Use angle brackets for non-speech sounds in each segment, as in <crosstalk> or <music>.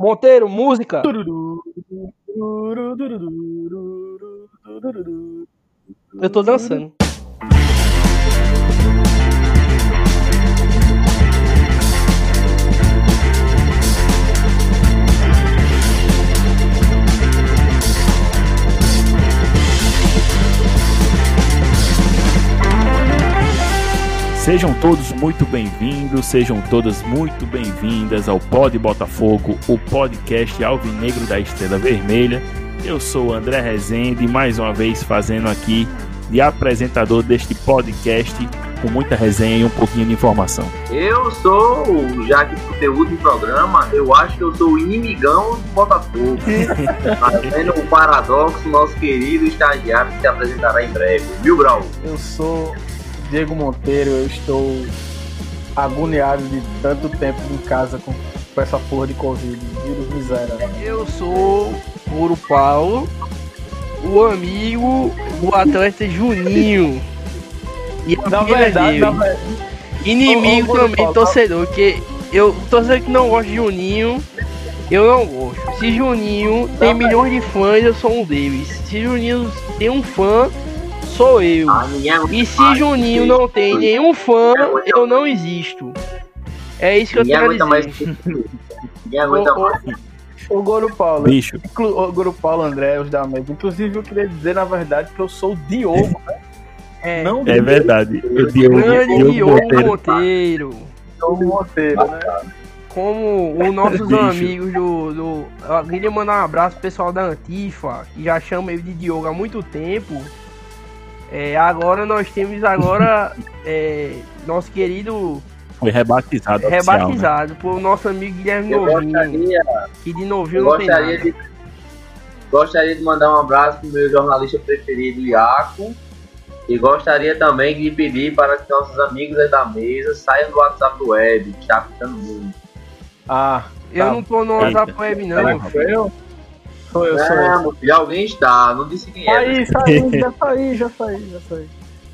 Monteiro, música. Eu tô dançando. Sejam todos muito bem-vindos, sejam todas muito bem-vindas ao Pod Botafogo, o podcast alvinegro da Estrela Vermelha. Eu sou o André Rezende, mais uma vez fazendo aqui de apresentador deste podcast com muita resenha e um pouquinho de informação. Eu sou, já que conteúdo do programa, eu acho que eu sou o inimigão do Botafogo. <laughs> Fazendo o paradoxo, nosso querido estagiário que se apresentará em breve. Mil Grau. Eu sou Diego Monteiro, eu estou agoniado de tanto tempo em casa com, com essa porra de Covid, vírus miséria. Eu sou Muro Paulo, o amigo do atleta Juninho. E a Na filha verdade, dele. na Inimigo Ô, ô, também, Paulo, torcedor, que eu, torcedor que não gosta de Juninho, eu não gosto. Se Juninho tem milhões de fãs, eu sou um deles. Se Juninho tem um fã, sou eu. E se mais. Juninho não tem nenhum fã, eu não existo. É isso que eu mais. dizer. Ninguém aguenta Ô, ô, mais. o Goro Paulo, Bicho, inclu- o Goro Paulo André, os da mesa. Inclusive, eu queria dizer, na verdade, que eu sou o Diogo, né? <laughs> É, Não é verdade. O Diogo, grande Diogo Diogo Monteiro. Monteiro. Diogo Monteiro, né? Como os nossos Bicho. amigos do, do. Eu queria mandar um abraço pro pessoal da Antifa, que já chama ele de Diogo há muito tempo. É, agora nós temos agora é, nosso querido Foi rebatizado. oficial, né? rebatizado por nosso amigo Guilherme Eu Novinho. gostaria, Que de eu novinho não tem nada. gostaria de. Gostaria de mandar um abraço pro meu jornalista preferido, Iaco. E gostaria também de pedir para que nossos amigos aí da mesa saiam do WhatsApp do web, que está ficando muito. Ah, Eu Tá. não tô no Eita. WhatsApp web, não. meu filho. sou eu? Sou eu, sou eu. É, meu filho, alguém está, não disse quem é. Saí, saí, já saí, já saí, já saí.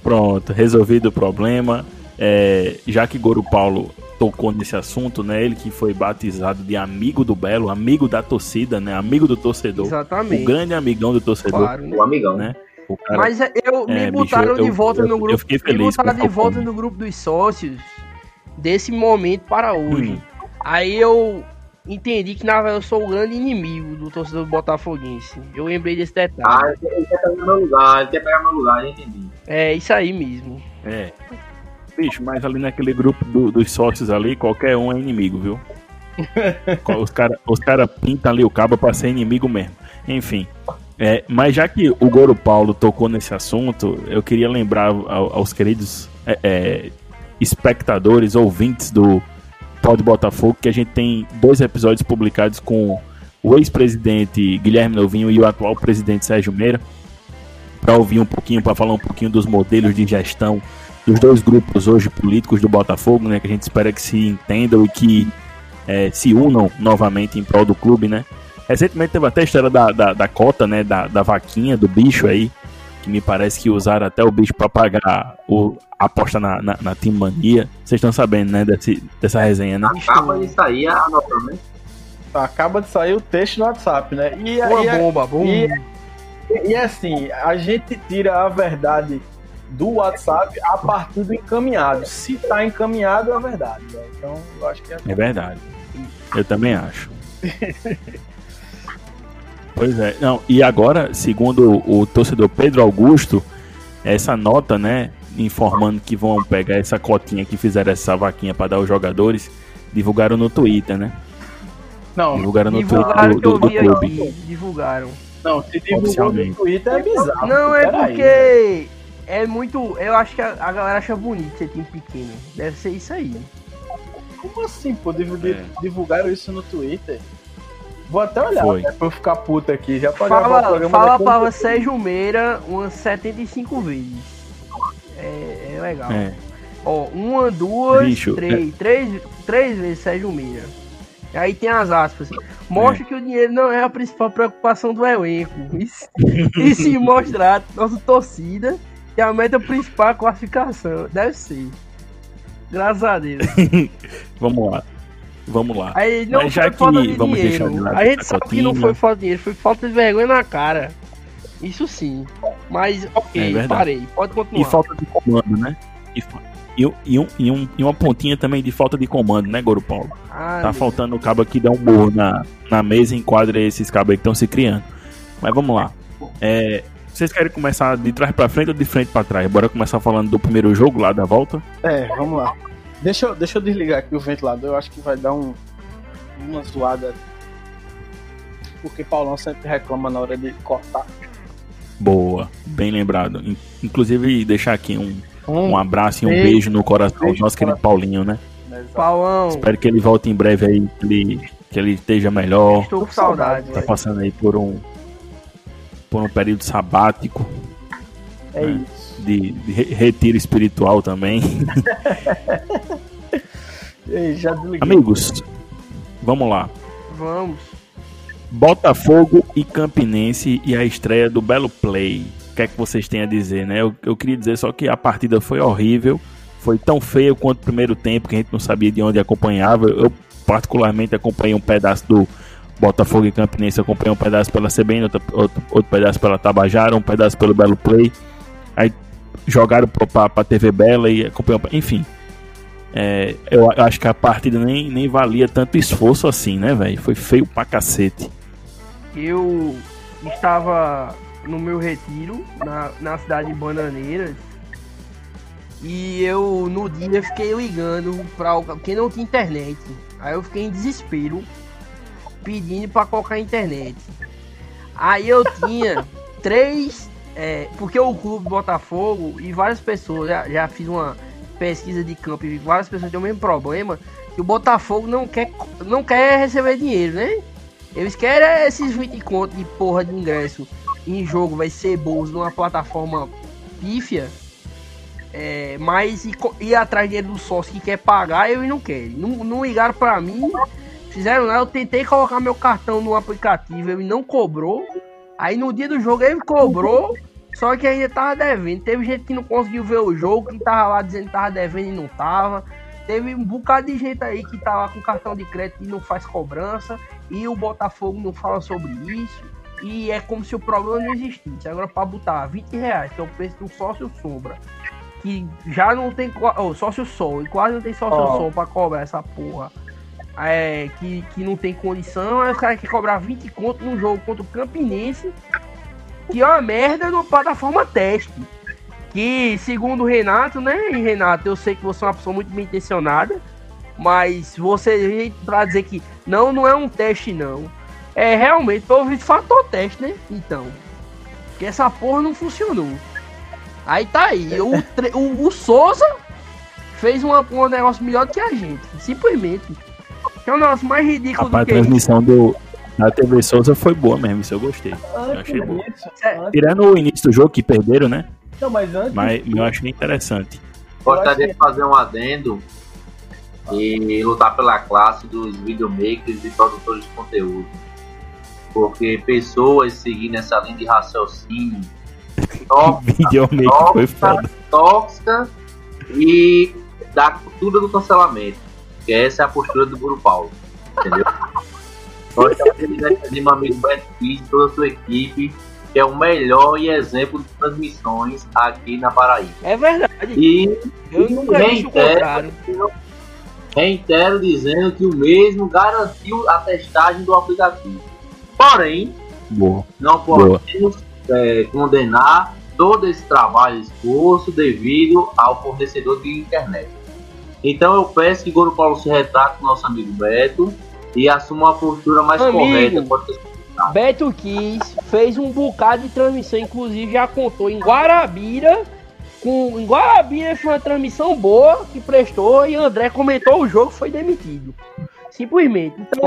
Pronto, resolvido o problema. É, já que Goro Paulo tocou nesse assunto, né? Ele que foi batizado de amigo do Belo, amigo da torcida, né? Amigo do torcedor. O Exatamente. grande amigão do torcedor, Claro, né? O amigão. né? O cara Mas é, eu me É, bicho, botaram eu- de volta eu- no eu grupo. fiquei me feliz botaram com de o volta no grupo dos sócios desse momento para hoje. Hum. Aí eu entendi que na verdade eu sou o grande inimigo do torcedor botafoguense. Eu lembrei desse detalhe. Ah, ele quer- ele quer pegar meu lugar, ele quer pegar meu lugar, já entendi. É isso aí mesmo. É. Bicho, mas ali naquele grupo do- dos sócios ali, qualquer um é inimigo, viu? <laughs> os caras os cara pintam ali o cabo pra ser inimigo mesmo. Enfim. É, mas já que o Goro Paulo tocou nesse assunto, eu queria lembrar ao- aos queridos é, é, espectadores, ouvintes do Pod Botafogo, que a gente tem dois episódios publicados com o ex-presidente Guilherme Novinho e o atual presidente Sérgio Meira, para ouvir um pouquinho, para falar um pouquinho dos modelos de gestão dos dois grupos hoje políticos do Botafogo, né? Que a gente espera que se entendam e que eh, se unam novamente em prol do clube, né? Recentemente teve até a história da, da, da cota, né? Da, da vaquinha, do bicho aí, que me parece que usaram até o bicho para pagar o, a aposta na, na, na Team Mania. Vocês estão sabendo, né? Desse, dessa resenha, né? Acaba de sair a nota, né? Acaba de sair o texto no WhatsApp, né? E, Uma e, bomba, bomba. e, e assim, a gente tira a verdade do WhatsApp a partir do encaminhado. Se tá encaminhado, é verdade. né? Então, eu acho que é É verdade. Eu também acho. <laughs> pois é. Não, e agora, segundo o torcedor Pedro Augusto, essa nota, né, informando que vão pegar essa cotinha que fizeram essa vaquinha para dar aos jogadores, divulgaram no Twitter, né? Não, Divulgaram no Divulgaram Twitter do, do, do clube. aqui. Divulgaram. não, se divulgou no. Twitter é bizarro. Não, é Peraí, né? porque é muito. Eu acho que a, a galera acha bonito ser time pequeno. Deve ser isso aí. Como assim, pô? É. Divulgaram isso no Twitter? Vou até olhar, Foi. né, pra eu ficar puto aqui. Já pra Fala, programa fala daqui a um para Sérgio Meira umas 75 vezes. É, é legal. É, Ó, uma, duas, Bicho, três, três. Três vezes Sérgio Meira. E aí tem as aspas. Mostra É. que o dinheiro não é a principal preocupação do elenco. E se, <laughs> e se mostrar nossa torcida que a meta principal é a classificação. Deve ser. Graças a Deus. <laughs> vamos lá. Vamos lá. Aí não Mas já foi que falta de vamos deixar dinheiro. de lado A gente essa sabe que não cotinha. foi falta de dinheiro, foi falta de vergonha na cara. Isso sim. Mas, É ok, verdade. parei. Pode continuar. E falta de comando, né? E, e, e um, e, um, e uma pontinha também de falta de comando, né, Goro Paulo? Ah, Tá meu faltando o cabo aqui dar um morro na, na mesa e enquadra esses cabos aí que estão se criando. Mas vamos lá. É, vocês querem começar de trás pra frente ou de frente pra trás? Bora começar falando do primeiro jogo lá da volta? É, vamos lá. Deixa eu, deixa eu desligar aqui o ventilador, eu acho que vai dar um, uma zoada. Porque Paulão sempre reclama na hora de cortar. Boa, bem lembrado. In- Inclusive, deixar aqui um, um abraço e um Beijo. beijo no coração do nosso no querido Paulinho, né? né, exato. Paulão, Espero que ele volte em breve aí, que ele, que ele esteja melhor. estou com saudade. Tá passando aí por um por um período sabático É É. isso. De, de re- retiro espiritual também. <laughs> Já desliguei. Amigos, vamos lá. Vamos. Botafogo e Campinense e a estreia do Belo Play. O que é que vocês têm a dizer, né? Eu, eu queria dizer só que a partida foi horrível, foi tão feia quanto o primeiro tempo, que a gente não sabia de onde acompanhava. Eu, particularmente, acompanhei um pedaço do Botafogo e Campinense, acompanhei um pedaço pela CBN, outro, outro, outro pedaço pela Tabajara, um pedaço pelo Belo Play. Aí jogaram pra, pra TV Bela e acompanhei. Enfim. É, eu, eu acho que a partida nem, nem valia tanto esforço assim, né, velho? Foi feio pra cacete. Eu estava no meu retiro na, na cidade de Bananeiras e eu no dia fiquei ligando para quem não tinha internet. Aí eu fiquei em desespero pedindo para colocar internet. Aí eu tinha <laughs> três, é, porque o clube Botafogo e várias pessoas já, já fiz uma pesquisa de campo e várias pessoas têm o mesmo problema que o Botafogo não quer não quer receber dinheiro, né? Eles querem esses 20 contos de porra de ingresso em jogo, vai ser bolso numa plataforma pífia. É, mas co- ir atrás dinheiro do sócio que quer pagar, eles não querem. Não, não ligaram pra mim, fizeram nada. Eu tentei colocar meu cartão no aplicativo, ele não cobrou. Aí no dia do jogo ele cobrou, só que ainda tava devendo. Teve gente que não conseguiu ver o jogo, que tava lá dizendo que tava devendo e não tava. Teve um bocado de gente aí que tava com cartão de crédito e não faz cobrança. E o Botafogo não fala sobre isso. E é como se o problema não existisse. Agora, para botar 20 reais, que é o preço do sócio sombra, que já não tem oh, sócio sol, e quase não tem sócio Ó. sol para cobrar essa porra. É, que, que não tem condição, aí os caras querem cobrar 20 conto num jogo contra o Campinense, que é uma merda numa plataforma teste. Que, segundo o Renato, né? Renato, eu sei que você é uma pessoa muito bem intencionada, mas você pra dizer que não, não é um teste, não. É realmente, pelo visto, fator teste, né? Então. Que essa porra não funcionou. Aí tá aí. O, tre- o, o Souza fez uma, um negócio melhor do que a gente. Simplesmente. Que é o negócio mais ridículo Rapaz, a do que isso. transmissão do, da TV Souza foi boa mesmo, isso eu gostei. Antes achei bom. disso, É. antes- Tirando o início do jogo que perderam, né? não, mas antes Mas eu achei interessante. Gostaria de fazer um adendo e lutar pela classe dos videomakers e produtores de conteúdo. Porque pessoas seguindo essa linha de raciocínio <laughs> tó- Videomaker foi foda. tóxica e da cultura do cancelamento. Que essa é a postura do Guru Paulo. Entendeu? De defender meu amigo e toda a sua equipe, que é o melhor e exemplo de transmissões aqui na Paraíba. É verdade. E Eu nunca disse o Reitero- contrário. reitero dizendo que o mesmo garantiu a testagem do aplicativo. Porém, Boa. não podemos é, condenar todo esse trabalho e esforço devido ao fornecedor de internet. Então eu peço que Goro Paulo se retrate com o nosso amigo Beto e assuma uma postura mais Amigo. correta. Beto Kiss fez um bocado de transmissão, inclusive já contou em Guarabira. Com, em Guarabira foi uma transmissão boa que prestou e André comentou o jogo foi demitido. Simplesmente. Então,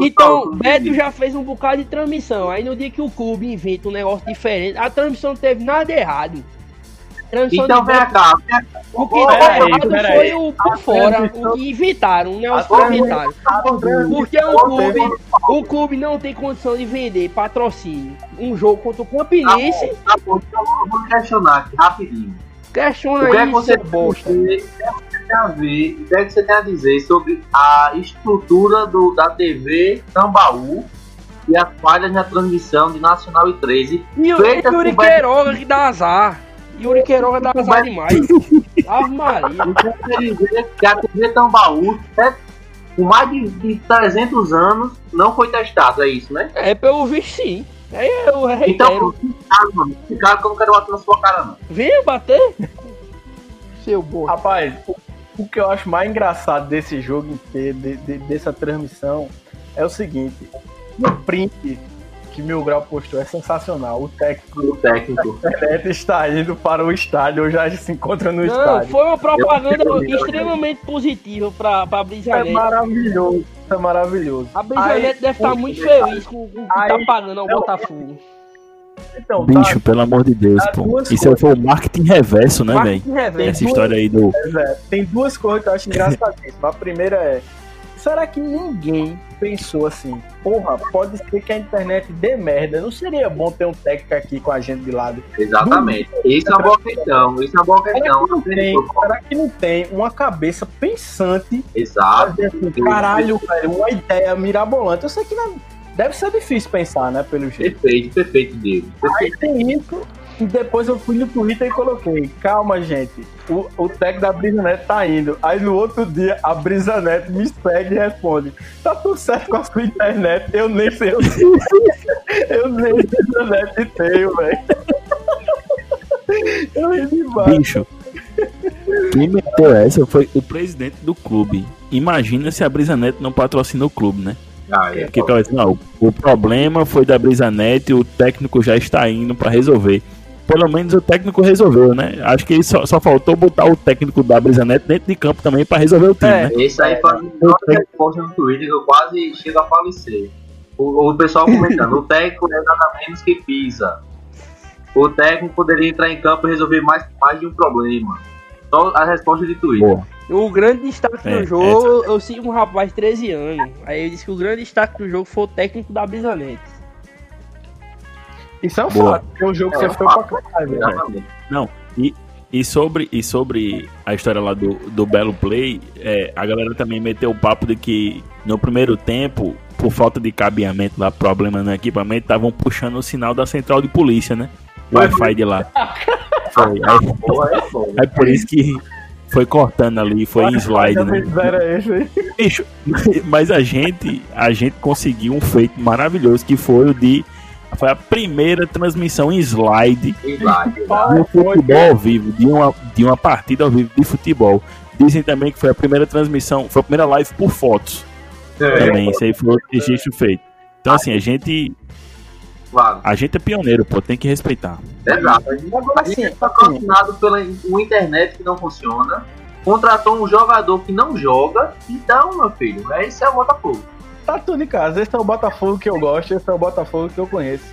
então Beto já fez um bocado de transmissão. Aí no dia que o clube inventa um negócio diferente, a transmissão não teve nada errado. A transmissão Então vem cá, o que peraí. foi o por fora, o que inventaram, um negócio que Agora- inventaram. Porque o clube, o clube não tem condição de vender patrocínio. Um jogo contra o Campinense, Tá bom, então eu vou questionar aqui rapidinho. questiona O que é que você bosta. a ver, o que é que você tem a dizer sobre a estrutura do, da TV Tambaú e as falhas na transmissão de Nacional e 13? E o Yuri Queiroga que dá azar. Yuri Queiroga dá azar demais. Ave Maria. O que eu quero dizer é que a TV Tambaú, né, com mais de, de 300 anos, não foi testado, é isso, né? É pelo visto sim. Aí eu reitero. Então, ficaram, mano. Ficaram que eu não quero bater na sua cara, não. Venha bater. Seu boa. Rapaz, o, o que eu acho mais engraçado desse jogo inteiro, de- de- dessa transmissão, é o seguinte: o print que Mil Grau postou é sensacional. O técnico O técnico. está indo para o estádio, ou já se encontra no Não, estádio. foi uma propaganda Eu- eu- extremamente positiva pra, pra É Brisanete. maravilhoso, é maravilhoso. A Aí, deve estar o- muito feliz com, o que tá Aí, pagando ao é o- Botafogo. Então, tá, Bicho, pelo amor de Deus, Há pô. duas Isso aí foi o marketing reverso, né, velho? Essa história aí do. É, tem duas coisas que eu acho <laughs> engraçadíssimas. A primeira é: será que ninguém pensou assim? Porra, pode ser que a internet dê merda. Não seria bom ter um técnico aqui com a gente de lado? Exatamente. Isso é uma boa questão. Isso é uma boa Será questão. que não tem, será que não tem uma cabeça pensante? Exato. fazer assim, caralho, velho, uma ideia mirabolante. Eu sei que não- deve ser difícil pensar, né? Pelo jeito. Perfeito, perfeito, Diego. Aí tem isso. E depois eu fui no Twitter e coloquei, calma, gente, o, o tag da Brisanet tá indo. Aí no outro dia, a Brisanet me segue e responde, tá tudo certo com a sua internet, eu nem sei o <laughs> Eu nem Brisanet tenho, velho. <laughs> Eu ri demais. Bicho. Quem meteu essa foi o presidente do clube. Imagina se a Brisa Neto não patrocina o clube, né? Ah, é. Porque assim, não, o problema foi da Brisa Neto e o técnico já está indo pra resolver. Pelo menos o técnico resolveu, né? Acho que só, só faltou botar o técnico da Brisa Neto dentro de campo também pra resolver o time, É. né? Esse aí foi uma resposta no Twitter que eu quase chego a falecer. O, o pessoal comentando, o técnico é nada menos que pisa. O técnico poderia entrar em campo e resolver mais, mais de um problema. Só a resposta de Twitter. Boa. O grande destaque É, do jogo, eu, eu sigo um rapaz de 13 anos. Aí ele disse que o grande destaque do jogo foi o técnico da Brisanete. Isso é um Boa. fato, porque o jogo É, você um foi fato. pra caralho, velho. Exatamente. E sobre, e sobre a história lá do, do Belo Play, é, a galera também meteu o papo de que no primeiro tempo, por falta de cabeamento lá, problema no equipamento, estavam puxando o sinal da central de polícia, né? O. Wi-Fi de lá. <laughs> Foi. Aí, <laughs> é aí por isso que foi cortando ali, foi em slide, né? Era esse aí. Bicho, <laughs> mas a gente, a gente conseguiu um feito maravilhoso que foi o de. Foi a primeira transmissão em slide Slide, de um futebol ao vivo, de uma, de uma partida ao vivo de futebol. Dizem também que foi a primeira transmissão, foi a primeira live por fotos também. Isso aí foi outro registro feito. Então, assim, a gente, Claro. a gente é pioneiro, pô, tem que respeitar. Exato. Agora A gente sim, é patrocinado pela uma internet que não funciona. Contratou um jogador que não joga. Então, meu filho, é isso é o Botafogo. Tá tudo em casa. Esse é o Botafogo que eu gosto, esse é o Botafogo que eu conheço.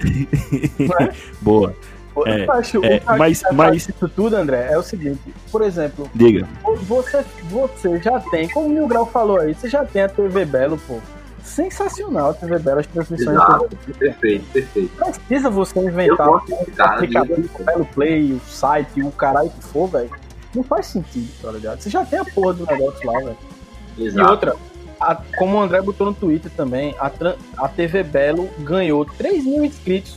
<laughs> Boa, O É, acho- o é, acho mas- mas- disso tudo, André, é o seguinte, por exemplo, diga. você, você já tem, como o Mil Grau falou aí, você já tem a TV Belo, pô. Sensacional a TV Belo, as transmissões. Exato. Perfeito, perfeito. Precisa você inventar o cara. aplicativo, o Belo Play, o site, o caralho que for, velho. Não faz sentido, tá ligado? Você já tem a porra do negócio lá, velho. E outra, a- como o André botou no Twitter também, a, a TV Belo ganhou 3 mil inscritos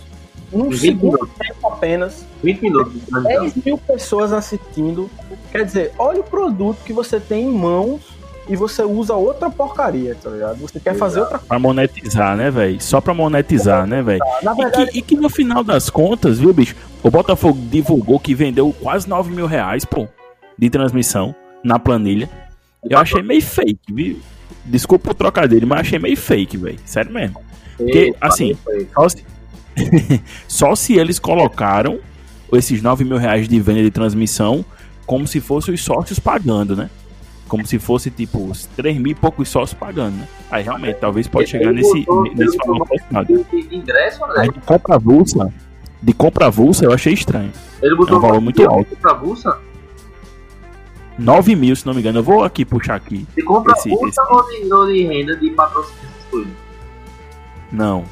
num 20 segundo minutos. tempo apenas. 20 minutos de transmissão. 10 mil pessoas assistindo. Quer dizer, olha o produto que você tem em mãos e você usa outra porcaria, tá ligado? Você quer fazer outra Pra monetizar, né, velho? Só pra monetizar, né, velho? coisa. Na E que, e que no final das contas, viu, bicho? O Botafogo divulgou que vendeu quase 9 mil reais, pô, de transmissão na planilha. Eu achei meio fake, viu? Desculpa o trocadilho, mas achei meio fake, velho. Sério mesmo. Porque, assim. Só se, <laughs> só se eles colocaram esses 9 mil reais de venda de transmissão como se fossem os sócios pagando, né? Como se fosse, tipo, os 3 mil e poucos sócios pagando, né? Aí realmente, talvez pode chegar nesse, nesse valor aproximado. De, de ingresso? Aí de compra avulsa, de compra avulsa eu achei estranho. Ele botou É um valor muito alto. Pra bolsa? 9 mil, se não me engano. Eu vou aqui puxar aqui. De compra Esse- bolsa ou, de, renda de patrocínio essas coisas? Não.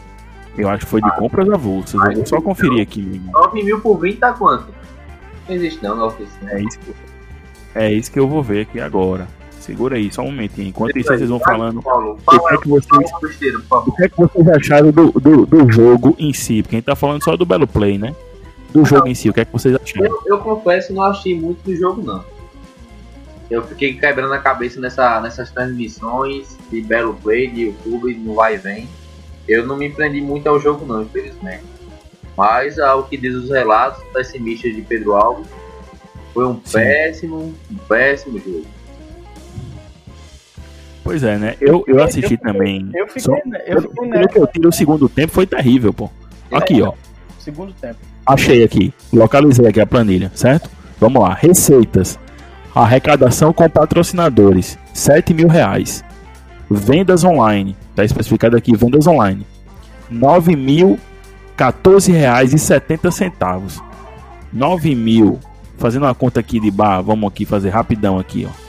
Eu acho que foi de compras avulsas. Eu vou só conferir aqui, meu irmão. 9 mil por 20 tá quanto? Não existe não, não oficina. É isso. É isso que eu vou ver aqui agora. Segura aí, só um momentinho. Enquanto isso, aí, vocês vão falando. Paulo, O que é que vocês, besteira, o que é que vocês acharam do, do, do jogo em si? Porque a gente tá falando só do Belo Play, né? Do jogo em si, o que é que vocês acharam? Eu, eu confesso que não achei muito do jogo, não. Eu fiquei quebrando a cabeça nessa, nessas transmissões de Belo Play, de YouTube, no vai e vem. Eu não me prendi muito ao jogo, não, infelizmente. Mas, ao que diz os relatos pessimistas de Pedro Alves, foi um Sim. péssimo, um péssimo jogo. Pois é, né? Eu, eu assisti também. Eu fiquei, Só- eu fiquei Pelo que eu tiro o segundo tempo foi terrível, pô. Aqui, ó. segundo tempo. Achei aqui. Localizei aqui a planilha, certo? Vamos lá. Receitas. Arrecadação com patrocinadores. 7 mil reais. Vendas online. Tá especificado aqui, vendas online. 9 mil 14 reais e 70 centavos. 9 mil. Fazendo uma conta aqui de bar, vamos aqui fazer rapidão aqui, ó.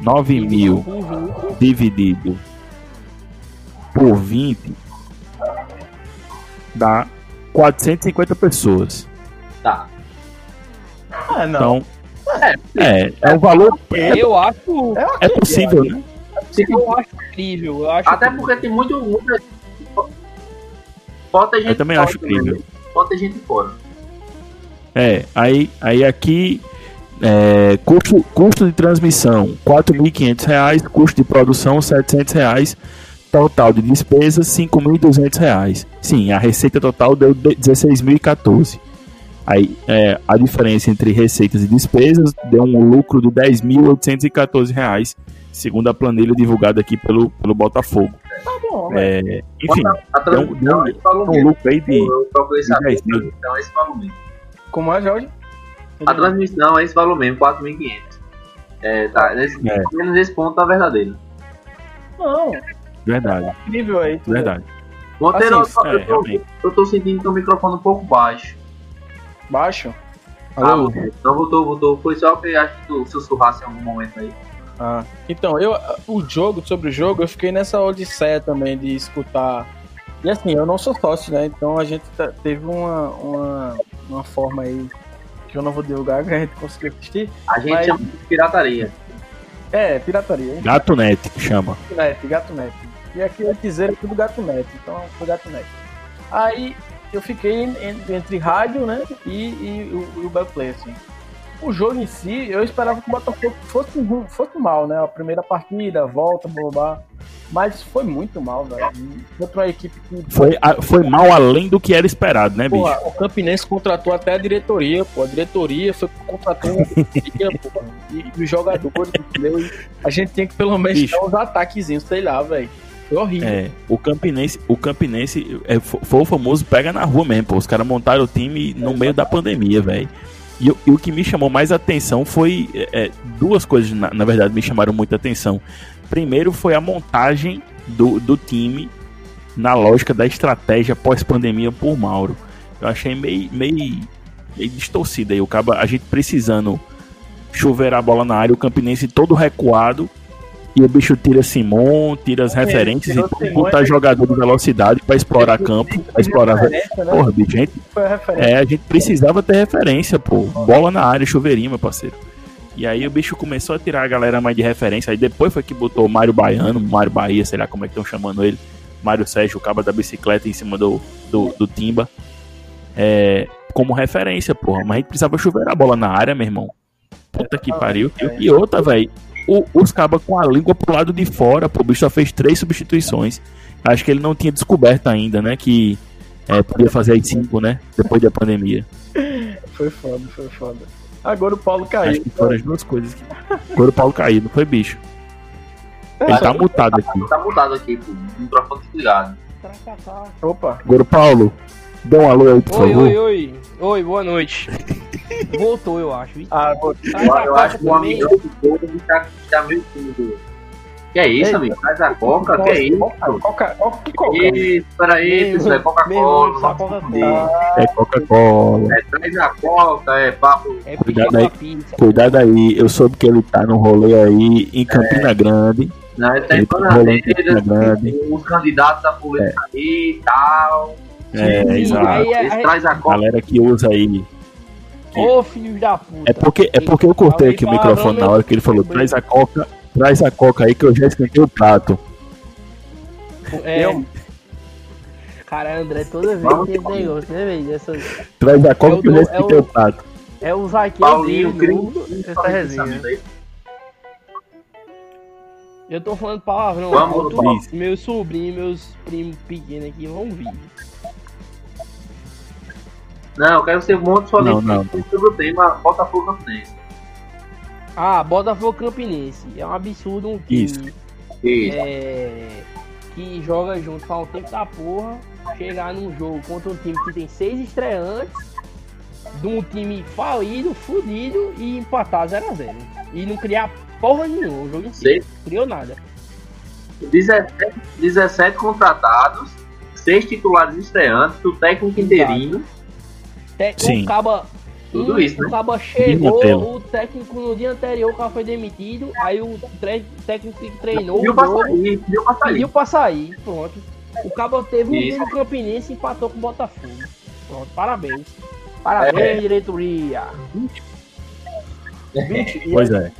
9 mil dividido por 20 dá 450 pessoas. Tá. Ah, não. Então, é, é um valor. É, Eu acho, é possível, né? eu acho incrível. Eu acho Até porque tem muito. muita... Falta gente Eu também fora acho incrível. Falta gente fora. É, aí, aí aqui. É, custo, custo de transmissão: 4.500 reais, custo de produção: 700 reais, total de despesas: 5.200 reais. Sim, a receita total deu de- 16.014. Aí é, a diferença entre receitas e despesas deu um lucro de 10.814 reais, segundo a planilha divulgada aqui pelo, pelo Botafogo. Tá bom, velho. É, enfim, A transmissão deu- é esse valor um mesmo. lucro aí de, Eu de saber. 10 mil. Então é esse valor mesmo. Como é, Jorge? A transmissão é esse valor mesmo, 4.500. É, tá. Nesse, É. Menos esse ponto tá verdadeiro. Não, verdade, incrível aí. verdade. Monteiro, Assim, eu, é, eu, tô, eu tô sentindo que o microfone um pouco baixo. Baixo? Ah, Alô? não voltou, voltou. Foi só que eu acho que tu sussurrasse em algum momento aí. Ah, então, eu, o jogo, sobre o jogo, eu fiquei nessa odisseia também de escutar. E assim, eu não sou sócio, né? Então a gente tá- teve uma, uma, uma forma aí que eu não vou divulgar, <laughs> que a gente conseguiu assistir. A gente Mas- chama de pirataria. É, pirataria, hein? Gato Net que chama. Gato Net, Gato Net. E aqui eu dizer é tudo Gato Net, então foi Gato Net. Aí eu fiquei en- entre rádio, né? E, e o, e o Bell Play, assim. O jogo em si, eu esperava que o Botafogo fosse, fosse mal, né? A primeira partida, volta, blá, blá, blá. Mas foi muito mal, velho. Contra uma equipe que. Foi, a- foi mal além do que era esperado, né, bicho? Pô, o Campinense contratou até a diretoria, pô. A diretoria foi contratou a diretoria, pô. E, e os jogadores, entendeu? E a gente tinha que pelo menos Bicho. dar uns ataquezinhos, sei lá, velho. Foi horrível. É, o Campinense, o Campinense é, fo- foi o famoso pega na rua mesmo, pô. Os caras montaram o time no meio da pandemia, velho. E, o- e o que me chamou mais atenção foi. é, é, duas coisas, na, na verdade, me chamaram muita atenção. Primeiro foi a montagem do, do time na lógica da estratégia pós-pandemia por Mauro. Eu achei meio, meio, meio distorcida aí. O caba, a gente precisando chuveirar a bola na área, o Campinense todo recuado. E o bicho tira Simon, tira as referências tirou e botar é- jogador de velocidade pra explorar campo, pra explorar. Né? Porra, bicho, gente, é, a gente precisava ter referência, pô. Bola na área, chuveirinho, meu parceiro. E aí o bicho começou a tirar a galera mais de referência. Aí depois foi que botou o Mário Baiano, Mário Bahia, sei lá como é que estão chamando ele. Mário Sérgio, o cabo da bicicleta em cima do, do, do Timba. É, como referência, porra. Mas a gente precisava chuveirar a bola na área, meu irmão. Puta que pariu. E, e outra, velho. Os cabas com a língua pro lado de fora, pô. O bicho só fez três substituições. Acho que ele não tinha descoberto ainda, né? Que é, podia fazer as cinco, né? Depois da pandemia. Foi foda, foi foda. Agora o Paulo Acho caiu. que foram as duas coisas. que- Agora o Paulo caiu, não foi bicho. Ele tá mutado aqui. Tá mudado aqui, pô. O microfone desligado. Opa, Agora Paulo, dá um alô aí, por Oi, favor. oi, oi. Oi, boa noite. <laughs> Voltou, eu acho. Ih, ah, vou... Eu, eu acho que o amigão do povo tá, tá meio tímido. Que é isso, Ei, amigo? Traz a coca? Que é isso? Coca, coca, que coca? Isso, peraí, isso é Coca-Cola. fuder. É Coca-Cola. É, traz a coca, é papo. É Cuidado aí. pizza. Cuidado aí, eu soube que ele tá no rolê aí em Campina Grande. Não, ele tá Ele em tá Bananeiras, Campina Grande. tem os candidatos da política aí e tal. É, exato. aí, aí, traz a coca. Galera que usa aí, aqui. Ô filho da puta. É porque, é porque eu cortei aqui o microfone na hora que ele falou: traz a coca, traz a coca aí que eu já esquentei o prato. É, Eu- cara, André, toda vez Vamos tem esse comer. negócio, né, velho? Essa- Traz a coca É o que eu já é esquentei o- o prato. É o Zaqueu Paulinho, no- essa resenha. Eu tô falando palavrão Vamos, meus sobrinhos, meus primos pequenos aqui vão vir. Não, eu quero que você monte sua Não, não. sobre o tema Botafogo Campinense. Ah, Botafogo Campinense. É um absurdo um time Isso. Isso. é, que joga junto faz um tempo da porra, chegar num jogo contra um time que tem seis estreantes, de um time falido, fudido e empatar 0x0. E não criar porra nenhuma o jogo em si. Seis. Não criou nada. 17, 17 contratados, 6 titulares estreantes, o técnico interino. Te- Sim. O Caba, Tudo um- isso, né? o Caba chegou, Desmantelo. o técnico no dia anterior, o cara foi demitido, aí o técnico que treinou Pediu o pra sair, pediu pra sair. pediu pra sair, pronto. O Cabo teve um dia no Campinense e empatou com o Botafogo. Pronto, parabéns. Parabéns, É. diretoria. E, Pois é.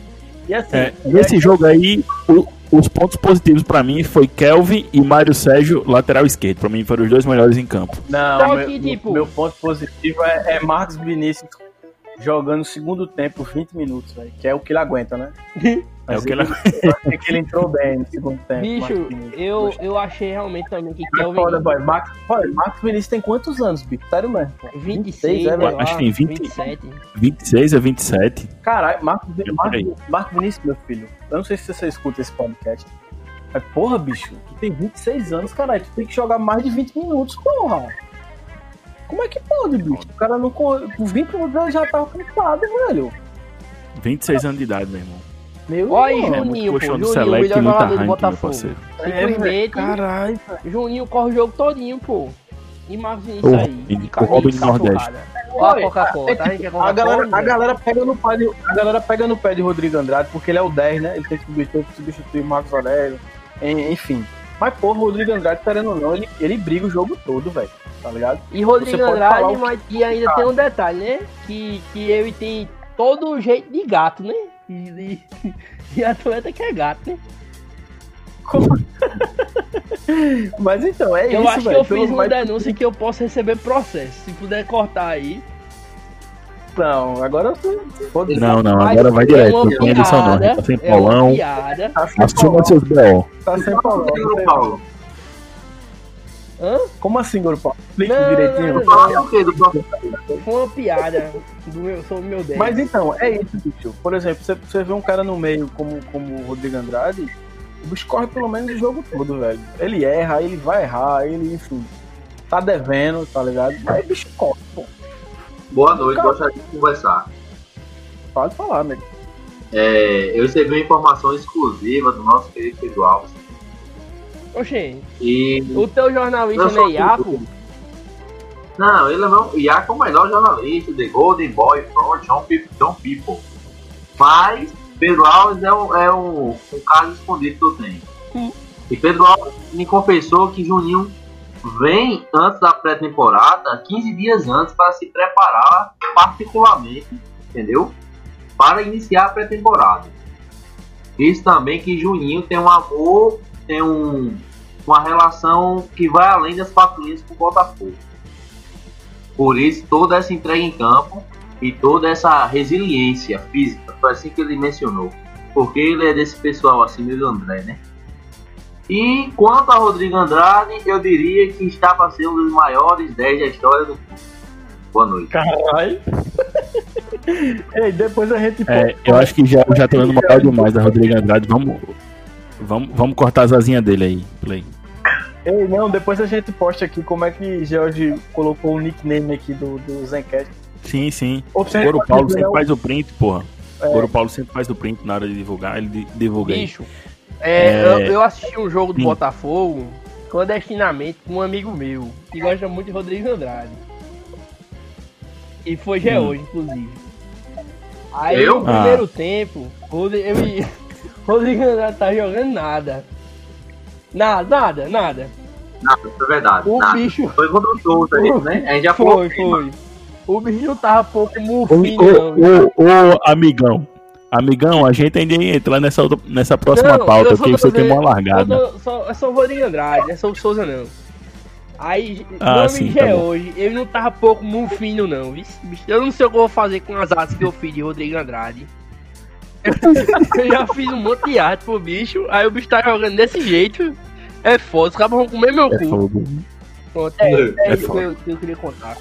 e assim, É, nesse jogo aí, o- os pontos positivos pra mim foi Kelvin e Mário Sérgio, lateral esquerdo. Pra mim foram os dois melhores em campo. Não, Só meu, que, tipo- meu ponto positivo é, é Marcos Vinícius jogando segundo tempo 20 minutos, velho. Que é o que ele aguenta, né? <laughs> É o que ele <laughs> <laughs> eu achei que ele entrou bem no segundo tempo. Bicho, eu, eu achei realmente também que É Kelvin. foda, boy. Marcos, boy, Marcos Vinícius tem quantos anos, bicho? Sério mesmo? pô? 26, é, né, velho? Acho que tem 20. 27. 26 a 27. Caralho, Marcos, parei. Marcos Vinícius, meu filho. Eu não sei se você escuta esse podcast. Mas, porra, bicho, tu tem 26 anos, caralho. Tu tem que jogar mais de 20 minutos, porra. Como é que pode, bicho? O cara não corre. Com 20 minutos ele já tava cansado, velho. 26 anos de idade, meu irmão. Meu Olha. É Juninho, pô. Juninho, o select melhor jogador do Botafogo. parceiro. Simplesmente, Caralho, velho. Juninho corre o jogo todinho, pô. Vinícius Ô, aí. o Robin do Nordeste. Ó a Coca-Cola, tá? A gente quer A galera, a né? galera pega no pé de, a galera pega no pé de Rodrigo Andrade porque ele é o 10, né? Ele tem que substituir, substituir o Marcos Aurélio. En- Enfim. Mas, o Rodrigo Andrade, querendo ou não, ele, ele briga o jogo todo, velho. Tá ligado? E Rodrigo Andrade, mas e ainda tem um detalhe, né? Que, que ele tem todo jeito de gato, né? E, e, e atleta que é gato, né? <laughs> Mas então, é eu isso, acho que velho. eu fiz Pelo- uma denúncia que eu posso receber processo. Se puder cortar aí. Não, agora eu foda-se. Não, não, agora vai direto. Não tem edição não. Tá sem é Paulão. Tá Assuma Paulão. seus B.O. Tá sem Paulão. Hã? Como assim? Explique Não, direitinho. não, fala o quê do próximo? Foi uma piada do meu, sobre o meu 10. Mas então, é isso, bicho. Por exemplo, você, você vê um cara no meio como, como o Rodrigo Andrade, o bicho corre pelo menos o jogo todo, velho. Ele erra, ele vai errar, ele, enfim, tá devendo, tá ligado? Mas o bicho corre, pô. Boa noite, gostaria de conversar. Pode falar, amigo. É, eu recebi uma informação exclusiva do nosso querido Pedro Alves. Oxê, E. o teu jornalista não é Iaco? Não, ele é meu. O Iaco é o melhor jornalista, The Golden Boy, from John People. John People. Mas Pedro Alves é, um, é um, um caso escondido que eu tenho. Hum. E Pedro Alves me confessou que Juninho vem antes da pré-temporada, 15 dias antes, para se preparar particularmente, entendeu? Para iniciar a pré-temporada. Diz também que Juninho tem um amor, tem um, uma relação que vai além das quatro linhas com o Botafogo. Por isso, toda essa entrega em campo e toda essa resiliência física, foi assim que ele mencionou. Porque ele é desse pessoal assim, meio do André, né? E quanto a Rodrigo Andrade, eu diria que está para ser um dos maiores 10 da história do clube. Boa noite. Caralho. <laughs> Ei, depois a gente. É, eu acho que já, já tô dando moral <laughs> demais da Rodrigo Andrade. Vamos, vamos, vamos cortar as asinhas dele aí. Play. Ei, não, depois a gente posta aqui como é que George colocou o nickname aqui do, do Zencast. Sim, sim. Ou você Goro pode Paulo sempre faz o print, porra. Goro Paulo sempre faz o print na hora de divulgar, ele di- divulga aí. Bicho, é, É. Eu, eu assisti um jogo do Sim. Botafogo clandestinamente com um amigo meu que gosta muito de Rodrigo Andrade. E foi já Hum. hoje, inclusive. Aí Eu? no primeiro tempo, Rodri- eu <laughs> Rodrigo Andrade tá jogando nada. Nada, nada, nada. Nada, isso é verdade. O nada. bicho Foi contra o Souza, isso, né? A gente já falou. foi, foi. O bicho não tava pouco não. ô, ô, ô, amigão. Amigão, a gente ainda ia entrar nessa, outra- nessa próxima Não, pauta, porque você tem uma largada. Eu tô- só, é só o Rodrigo Andrade, é só o Souza não. Aí, Ah, meu sim, tá é hoje, ele não tava pouco mufinho não, bicho. Eu não sei o que eu vou fazer com as artes que eu fiz de Rodrigo Andrade. <laughs> eu já fiz um monte de arte pro bicho, aí o bicho tá jogando desse jeito. É foda, os caras vão comer meu É cu. fogo. Pronto, é, é, É isso que foda. eu, eu queria contar.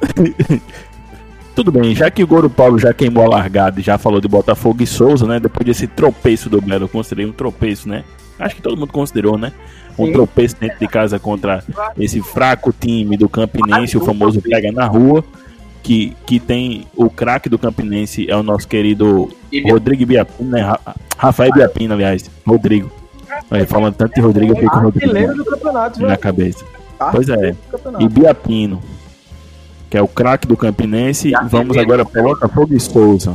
<laughs> Tudo bem, já que o Goro Paulo já queimou a largada e já falou de Botafogo e Souza, né? Depois desse tropeço do Belo, eu considerei um tropeço, né? Acho que todo mundo considerou, né? Um Sim. tropeço dentro de casa contra esse fraco time do Campinense, o famoso pega na rua, que, que tem o craque do Campinense, é o nosso querido Bia- Rodrigo Biapina, né? Ra- Rafael Biapina, aliás. Rodrigo. Aí, falando tanto de Rodrigo, eu fiquei com o Rodrigo do campeonato, na cabeça. Pois é. E Biapino, que é o craque do Campinense. Vamos agora para Botafogo e Souza.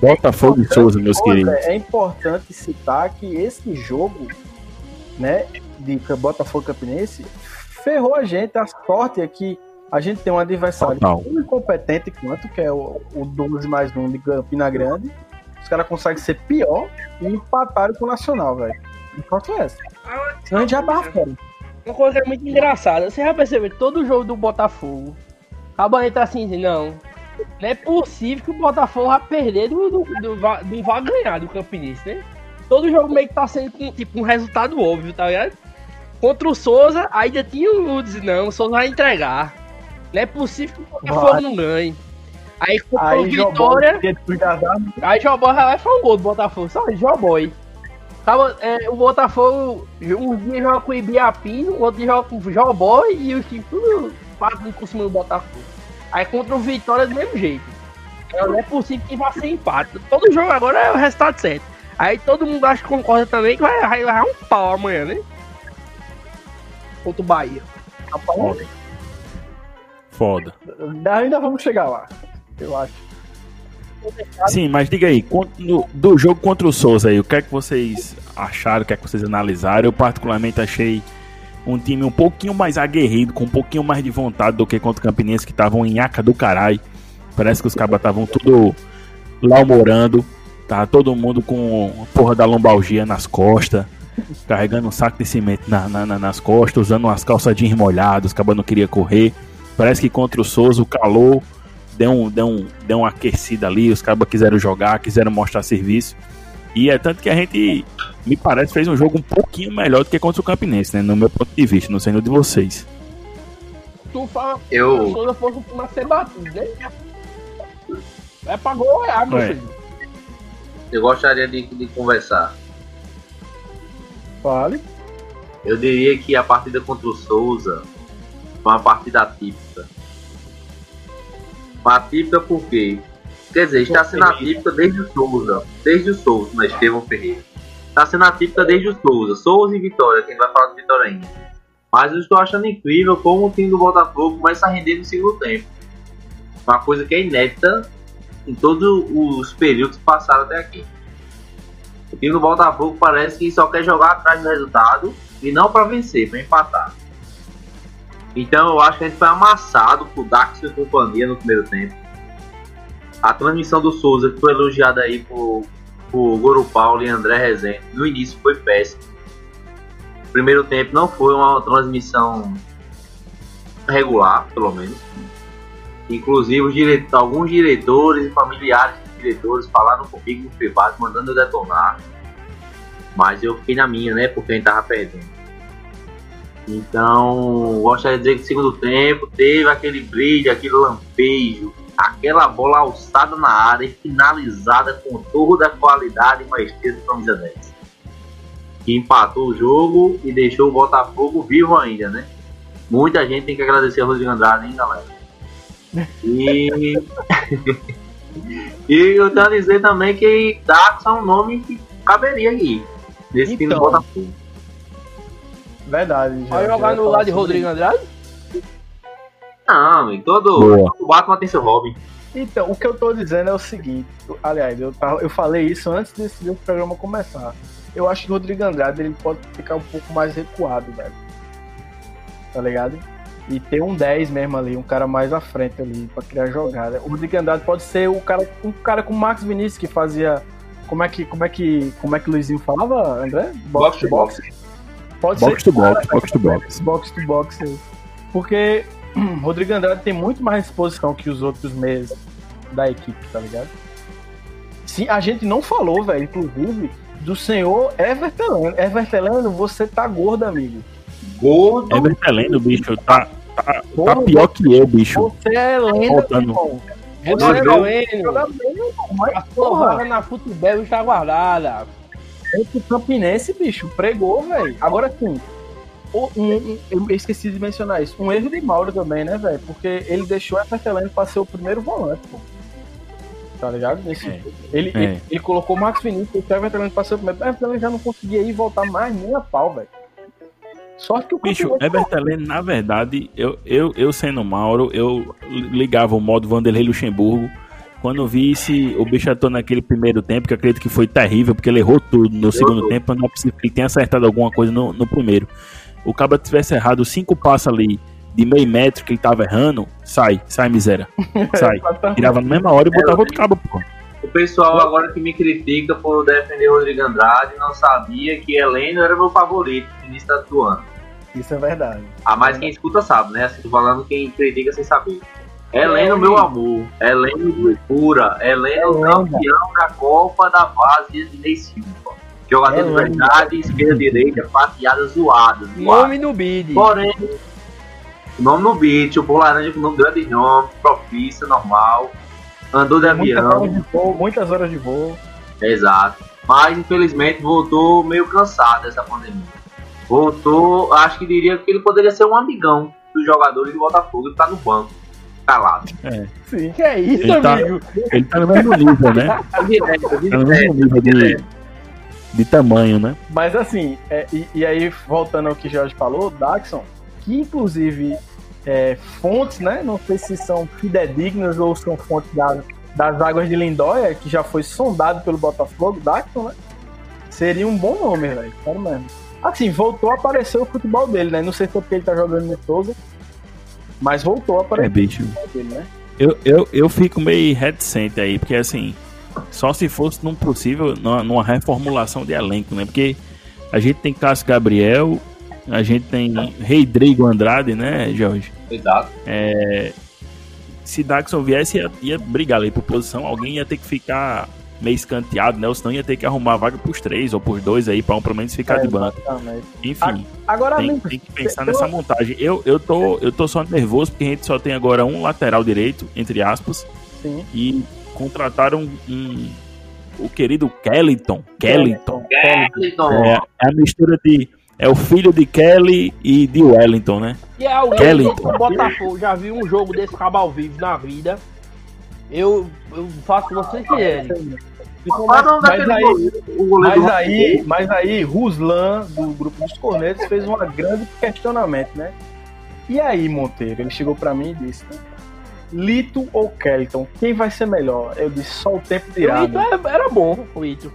Botafogo e Souza, meus queridos. É importante citar que esse jogo, né, de Botafogo e Campinense, ferrou a gente. A sorte é que a gente tem um adversário Total. tão incompetente quanto, que é o, o 12 mais 1 de Campina Grande. Os caras conseguem ser pior e empataram com o Nacional, velho. Enquanto é essa. Senão a gente já tava fora. Uma coisa é muito engraçada, você já percebeu que todo jogo do Botafogo, acaba entra assim, não. Não é possível que o Botafogo vai perder do, do, do, do vai ganhar do Campinense, né? Todo jogo meio que tá sendo tipo, um resultado óbvio, tá ligado? Contra o Souza, ainda tinha o dizer, não, o Souza vai entregar. Não é possível que o Botafogo não ganhe. Aí Aí Vitória. Aí Joboy vai lá e faz um gol do Botafogo. Só Joboy. Tava, é, o Botafogo um dia joga com o Ibiapino, o outro dia joga com o Joboy e o time tudo partindo por cima do Botafogo. Aí contra o Vitória do mesmo jeito. Então, Não é possível que vá ser empate. Todo jogo agora é o resultado certo. Aí todo mundo acha que concorda também que vai, vai um pau amanhã, né? Contra o Bahia. Foda. Foda. Ainda vamos chegar lá, eu acho. Sim, mas diga aí, do jogo contra o Souza aí, o que é que vocês acharam, o que é que vocês analisaram? Eu particularmente achei um time um pouquinho mais aguerrido, com um pouquinho mais de vontade do que contra o Campinense, que estavam em aca do caralho. Parece que os cabas estavam tudo lá morando, tá todo mundo com a porra da lombalgia nas costas, carregando um saco de cimento na- na- na- nas costas, usando umas calças jeans molhadas, os cabas não queria correr. Parece que contra o Souza o calor deu, um, deu, um, deu uma aquecida ali, os cabas quiseram jogar, quiseram mostrar serviço. E é tanto que a gente, me parece, fez um jogo um pouquinho melhor do que contra o Campinense, né? No meu ponto de vista, não sei no de vocês. Tu fala que Eu- o Souza fosse pra ser batido, né? É pra golear, meu É. filho. Eu gostaria de, de conversar. Fale. Eu diria que a partida contra o Souza foi uma partida atípica. Uma atípica por quê? Quer dizer, está sendo atípica desde o Souza. Desde o Souza, mas Estevão Ferreira. Está sendo atípica desde o Souza. Souza e Vitória, quem vai falar de Vitória ainda. Mas eu estou achando incrível como o time do Botafogo começa a render no segundo tempo. Uma coisa que é inédita em todos os períodos que passaram até aqui. O time do Botafogo parece que só quer jogar atrás do resultado e não para vencer, para empatar. Então eu acho que a gente foi amassado por Dax e companhia no primeiro tempo. A transmissão do Souza, que foi elogiada aí por, por Goro Paulo e André Rezende, no início foi péssimo. Primeiro tempo não foi uma transmissão regular, pelo menos. Inclusive, alguns diretores e familiares de diretores falaram comigo no privado, mandando eu detonar. Mas eu fiquei na minha, né? Porque a gente tava perdendo. Então, gostaria de dizer que no segundo tempo teve aquele brilho, aquele lampejo, aquela bola alçada na área e finalizada com toda a qualidade e maestria do camisa 10. Que empatou o jogo e deixou o Botafogo vivo ainda, né? Muita gente tem que agradecer ao Rodrigo Andrade, hein, galera? E. <laughs> e eu tenho a dizer também que Dax é um nome que caberia aí. Nesse time do Então. Botafogo. Verdade. já- Vai jogar no lado de Rodrigo Andrade? Não, amigo, todo, Boa. todo Batman tem seu Robin. Então, o que eu tô dizendo é o seguinte, aliás, eu, eu falei isso antes desse o programa começar. Eu acho que o Rodrigo Andrade ele pode ficar um pouco mais recuado, velho. Tá ligado? e ter um 10 mesmo ali, um cara mais à frente ali pra criar jogada. O Rodrigo Andrade pode ser o cara, um cara com o Max Vinícius que fazia como é que como é que como é que o Luizinho falava, André? Box to box. Pode Box ser to box, box to box. box to box. Porque <clears throat> Rodrigo Andrade tem muito mais disposição que os outros meios da equipe, tá ligado? Sim, a gente não falou, velho, inclusive, do senhor Evertelano. Evertelano, você tá gordo, amigo. Gordo. Everteleno, bicho, tá, tá, tá Porra, pior que eu, bicho. Você é lenda, Voltando. irmão. É Não, do não. Heleno. Joga bem, irmão, mas porra, porrada na futebol está guardada. O Campinense, bicho, pregou, velho. Agora sim, o- um- eu esqueci de mencionar isso. Um erro de Mauro também, né, velho? Porque ele deixou Evertelano pra ser o primeiro volante, pô. Tá ligado? Nesse É. Ele, É. ele, ele colocou o Max Vinícius e o Everton passou primeiro. O Everton já não conseguia ir voltar mais nem a pau, velho. Sorte que o Bicho, Everteleno, na verdade, eu, eu, eu sendo Mauro, eu ligava o modo Vanderlei Luxemburgo. Quando eu vi se o bicho atuou naquele primeiro tempo, que eu acredito que foi terrível, porque ele errou tudo no segundo tempo, não é possível que ele tenha acertado alguma coisa no, no primeiro. O Caba tivesse errado cinco passos ali de meio metro que ele tava errando, sai, sai miséria. <laughs> Sai. Tirava na mesma hora e botava outro cabo, pô. O pessoal agora que me critica por defender Rodrigo Andrade não sabia que Heleno era meu favorito no início do ano. Isso é verdade. Ah, mas quem escuta sabe, né? Assim, tô falando quem critica sem saber. Heleno, É, meu ele- amor. Heleno de pura. Heleno, É campeão da Copa da Base de Ney Silva. Jogador É de verdade, esquerda, direita, fatiada zoada. Nome no bid. Porém, nome no beat, o Pô Laranja com o nome grande nome, profissa, normal. Andou de Muitas avião. horas de voo, muitas horas de voo. Exato. Mas infelizmente voltou meio cansado dessa pandemia. Voltou, acho que diria que ele poderia ser um amigão dos jogadores do Botafogo e tá no banco, calado. Sim. Que é isso, Ele tá- amigo? Ele tá no mesmo nível, né? <laughs> Tá direto, Tá no mesmo nível de, de tamanho, né? Mas assim, é, e, e aí, voltando ao que o Jorge falou, Daxon, que inclusive é, fontes, né? Não sei se são fidedignas ou são fontes da- das águas de Lindóia, que já foi sondado pelo Botafogo, Daxon, né? Seria um bom nome, velho. Sério mesmo. Assim, voltou a aparecer o futebol dele, né? Não sei se é porque ele tá jogando no Souza, mas voltou a É, aparecer bicho. o futebol dele, né? Eu, eu, eu fico meio reticente aí, porque assim, só se fosse num possível, numa, numa reformulação de elenco, né? Porque a gente tem Cássio Gabriel, a gente tem Rodrigo Andrade, né, Jorge? Exato. Se Daxon viesse, ia, ia brigar ali por posição, alguém ia ter que ficar meio escanteado, né? Ou senão ia ter que arrumar a vaga pros três ou pros dois aí, pra um pelo menos ficar de banco. Enfim, Agora, tem, amigo, tem que pensar eu- nessa montagem. Eu, eu, tô, eu tô só nervoso porque a gente só tem agora um lateral direito, entre aspas. sim. e contrataram um, o querido Kellington. Kellington. Wellington. É, é a mistura de. É o filho de Kelly e de Wellington, né? E é alguém Kelly. do Botafogo já viu um jogo desse cabo ao vivo na vida. Eu, eu faço vocês querem. Ah, não, Mas aí- Mas do aí, mas aí, Ruslan, do grupo dos Cornetos, fez um grande questionamento, né? E aí, Monteiro? Ele chegou pra mim e disse: Lito ou Kelton? Quem vai ser melhor? Eu disse: só o tempo O dirá. Ito era, era bom, o Ito.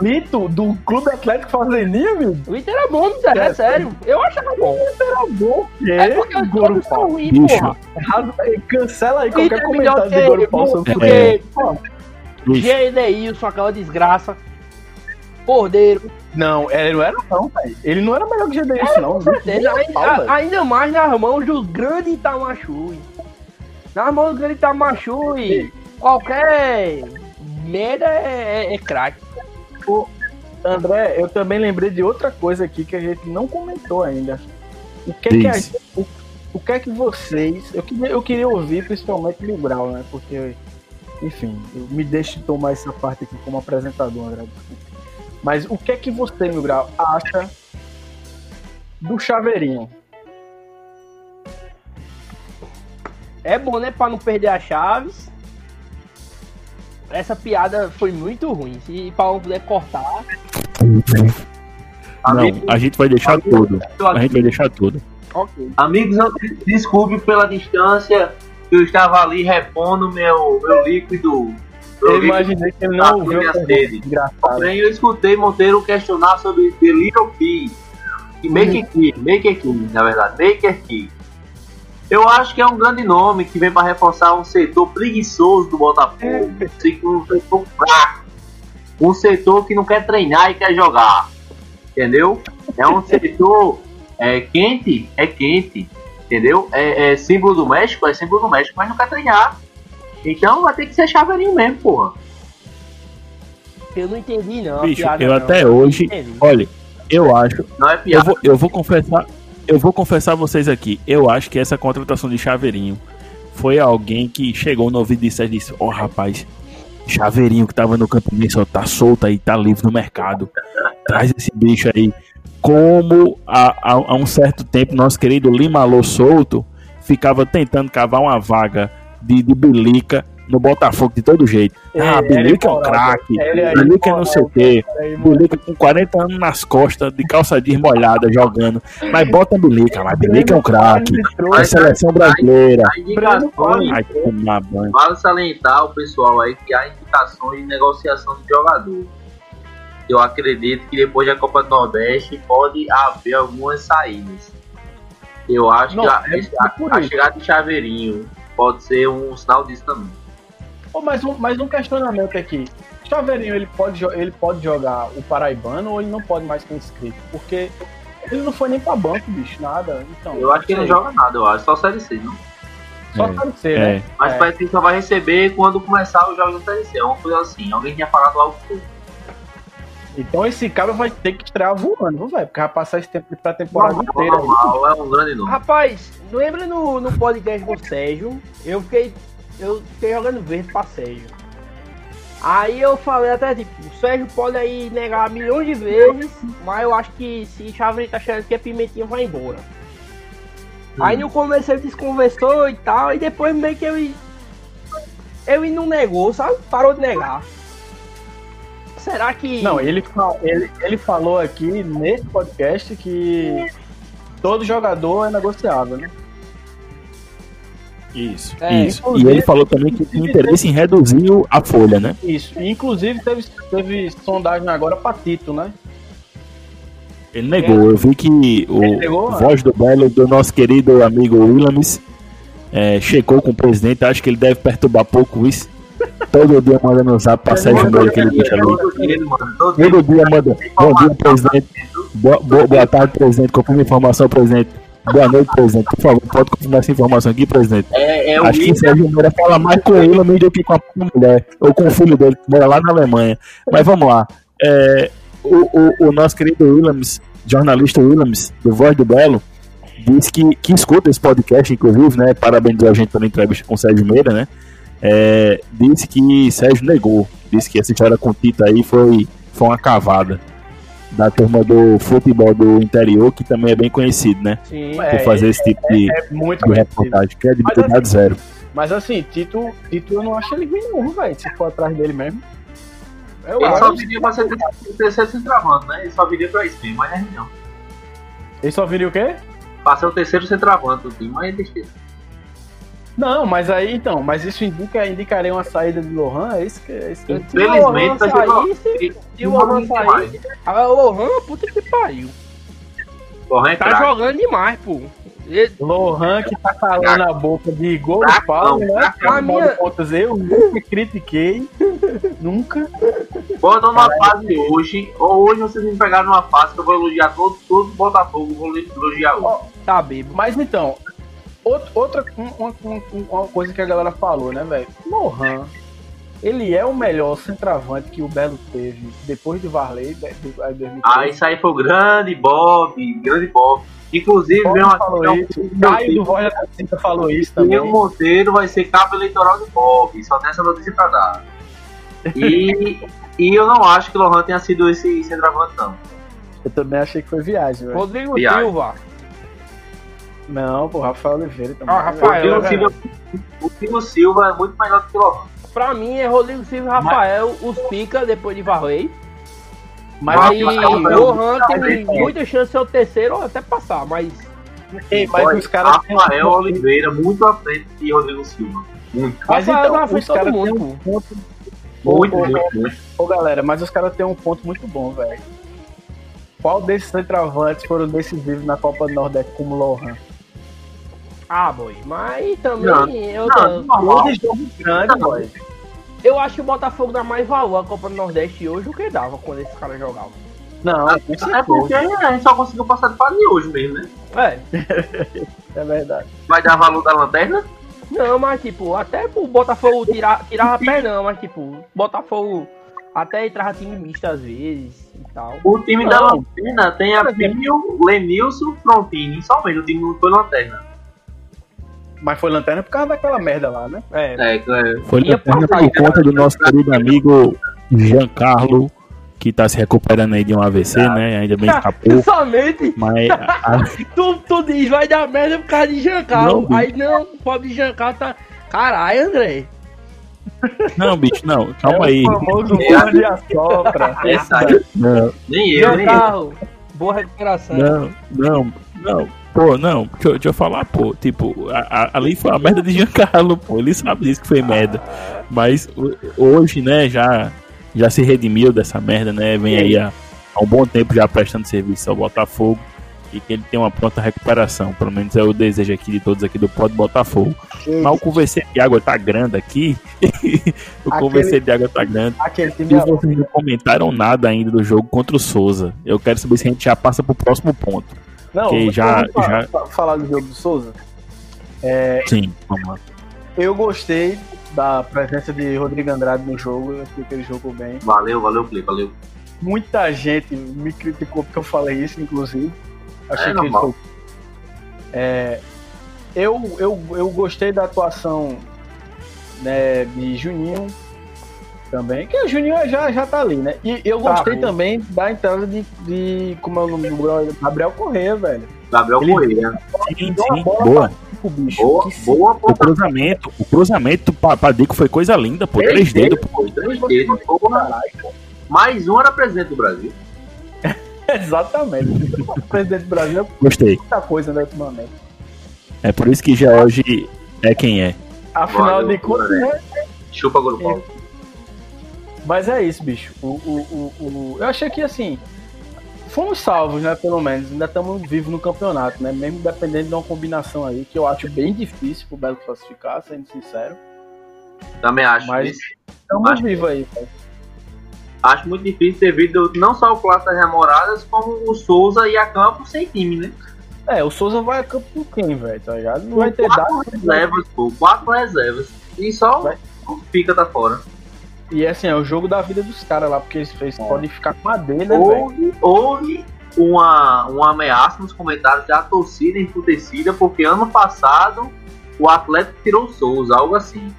Lito, do Clube Atlético Fazendia, meu? O Ito era bom, é, É, sério. Eu achava bom. Era bom, que É porque os Goro são ruins, porra. Errado. Cancela aí O qualquer é comentário de Goro Paulo sobre porque É. Ó, Bicho, Gedeilson, aquela desgraça. Cordeiro. Não, ele não era não, velho. Ele não era melhor que Gedeilson, não. Com certeza. A. Ainda, ainda mais nas mãos do grande Itamarchui. Nas mãos do grande Itamarchui, qualquer merda é, é, é craque. André, eu também lembrei de outra coisa aqui que a gente não comentou ainda. O que é que, a gente- o, o que, é que vocês. Eu queria, eu queria ouvir principalmente Mil Grau, né? Porque, enfim, eu me deixe tomar essa parte aqui como apresentador, André. Mas o que é que você, Mil Grau, acha do chaveirinho? É bom, né? Pra não perder as chaves. Essa piada foi muito ruim. Se Paulo puder cortar. não, a gente vai deixar tudo. A gente vai deixar tudo. Ok. Amigos, eu desculpe pela distância que eu estava ali repondo meu, meu líquido. Meu Eu imaginei que ele não ouviu. Porém, eu escutei Monteiro questionar sobre The Little Key. E Maker Key, Maker Key, na verdade, Maker Key. Eu acho que é um grande nome que vem para reforçar um setor preguiçoso do Botafogo. Um setor fraco. Um setor que não quer treinar e quer jogar. Entendeu? É um setor é, quente, é quente. Entendeu? É, é símbolo do México, é símbolo do México, mas não quer treinar. Então vai ter que ser chaveirinho mesmo, porra. Eu não entendi, não. Bicho, piada, eu não. até hoje, olha, eu acho, Não é eu piada. vou, eu vou confessar, eu vou confessar a vocês aqui, eu acho que essa contratação de Chaveirinho foi alguém que chegou no ouvido e disse, ó rapaz, Chaveirinho que tava no campo só tá solto aí, tá livre no mercado, traz esse bicho aí. Como há, um certo tempo nosso querido Lima Alô solto ficava tentando cavar uma vaga de, de bilica no Botafogo de todo jeito. Ah, Ele- ele bilica é um craque, Ele aí, bilica é não sei o quê. Bilica com 40 anos nas costas, de calça jeans molhada, jogando. Mas bota Bilica, mas Bilica é um craque. É seleção brasileira. Ai, tomar banho. vale salientar o pessoal aí que há indicações de negociação de jogador. Eu acredito que depois da Copa do Nordeste pode haver algumas saídas. Eu acho Não, que a, é a- a chegada de Chaveirinho pode ser um sinal disso também. Pô, mais, um, mais um questionamento aqui. Chaveirinho, ele pode, ele pode jogar o Paraibano ou ele não pode mais com inscrito? Porque ele não foi nem pra banco, bicho, nada. Então, Eu acho que ele não joga nada, eu acho, só Série C, não. Só É. pode ser, É. né? Mas É. parece que só vai receber quando começar os jogos da Série C. É uma coisa assim, alguém tinha falado algo assim. Então esse cara vai ter que estrear voando, velho? Porque vai passar esse tempo de pré-temporada Normal, inteira. normal, é um grande nome. Rapaz, lembra no, no podcast do Sérgio? Eu fiquei. Eu fiquei jogando verde pra Sérgio. Aí eu falei até tipo, o Sérgio pode aí negar milhões de vezes, mas eu acho que se Chaveirinho tá achando que a pimentinha vai embora. Aí no começo ele desconversou e tal, e depois meio que eu. Ele não negou, sabe? Parou de negar. Será que. Não, ele, ele, ele falou aqui nesse podcast que todo jogador é negociável, né? Isso, É, isso. E ele falou também que tinha interesse em reduzir a folha, né? Isso. E, inclusive teve, teve sondagem agora pra Tito, né? Ele negou. Eu vi que o negou, voz do Belo, do nosso querido amigo Williams, é, checou com o presidente. Acho que ele deve perturbar pouco isso. <laughs> Todo dia mandando um zap pra Sérgio Moro, aquele bicho ali. Todo dia, manda. Bom dia, presidente. Boa, boa, boa tarde, presidente. Confirma informação, presidente. Boa noite, presidente. Por favor, pode confirmar essa informação aqui, presidente. É, é o Acho que William, Sérgio Moura fala mais com ele mesmo do que com a mulher. Ou com o filho dele, que mora lá na Alemanha. Mas vamos lá. É, o, o, o nosso querido Williams, jornalista Williams, do Voz do Belo, disse que, que escuta esse podcast, inclusive, né? Parabenizou a gente pela entrevista com o Sérgio Meira, né? É, disse que Sérgio negou. Disse que essa história com o Tito aí foi, foi uma cavada. Da turma do futebol do interior, que também é bem conhecido, né? Sim. É, Por fazer esse tipo de, É muito de reportagem. Credibilidade zero. Mas assim, Tito, Tito eu não acho ele ruim não, velho. Se for atrás dele mesmo. Eu ele só acho. viria pra ser o terceiro centroavante, né? Ele só viria pra isso mas não é não. Ele só viria o quê? Pra ser o terceiro centroavante do time, mas é besteira. Não, mas aí então, mas isso indica, indicaria uma saída de Lohan, é isso que é isso que Se o Infelizmente, Lohan vai ser uma- saísse, se o Não Lohan saísse, a Lohan, puta que pariu. Lohan é Tá craque. jogando demais, pô. Ele- Lohan que tá calando a boca de gol do Paulo, né? Afinal minha- de contas, eu nunca critiquei, nunca. Eu tô numa fase hoje, ou hoje vocês me pegaram numa fase que eu vou elogiar todo, todo o Botafogo, vou elogiar hoje. Tá bebo. Mas então, out- outra uma, uma- uma coisa que a galera falou, né, velho? Lohan, ele é o melhor centroavante que o Belo teve depois do Varley, de, de, de 2013. Ah, isso aí foi o grande Bob, grande Bob. Inclusive, uma, falou um- isso, Caio do Voz da falou isso também. Daniel Monteiro vai ser cabo eleitoral de Bob, só tem essa notícia pra dar. E, e eu não acho que o Lohan tenha sido esse centroavante, não. Eu também achei que foi viagem, velho. Rodrigo Viagem. Silva. Não, pô, Rafael Oliveira também. Ah, Rafael. O Tino é Silva, o Silva é muito melhor do que o Lohan. Pra mim é Rodrigo Silva e Rafael, os pica depois de Varley. Mas Aí Rafael, o Rafael, Lohan tem Rafael. muita chance de ser o terceiro ou até passar, mas Ei, mas Olha, os caras Rafael um- Oliveira, muito à frente de Rodrigo Silva. Muito, Mas Rafael então, na frente os de todo caras mundo, têm um ponto. muito, Ô, ô, muito, muito. Ô, galera, mas os caras têm um ponto muito bom, velho. Qual desses centroavantes foram decisivos na Copa do Nordeste como Lohan? Ah, boy, mas também Não, eu, Não. Todo jogo grande, boy. eu acho que o Botafogo dá mais valor à Copa do Nordeste hoje do que dava quando esses caras jogavam. Não, É certeza. porque a gente só conseguiu passar de fase hoje mesmo, né? É. <laughs> É verdade. Vai dar valor da lanterna? Não, mas tipo, até o Botafogo tirar, tirava pé não, mas tipo, Botafogo até entrava time misto às vezes e tal. O time da Não. lanterna tem a Pio, Lenilson, Frontini. Somente o time não foi lanterna. Mas foi lanterna por causa daquela merda lá, né? É. É, é. Foi lanterna por conta do nosso querido amigo Giancarlo, que tá se recuperando aí de um AVC, né? Ainda bem escapou. <laughs> Somente Mas a- <laughs> tu, tu diz, vai dar merda por causa de Giancarlo. Não, Aí não, o pobre Giancarlo tá. Caralho, André. não, bicho, não, calma aí. É o famoso mano de assopra. Aí. Não, Nem eu, nem eu. Giancarlo, boa recuperação. não, não, não. Pô, não, deixa, eu- deixa eu falar, pô. Tipo, a- a- ali foi a merda de Giancarlo, pô. Ele sabe disso que foi merda. Mas hoje, né, já, já se redimiu dessa merda, né? Vem aí há, há um bom tempo já prestando serviço ao Botafogo. E que ele tem uma pronta recuperação. Pelo menos é o desejo aqui de todos aqui do Pod Botafogo. Mas o conversei de água tá grande aqui. <laughs> o Aquele- conversei de água tá grande. Aquele time E é vocês não comentaram nada ainda do jogo contra o Souza. Eu quero saber se a gente já passa pro próximo ponto. Não, que já- já- fa- falar do jogo do Souza. Sim, vamos lá. Eu gostei da presença de Rodrigo Andrade no jogo. Eu achei que ele jogou bem. Valeu, valeu, Felipe, valeu. Muita gente me criticou porque eu falei isso, inclusive. Achei É que ele foi. É, eu, eu, eu gostei da atuação né, de Juninho também, que o Juninho já, já tá ali, né? E eu Tá, gostei né? também da entrada de, de. Como é o nome do? Gabriel Corrêa, velho. Gabriel Ele- Correia. Sim, sim, boa. O bicho. Boa, boa O cruzamento, o cruzamento pra, pra Dico foi coisa linda, pô. Três dedos, pô. Três dedos. Mais um era presidente do Brasil. <laughs> Exatamente. Presidente do Brasil é Gostei. muita coisa, né, ultimamente. É por isso que George é quem é. Afinal Valeu, de contas, né? Chupa Golo Paulo. Mas é isso, bicho. O, o, o, Eu achei que assim. Fomos salvos, né? Pelo menos. Ainda estamos vivos no campeonato, né? Mesmo dependendo de uma combinação aí, que eu acho bem difícil pro Belo classificar, sendo sincero. Também acho. Mas-. Estamos vivos aí, velho. Acho muito difícil devido não só o Clássico das Namoradas, como o Souza e a Campo sem time, né? É, o Souza vai a campo com quem, velho? Tá ligado? Não vai ter quatro dado. reservas, pô. Quatro reservas. E só Vai. Fica tá fora. E assim, é o jogo da vida dos caras lá, porque eles, eles É. podem ficar com a D, né, velho? Houve, houve uma, uma ameaça nos comentários da torcida emputecida, porque ano passado o Atlético tirou o Souza, algo assim.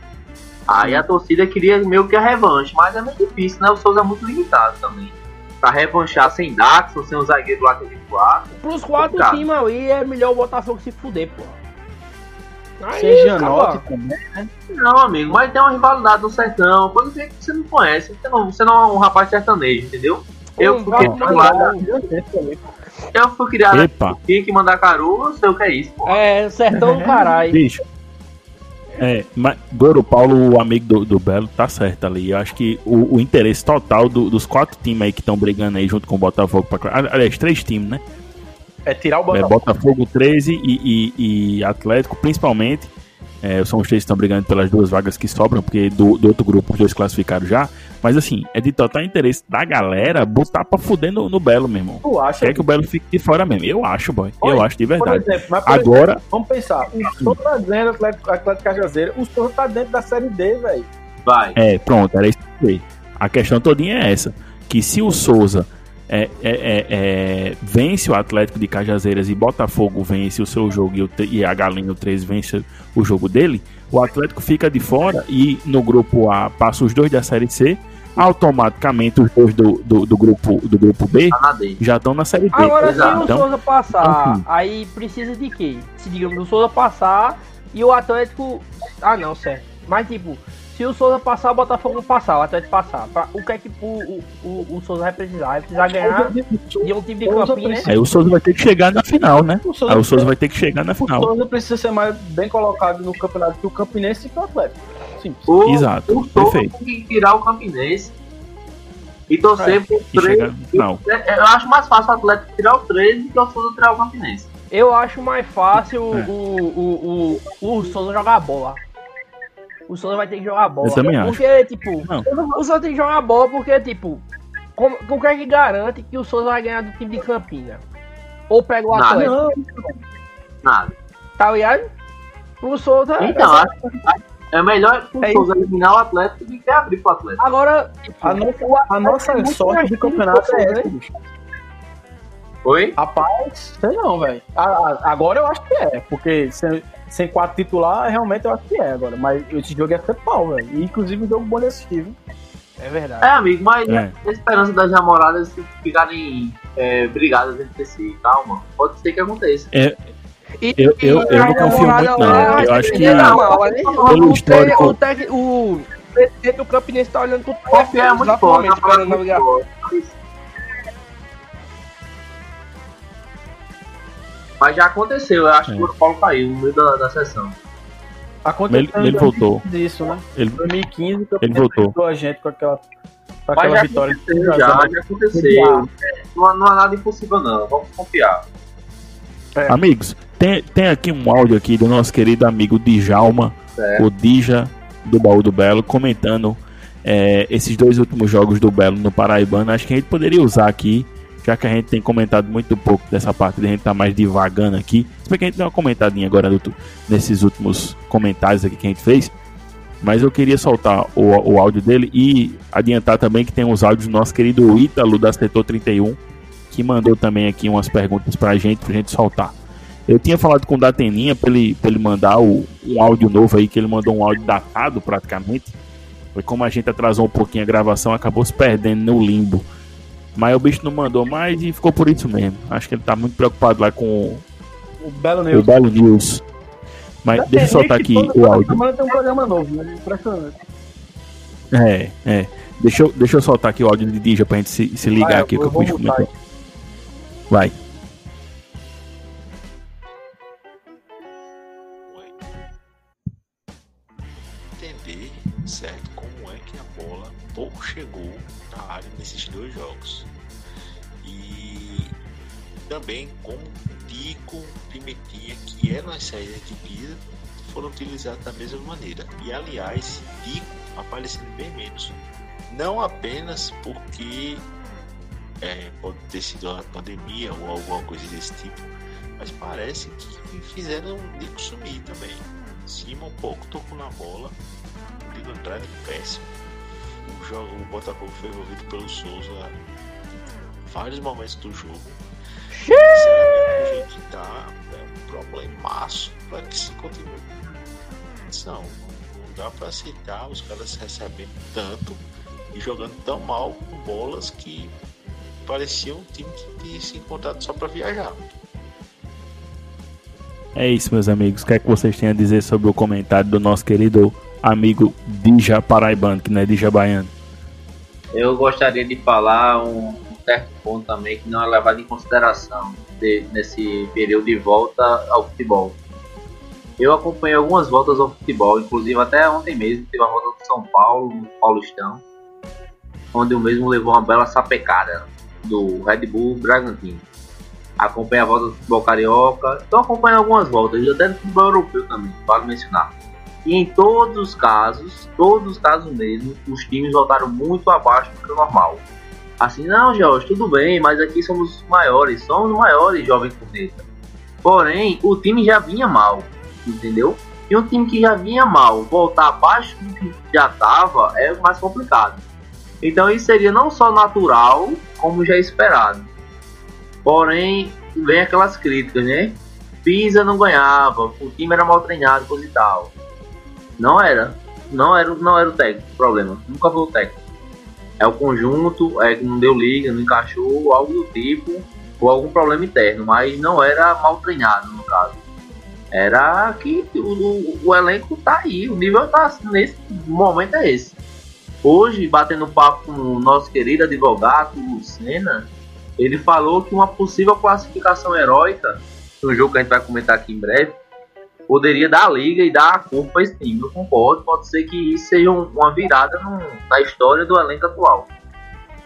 Aí a torcida queria meio que a revanche, mas é meio difícil, né? O Souza é muito limitado também. Pra revanchar sem Daxon, sem o zagueiro lá que ele. Pros quatro times ali é melhor o Botafogo se fuder, pô. Aí. Note também. Não, amigo, mas tem uma rivalidade no sertão, coisa que você não conhece. Você não, você não é um rapaz sertanejo, entendeu? Eu fui criado lá, eu fui criado Epa, aqui que mandar caru, eu sei o que é isso, pô. É, sertão do caralho. bicho. É, mas Goro Paulo, o amigo do, do Belo, tá certo ali. Eu acho que o, o interesse total do- dos quatro times aí que estão brigando aí junto com o Botafogo, pra, aliás, três times, né? É tirar o É, Botafogo. Botafogo 13 e, e- e Atlético, principalmente. É, são os três que estão brigando pelas duas vagas que sobram, porque do, do outro grupo os dois classificaram já. Mas assim, é de total interesse da galera botar pra fuder no, no Belo, meu irmão. Tu acha Quer que o Belo fique de fora mesmo. Eu acho, boy. Eu acho de Por verdade. exemplo, mas por exemplo, Agora, vamos pensar. O Souza tá dentro, Atlético, Atlético Cajazeira, o Souza tá dentro da Série D, velho. Vai. é, pronto, era isso aí. A questão todinha é essa. Que se o Souza é, é, é, é, vence o Atlético de Cajazeiras e Botafogo vence o seu jogo e, o, e a Galinha o 3 vence o jogo dele, o Atlético fica de fora e no grupo A passa os dois da Série C, automaticamente os dois do, do, do grupo, do grupo B Tá já estão na Série B. Agora, se o Então, Souza passar, assim. aí precisa de quê? Se digamos o Souza passar e o Atlético. Ah, não, certo. Mas tipo, se o Souza passar, o Botafogo não passar, o Atlético passar. Pra- o que é que o, o, o, o Souza vai precisar? Vai precisar ganhar de um time de Campinas. precisa- Aí o Souza vai ter que chegar na final, né? O Souza, Aí o Souza vai ter que chegar na o final. Souza precisa ser mais bem colocado no campeonato que o Campinense e que o Atlético. Simples. O, Exato, o Souza perfeito. tem que tirar o Campinense e torcer É, pro E 13. chegar na final. É, Eu acho mais fácil o Atlético tirar o 13 do que o Souza tirar o Campinense. Eu acho mais fácil É. o, o, o, o Souza jogar bola. O Souza vai ter que jogar bola. Eu também acho. Porque, tipo, Não. o Souza tem que jogar bola porque, tipo, como, o que é que garante que o Souza vai ganhar do time de Campina? Ou pega o Nada. Atlético, Nada. tá ligado? O Souza. Então, acho que é melhor o É Souza eliminar o Atlético do que abrir pro Atlético. Agora, tipo, A nossa, o Atlético a nossa é sorte time campeonato é essa, bicho. Oi? Rapaz, sei não, velho. A- a- Agora eu acho que é, porque sem, sem quatro titular, realmente eu acho que é agora. Mas esse jogo ia ser pau, velho. E, Inclusive um jogo bom de assistir, viu? É verdade. É, amigo, mas É. a esperança das namoradas ficarem é, brigadas entre si. Calma, pode ser que aconteça. E- Eu, eu, eu não e confio muito, lá, não. Eu acho que é né? pelo O histórico. O, o presidente do Campinense tá olhando é exatamente, a palavra é esperando muito forte. Mas já aconteceu, eu acho É. que o Paulo caiu no meio da, da sessão. Aconteceu Ele- ele em voltou. 2015 Isso, né? Ele, 2015, que Ele voltou. a gente com aquela, com Mas aquela já vitória. aconteceu, já, já aconteceu. É, Não, há- não há nada impossível, não. Vamos confiar. amigos, tem, tem aqui um áudio aqui do nosso querido amigo Djalma, Certo. o Dija do Baú do Belo, comentando é, esses dois últimos jogos do Belo no Paraibano. Acho que a gente poderia usar aqui, já que a gente tem comentado muito pouco dessa parte, a gente tá mais divagando aqui. Se bem que a gente deu uma comentadinha agora nesses últimos comentários aqui que a gente fez. Mas eu queria soltar o, o áudio dele e adiantar também que tem os áudios do nosso querido Ítalo da Setor 31, que mandou também aqui umas perguntas pra gente, pra gente soltar. Eu tinha falado com o Dateninha pra ele, pra ele mandar o, um áudio novo aí, que ele mandou um áudio datado praticamente. Foi como a gente atrasou um pouquinho a gravação, acabou se perdendo no limbo. Mas o bicho não mandou mais e ficou por isso mesmo. Acho que ele tá muito preocupado lá com o, O Belo o News. Belo News. Mas deixa eu soltar aqui o áudio. semana tem um programa novo, né? Impressionante. É, é. Deixa eu, deixa eu soltar aqui o áudio de Dija pra gente se, se ligar Vai, aqui eu que o bicho mutar comentou. Vai. Também como Tico, Pimentinha que eram as saídas de Pisa foram utilizados da mesma maneira e aliás Tico aparecendo bem menos não apenas porque é, pode ter sido a pandemia ou alguma coisa desse tipo mas parece que fizeram o Nico sumir também Simon pouco tocou na bola Liga Andrade péssimo. O jogo, o Botafogo foi envolvido pelo Souza vários momentos do jogo. Sinceramente, a gente tá é um problemaço para que se continue. Não, não dá para aceitar os caras recebendo tanto e jogando tão mal com bolas que parecia um time que tinha se encontrado só para viajar. É isso, meus amigos. O que é que vocês têm a dizer sobre o comentário do nosso querido amigo Dija Paraibano, que não é Dija Baiano? Eu gostaria de falar um certo ponto também que não é levado em consideração de- nesse período de volta ao futebol. Eu acompanhei algumas voltas ao futebol, inclusive até ontem mesmo teve a volta do São Paulo, no Paulistão, onde o mesmo levou uma bela sapecada do Red Bull Bragantino. Acompanhei a volta do futebol carioca, estou acompanhando algumas voltas, até do futebol europeu também, vale mencionar. E em todos os casos, todos os casos mesmo, os times voltaram muito abaixo do que o normal. Assim, não, Jorge, tudo bem, mas aqui somos os maiores, somos os maiores, jovem corneta. Porém, o time já vinha mal, entendeu? E um time que já vinha mal, voltar abaixo do que já estava é mais complicado. Então isso seria não só natural, como já esperado. Porém, vem aquelas críticas, né? Pisa não ganhava, o time era mal treinado, coisa e tal. Não era. Não era, não era o técnico o problema. Nunca foi o técnico. É o conjunto, é que não deu liga, não encaixou, algo do tipo, ou algum problema interno, mas não era mal treinado no caso. Era que o, o, o elenco tá aí, o nível tá nesse momento é esse. Hoje, batendo papo com o nosso querido advogado Lucena, ele falou que uma possível classificação heróica, no jogo que a gente vai comentar aqui em breve, poderia dar a liga e dar a culpa para esse time. Eu concordo, pode ser que isso seja um- uma virada no- na história do elenco atual.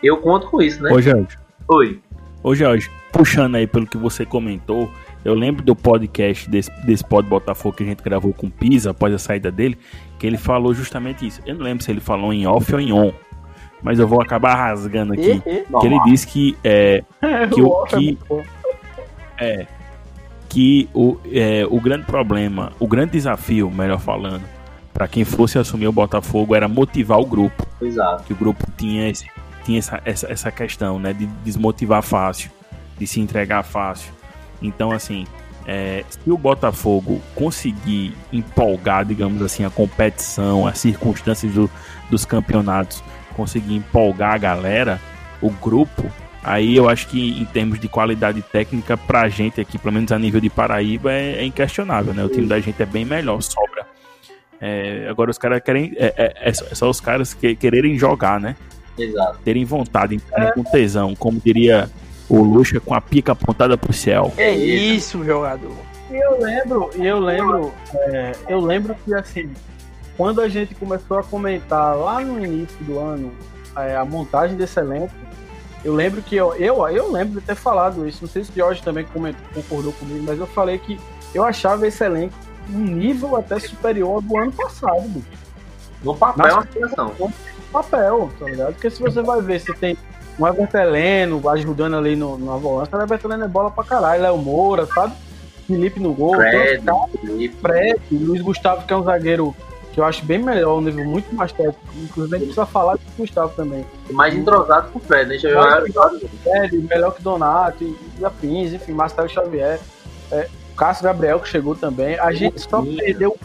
Eu conto com isso, né? Ô, Jorge, Oi. Ô Jorge, puxando aí pelo que você comentou, eu lembro do podcast desse, desse pod Botafogo que a gente gravou com o Pisa após a saída dele, que ele falou justamente isso. Eu não lembro se ele falou em off ou em on, mas eu vou acabar rasgando aqui. que ele disse que é <laughs> que o que é que o, é, o grande problema, o grande desafio, melhor falando, para quem fosse assumir o Botafogo era motivar o grupo. Exato. Que o grupo tinha, esse, tinha essa, essa, essa questão, né? De desmotivar fácil, de se entregar fácil. Então, assim, é, se o Botafogo conseguir empolgar, digamos assim, a competição, as circunstâncias do, dos campeonatos, conseguir empolgar a galera, o grupo, aí eu acho que em termos de qualidade técnica, pra gente aqui, pelo menos a nível de Paraíba, é, é inquestionável, né? O time da gente é bem melhor, sobra. É, agora os caras querem. É, é, é, só os caras que quererem jogar, né? Exato. Terem vontade, com tesão, como diria o Lucha com a pica apontada pro céu. É isso, jogador. E eu lembro, e eu lembro, é, eu lembro que assim, quando a gente começou a comentar lá no início do ano é, a montagem desse elenco, eu lembro que eu, eu, eu lembro de ter falado isso. Não sei se o Jorge também concordou comigo, mas eu falei que eu achava esse elenco um nível até superior ao do ano passado, bicho. No papel é uma situação. No papel, tá ligado? Porque se você vai ver, se tem um Everton Heleno ajudando ali no, na volância, o Everton Heleno é bola pra caralho, Léo Moura, sabe? Felipe no gol, Fred. Fred, Luiz Gustavo, que é um zagueiro que eu acho bem melhor, um nível muito mais técnico. Inclusive, a gente precisa falar do Gustavo também. Mais entrosado com o Fred, deixa eu jogar. Fred, melhor que Donato e, e afins, enfim, Marcelo Xavier. É, Cássio Gabriel, que chegou também. A gente só perdeu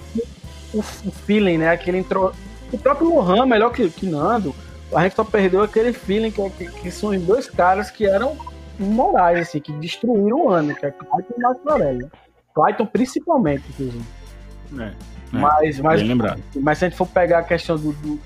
o, o, feeling, né? Aquele entrou. O próprio Lohan, melhor que, que Nando, a gente só perdeu aquele feeling que, que, que são os dois caras que eram morais, assim, que destruíram o ano, que é Clayton e Marcos Aurélio. Clayton principalmente, inclusive. É, mas, mas, lembrado. mas se a gente for pegar a questão do, do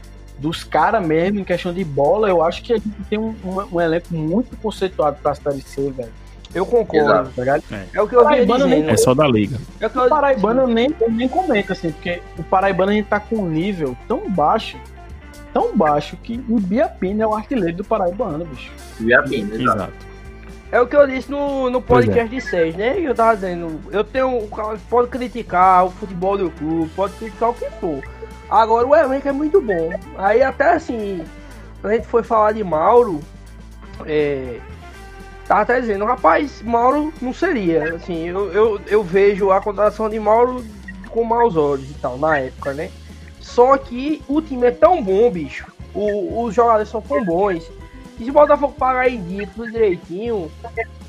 dos caras mesmo, em questão de bola, eu acho que a gente tem um, um, um elenco muito conceituado pra Série C, velho. Eu concordo. Exato, É. É o que eu Paraibano dizendo. É só da liga. É o que O eu... Paraibano eu nem, eu nem comento, assim, porque o Paraibano a gente tá com um nível tão baixo, tão baixo, que o Biapina é o artilheiro do Paraibano, bicho. E a Pina, exato. Exato. É o que eu disse no, no Pois podcast de 6, né? Eu tava dizendo, eu tenho. Pode criticar o futebol do clube, pode criticar o que for. Agora o elenco é muito bom. Aí até assim, a gente foi falar de Mauro, é. Tava até dizendo, rapaz, Mauro não seria. Assim, eu, eu, eu vejo a contratação de Mauro com maus olhos e tal, na época, né? Só que o time é tão bom, bicho. O- os jogadores são tão bons. E se o Botafogo pagar em dia, tudo direitinho,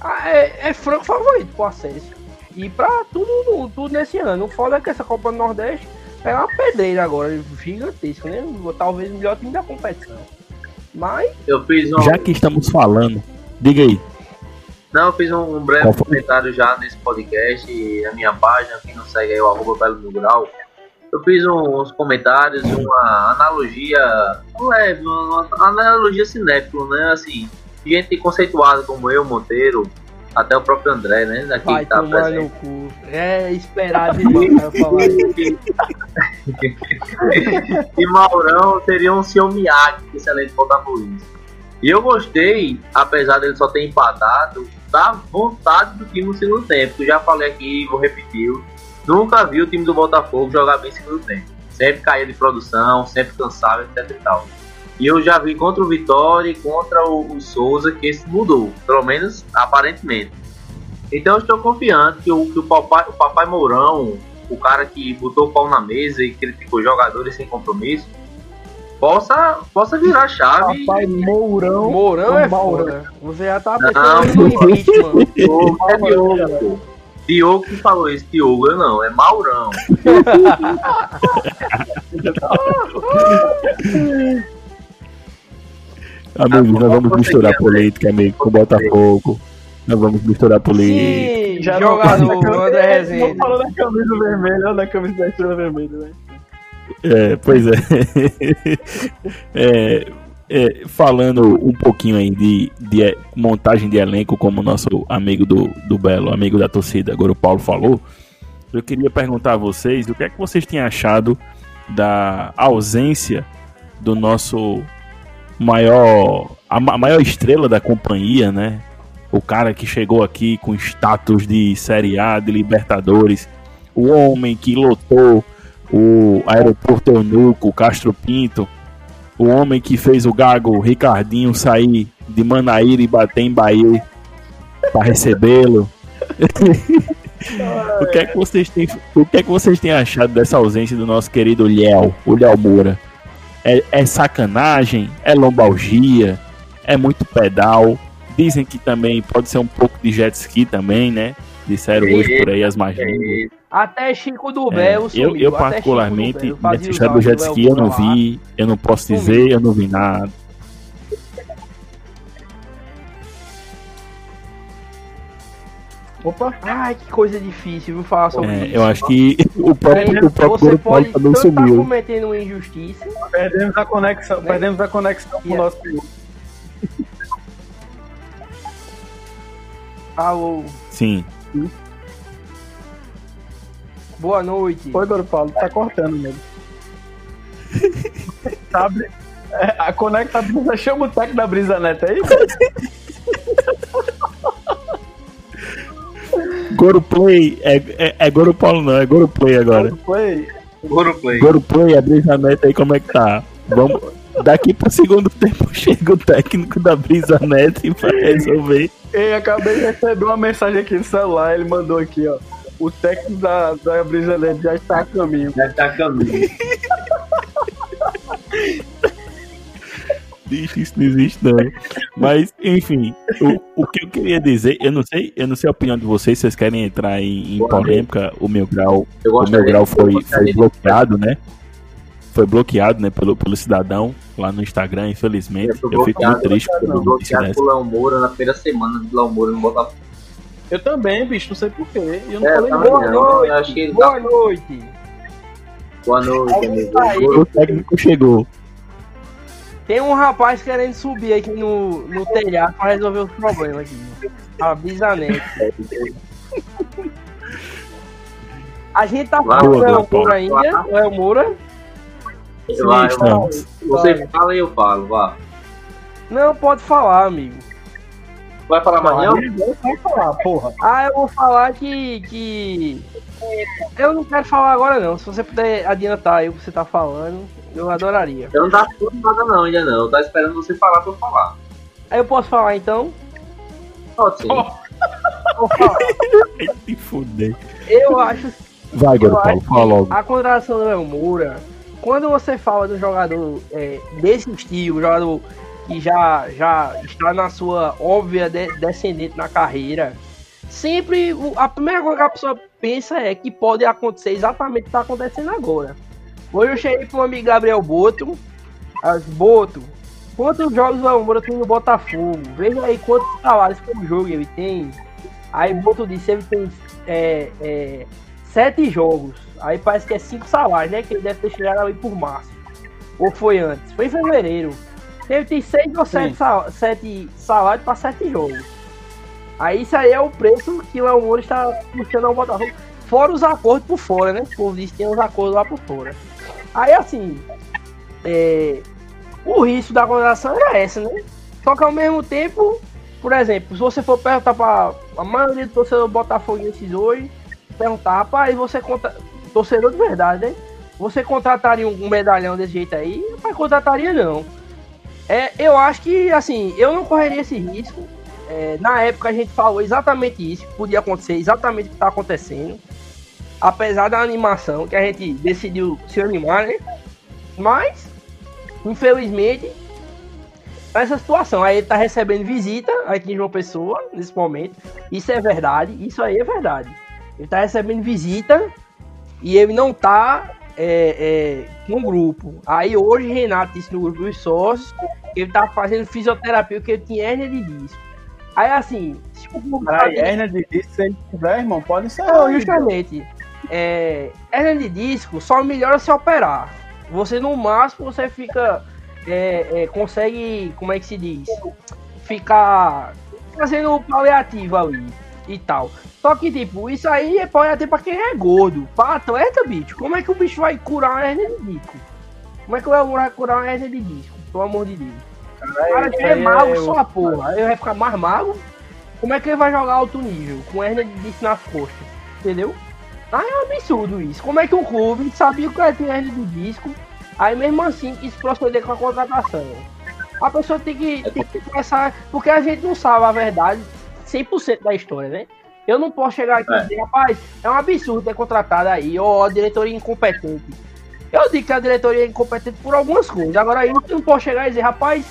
ah, é, é franco favorito pro acesso. E pra tudo, tudo nesse ano. O foda é que essa Copa do Nordeste é uma pedreira agora, gigantesca, né? Talvez o melhor time da competição. Mas, Eu fiz um. Já que estamos falando, diga aí. Não, eu fiz um, um breve comentário já nesse podcast e na minha página, quem não segue aí o arroba Belo Mil Grau. Eu fiz uns comentários, uma analogia leve, uma, analogia cinéfilo, né? Assim, gente conceituada como eu, Monteiro, até o próprio André, né? Daqui vai que tá tomar presente. no cu. É esperado demais eu falar isso. <laughs> e Maurão seria um seu Miyagi, excelente botafoguense. E eu gostei, apesar dele só ter empatado, da vontade do time no segundo tempo. Eu já falei aqui vou repetir. Nunca vi o time do Botafogo jogar bem segundo tempo. Sempre caía de produção, sempre cansava, etc e tal. E eu já vi contra o Vitória e contra o, o Souza que esse mudou, pelo menos aparentemente. Então eu estou confiante que o, que o, papai, o papai Mourão, o cara que botou o pau na mesa e criticou jogadores sem compromisso, possa, possa virar a chave. Papai Mourão. Mourão é Maurão. foda. Você já tá Não, pensando no impeachment. Diogo, é Diogo. Que falou isso, Diogo, eu não, é Maurão. <laughs> Amigos, nós vamos misturar política, amigo, com Botafogo. Nós vamos misturar política. Sim, Já jogador, André Rezende. Não falou da camisa vermelha, olha da camisa da estrela vermelha, né? É, pois é. <laughs> É, é, Falando um pouquinho aí de, de é, montagem de elenco, como nosso amigo do, do Belo, amigo da torcida, agora o Paulo falou, eu queria perguntar a vocês o que é que vocês têm achado da ausência do nosso maior, a ma- maior estrela da companhia, né? o cara que chegou aqui com status de Série A, de Libertadores, o homem que lotou o aeroporto Eunuco, Castro Pinto, o homem que fez o Gago, Ricardinho, sair de Manaíra e bater em Bahia para recebê-lo. <laughs> o, que é que vocês têm, o que é que vocês têm achado dessa ausência do nosso querido Léo, o Léo Moura? É, é sacanagem? É lombalgia? É muito pedal? Dizem que também pode ser um pouco de jet ski também, né? Disseram hoje por aí as magias. Até Chico do É, Bel eu, sumiu. eu até particularmente, nessa história o do jet ski eu não vi, eu não posso Sumiu. dizer, eu não vi nada. Opa, Ai, que coisa difícil, viu, falar sobre É, isso. eu acho que o próprio, o próprio você pode também cometendo uma injustiça, perdemos a conexão, Né? perdemos a conexão com o nosso piloto. alô, Sim. Boa noite. Oi, Goro Paulo, tá cortando mesmo. <laughs> Sabe? É, a conecta brisa, chama o técnico da brisa neta <laughs> aí. Goro Play, é, é, é Goro Paulo não, é Goro Play agora. Foi. Goro Play. Goro Play, a Brisa Net aí, como é que tá? Vamos, daqui pro segundo tempo chega o técnico da Brisa Net pra resolver. Ei, acabei de receber uma mensagem aqui no celular, ele mandou aqui, ó. O técnico da, da brisa neta já está a caminho. Já tá a caminho. <laughs> Bicho, isso não existe não. Mas, enfim, o, o que eu queria dizer, eu não sei, eu não sei a opinião de vocês, vocês querem entrar em, em polêmica, o meu grau, o meu grau foi, foi bloqueado, né? Foi bloqueado, né, pelo, pelo cidadão lá no Instagram, infelizmente. Eu Eu fico muito triste Fui notícia bloqueado dessa. por Léo Moura na primeira semana do Léo Moura no Botafogo. Eu também, bicho, não sei porquê. Eu não É, falei não. noite, Eu acho que ele boa tá- noite. Boa noite, amigo. Aí. O técnico chegou. Tem um rapaz querendo subir aqui no, no telhado pra resolver os problemas aqui. A bisanete. <laughs> A gente tá falando do Boa, Léo. Moura ainda, Léo Moura. Vai, vai. Você fala e eu falo, vá. Não, pode falar, amigo. Vai falar mais não? Vou falar, porra. Ah, eu vou falar que, que. Eu não quero falar agora não. Se você puder adiantar aí o que você tá falando, eu adoraria. Eu não tá falando nada não, ainda não. Eu tava esperando você falar pra eu falar. Aí eu posso falar então? Pode sim. Vou falar. <laughs> Se fuder. Eu acho Vai, Eu Goro Paulo, que fala logo. A contratação do Léo Moura, quando você fala do jogador é, desse estilo, jogador que já, já está na sua óbvia de- descendente na carreira, sempre a primeira coisa que a pessoa pensa é que pode acontecer exatamente o que está acontecendo agora. Hoje eu cheguei para o amigo Gabriel Boto, as Boto, quantos jogos o Moura tem no Botafogo? Veja aí quantos salários por jogo ele tem. Aí Boto disse ele tem é, é, sete jogos. Aí parece que é cinco salários, né? Que ele deve ter chegado ali por março. Ou foi antes? Foi em fevereiro. Ele tem seis ou sete, sal- sete salários para sete jogos. Aí isso aí é o preço que o Léo Moura está puxando ao Botafogo. Fora os acordos por fora, né? O povo diz que tem os acordos lá por fora. Aí assim, é, o risco da contratação era essa, né? Só que ao mesmo tempo, por exemplo, se você for perguntar para a maioria do torcedor botafoguenses hoje, perguntar, rapaz, você conta. Torcedor de verdade, né? Você contrataria um medalhão desse jeito aí? Rapaz, contrataria não. É, eu acho que, assim, eu não correria esse risco. É, na época a gente falou exatamente isso, podia acontecer exatamente o que está acontecendo. Apesar da animação, que a gente decidiu se animar, né? Mas, infelizmente, essa situação. Aí ele tá recebendo visita aqui em João Pessoa, nesse momento. Isso é verdade, isso aí é verdade. Ele tá recebendo visita e ele não tá é, é, no grupo. Aí hoje Renato disse no grupo dos sócios que ele tá fazendo fisioterapia porque ele tinha hernia de disco. Aí assim, se o grupo hernia de disco, se ele tiver, irmão, pode ser. não, justamente. É, hernia de disco só melhora se operar. Você no máximo você fica. é, é, consegue. Como é que se diz? Ficar fazendo paliativo ali e tal. Só que, tipo, isso aí é paliativo pra quem é gordo. Pra atleta, bicho, como é que o bicho vai curar uma hernia de disco? Como é que o Léo vai curar uma hernia de disco? Pelo amor de Deus. O cara é magro é só a porra. Aí vai ficar mais magro. Como é que ele vai jogar alto nível? Com hernia de disco nas costas. Entendeu? Aí é um absurdo isso. Como é que um clube sabia que o cara tinha hernia de disco, aí mesmo assim quis proceder com a contratação? A pessoa tem que, tem que começar. Porque a gente não sabe a verdade 100% da história, né? Eu não posso chegar aqui e dizer, rapaz, é um absurdo ter contratado aí, ó, a diretoria incompetente. Eu digo que a diretoria é incompetente por algumas coisas. Agora aí eu não posso chegar e dizer, rapaz,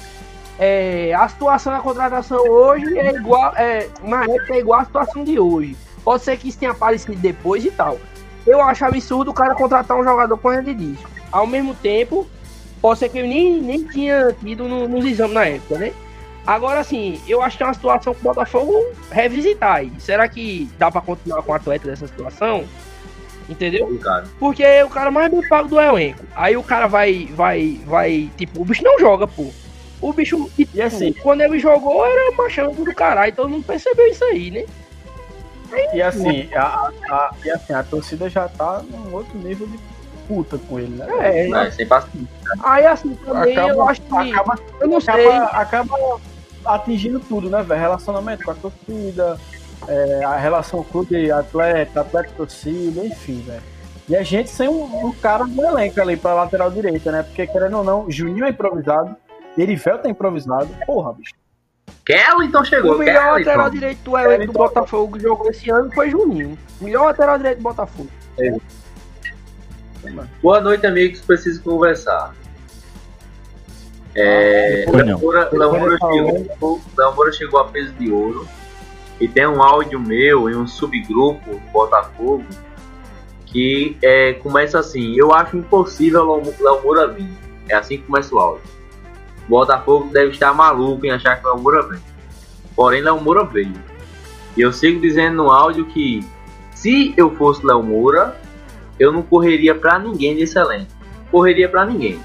é, a situação da contratação hoje é igual, é, na época é igual à situação de hoje. Pode ser que isso tenha aparecido depois e tal. Eu acho absurdo o cara contratar um jogador com de disco. Ao mesmo tempo, pode ser que ele nem, nem tinha tido no, nos exames na época, né? Agora, assim, eu acho que é uma situação que o Botafogo revisitar aí. Será que dá pra continuar com o atleta dessa situação? Entendeu? Porque o cara mais bem pago do elenco. Aí o cara vai, vai, vai, tipo, o bicho não joga, pô. O bicho, tipo, E assim- quando ele jogou, era machando do caralho, todo mundo percebeu isso aí, né? E assim, a, a- e assim, a torcida já tá num outro nível de puta com ele, né? É, É, sem paciência. aí assim também eu Acaba- acho que. acaba, eu não sei. acaba, acaba atingindo tudo, né, velho? Relacionamento com a torcida, é, a relação clube-atleta, atleta-torcida, enfim, velho. E a gente sem um, um cara no elenco ali pra lateral direita, né? Porque querendo ou não, Juninho é improvisado, Erivel tá improvisado. Porra, bicho. Kellington chegou. O melhor lateral Kellington. direito do elenco do Botafogo que jogou esse ano foi Juninho. O melhor lateral direito do Botafogo. Boa noite, amigos. Preciso conversar. É, Depois eu chegou, Léo Moura chegou a peso de ouro. E tem um áudio meu em um subgrupo do Botafogo que é, começa assim: Eu acho impossível Moura vir. É assim que começa o áudio. O Botafogo deve estar maluco em achar que o Léo Moura vem. Porém, Léo Moura veio. E eu sigo dizendo no áudio que se eu fosse Léo Moura, eu não correria pra ninguém desse elenco. Correria pra ninguém.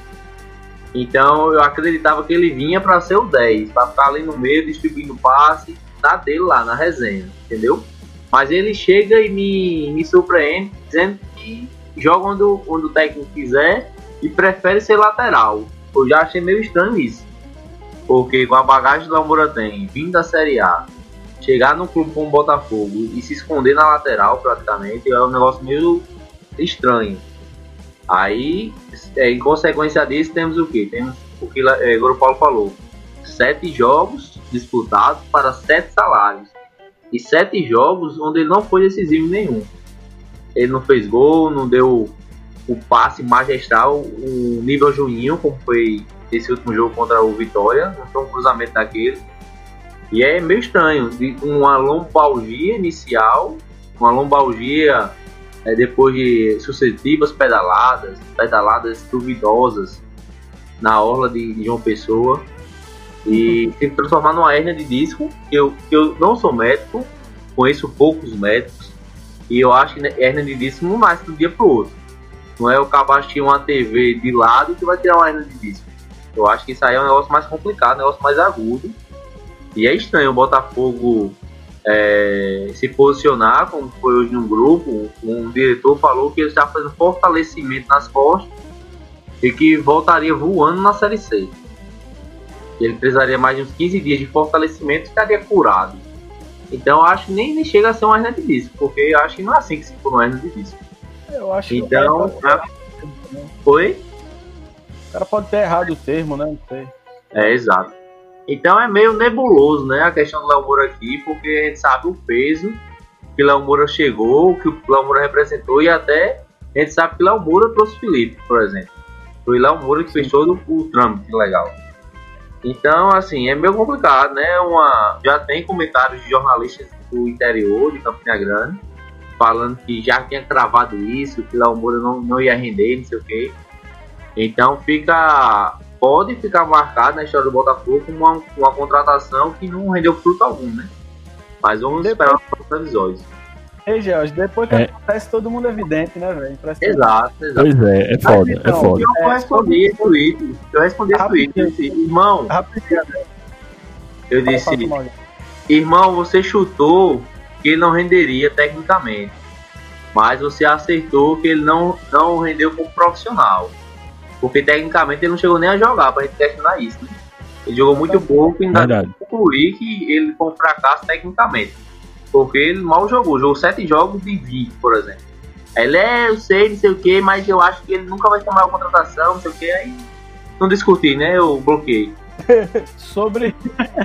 Então eu acreditava que ele vinha pra ser o 10, pra ficar ali no meio distribuindo passe, tá dele lá na resenha, entendeu? Mas ele chega e me, me surpreende dizendo que joga onde, onde o técnico quiser e prefere ser lateral. Eu já achei meio estranho isso. Porque com a bagagem do Almoura tem, vindo da Série A, chegar num clube como o Botafogo e se esconder na lateral praticamente é um negócio meio estranho. Aí, é, em consequência disso, temos o que? Temos o que é, o Paulo falou: sete jogos disputados para sete salários. E sete jogos onde ele não foi decisivo nenhum. Ele não fez gol, não deu o passe magistral, o nível Juninho, como foi esse último jogo contra o Vitória, não foi um cruzamento daquele. E é meio estranho, de uma lombalgia inicial, uma lombalgia é, depois de sucessivas pedaladas, pedaladas duvidosas na orla de, de João Pessoa e se transformar numa hernia de disco. Eu, eu não sou médico, conheço poucos médicos e eu acho que né, hernia de disco não nasce de um dia pro outro. Não é o cabo assistir uma TV de lado que vai tirar uma hernia de disco. Eu acho que isso aí é um negócio mais complicado, um negócio mais agudo. E é estranho o Botafogo é, se posicionar, como foi hoje num grupo, um diretor falou que ele está fazendo fortalecimento nas costas e que voltaria voando na Série C. Ele precisaria mais de uns 15 dias de fortalecimento e estaria curado. Então eu acho que nem, nem chega a ser hernia de disco, porque eu acho que não é assim que se for hernia de disco. Eu acho Então, que o cara, Foi? o cara pode ter errado o termo, né? Não sei. É, exato. Então é meio nebuloso, né, a questão do Léo Moura aqui, porque a gente sabe o peso que Léo Moura chegou, que o Léo Moura representou e até a gente sabe que Léo Moura trouxe o Felipe, por exemplo. Foi Léo Moura que fez todo o trâmite legal. Então, assim, é meio complicado, né? Uma, já tem comentários de jornalistas do interior, de Campina Grande, falando que já tinha cravado isso, que Léo Moura não, não ia render, não sei o quê. Então fica. Pode ficar marcado na história do Botafogo como uma, uma contratação que não rendeu fruto algum, né? Mas vamos Depois- esperar os próximos episódios. Ei, George, depois que É. acontece, todo mundo é evidente, né, velho? Exato, exato. Pois é, é foda, é então, foda. Eu É, respondi esse tweet. Eu respondi esse tweet. Eu disse, irmão, Rapidinho, eu disse, irmão, você chutou que ele não renderia tecnicamente. Mas você acertou que ele não, não rendeu como profissional. Porque tecnicamente ele não chegou nem a jogar pra gente questionar isso, né? Ele jogou muito pouco e ainda concluir que ele foi um fracasso tecnicamente. Porque ele mal jogou, jogou 7 jogos de 20, por exemplo. Ele é, eu sei, não sei o que, mas eu acho que ele nunca vai tomar uma contratação, não sei o que, aí não discutir, né? Eu bloqueei. <laughs> Sobre,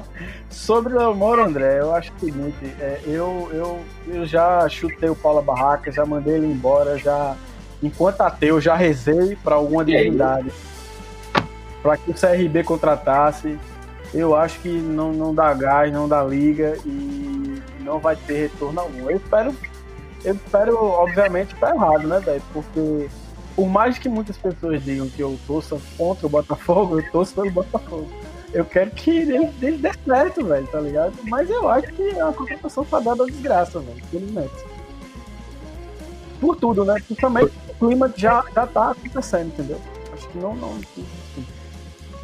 <laughs> sobre o Moro, André, eu acho o seguinte, é, eu, eu, eu já chutei o Paulo Barraca, já mandei ele embora, já, enquanto ateu, já rezei para alguma divindade para que o CRB contratasse. Eu acho que não, não dá gás, não dá liga e não vai ter retorno algum. Eu espero, eu espero, obviamente, tá errado, né, velho? Porque por mais que muitas pessoas digam que eu torço contra o Botafogo, eu torço pelo Botafogo. Eu quero que ele, ele dê certo, velho, tá ligado? Mas eu acho que é uma contratação fadada à desgraça, velho, infelizmente. Por tudo, né? Principalmente o clima já, já tá acontecendo, entendeu? Acho que não, não.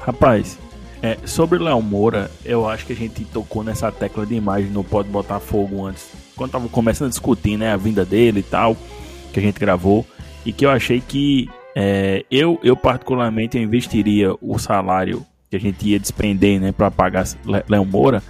Rapaz, é, sobre Léo Moura, eu acho que a gente tocou nessa tecla de imagem no Pode Botar Fogo antes. Quando tava começando a discutir, né, a vinda dele e tal, que a gente gravou, e que eu achei que é, eu, eu particularmente eu investiria o salário que a gente ia despender, né, para pagar Léo Moura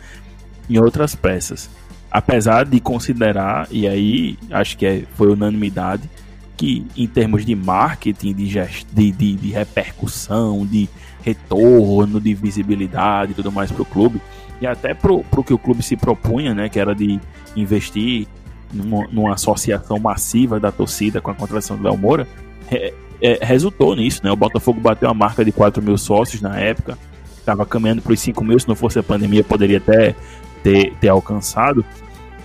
em outras peças. Apesar de considerar, e aí acho que é, foi unanimidade, que em termos de marketing, de, gest... de, de, de repercussão, de retorno, de visibilidade e tudo mais para o clube, e até para o que o clube se propunha, né, que era de investir numa, numa associação massiva da torcida com a contratação do Léo Moura, é, é, resultou nisso. Né? O Botafogo bateu a marca de 4 mil sócios na época, estava caminhando para os 5 mil, se não fosse a pandemia, poderia até ter, ter alcançado.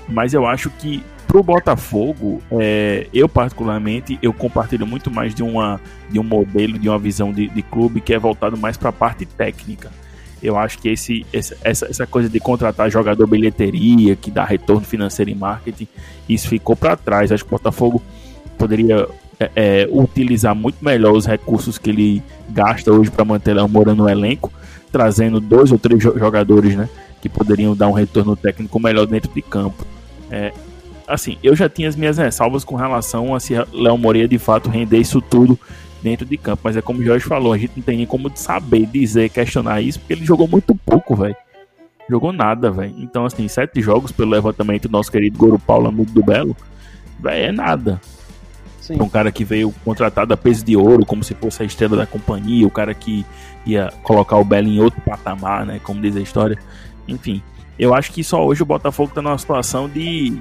Mas eu acho que pro Botafogo, é, eu particularmente, eu compartilho muito mais de, uma, de um modelo, de uma visão de, de clube que é voltado mais para a parte técnica. Eu acho que esse, essa, essa coisa de contratar jogador bilheteria, que dá retorno financeiro em marketing, isso ficou para trás. Acho que o Botafogo poderia é, é, utilizar muito melhor os recursos que ele gasta hoje para manter Léo Moura no elenco, trazendo dois ou três jo- jogadores né, que poderiam dar um retorno técnico melhor dentro de campo. É, assim, eu já tinha as minhas ressalvas com relação a se Léo Moreira de fato render isso tudo dentro de campo, mas é como o Jorge falou, a gente não tem nem como saber, dizer, questionar isso, porque ele jogou muito pouco, velho. Jogou nada, velho. Então, assim, sete jogos pelo levantamento do nosso querido Goro Paulo Amigo do Belo, velho, é nada. Sim. Um cara que veio contratado a peso de ouro, como se fosse a estrela da companhia, o cara que ia colocar o Belo em outro patamar, né? Como diz a história. Enfim, eu acho que só hoje o Botafogo tá numa situação de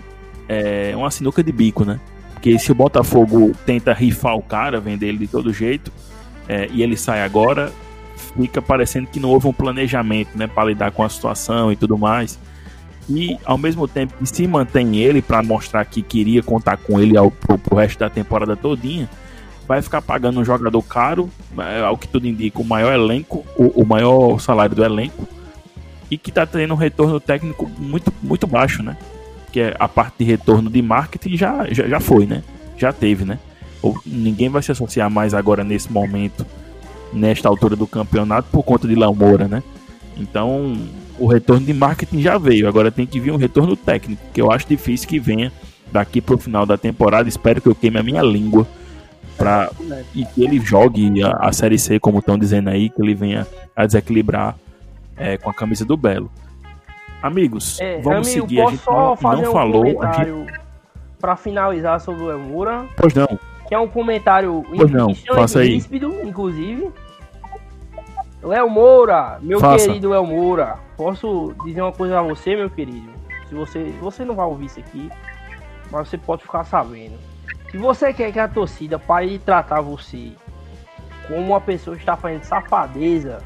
é, uma sinuca de bico, né? Porque se o Botafogo tenta rifar o cara, vender ele de todo jeito, é, e ele sai agora, fica parecendo que não houve um planejamento, né? Para lidar com a situação e tudo mais. E ao mesmo tempo que se mantém ele para mostrar que queria contar com ele ao, pro, pro resto da temporada todinha, vai ficar pagando um jogador caro, é, ao que tudo indica, o maior elenco, o, o maior salário do elenco, e que tá tendo um retorno técnico muito, muito baixo, né? Que é a parte de retorno de marketing já, já, já foi, né? Já teve, né? Ou, ninguém vai se associar mais agora nesse momento, nesta altura do campeonato, por conta de Léo Moura, né? Então, o retorno de marketing já veio, agora tem que vir um retorno técnico, que eu acho difícil que venha daqui pro final da temporada. Espero que eu queime a minha língua pra, e que ele jogue a, a Série C, como estão dizendo aí, que ele venha a desequilibrar é, com a camisa do Belo. Amigos, É, vamos amigo, seguir. A gente não, não falou. Gente, pra finalizar sobre o Emura, pois não, que é um comentário Pois não, aí. inclusive. Léo Moura, meu Faça. querido Léo Moura, posso dizer uma coisa a você, meu querido? Se você, você não vai ouvir isso aqui, mas você pode ficar sabendo. Se você quer que a torcida pare de tratar você como uma pessoa que está fazendo safadeza,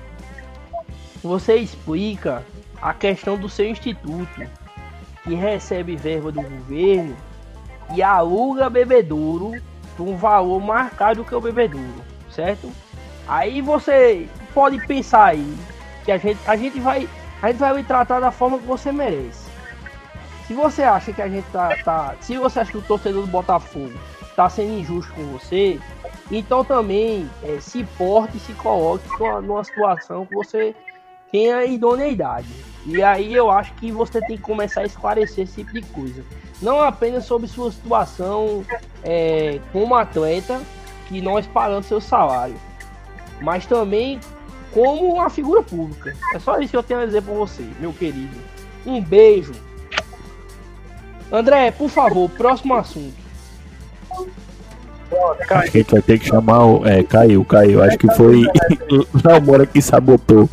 você explica a questão do seu instituto, que recebe verba do governo e aluga bebedouro por um valor mais caro do que o bebedouro, certo? Aí você pode pensar aí que a gente, a gente vai a gente vai lhe tratar da forma que você merece. Se você acha que a gente tá, tá se você acha que o torcedor do Botafogo tá sendo injusto com você, então também é, se porte se coloque numa situação que você tenha idoneidade. E aí eu acho que você tem que começar a esclarecer esse tipo de coisa. Não apenas sobre sua situação é, como atleta, que nós pagamos seu salário, mas também como uma figura pública. É só isso que eu tenho a dizer pra você, meu querido. Um beijo. André, por favor, próximo assunto. A gente vai ter que chamar o. É, caiu, caiu. Acho que foi <laughs> Léo Moura que sabotou.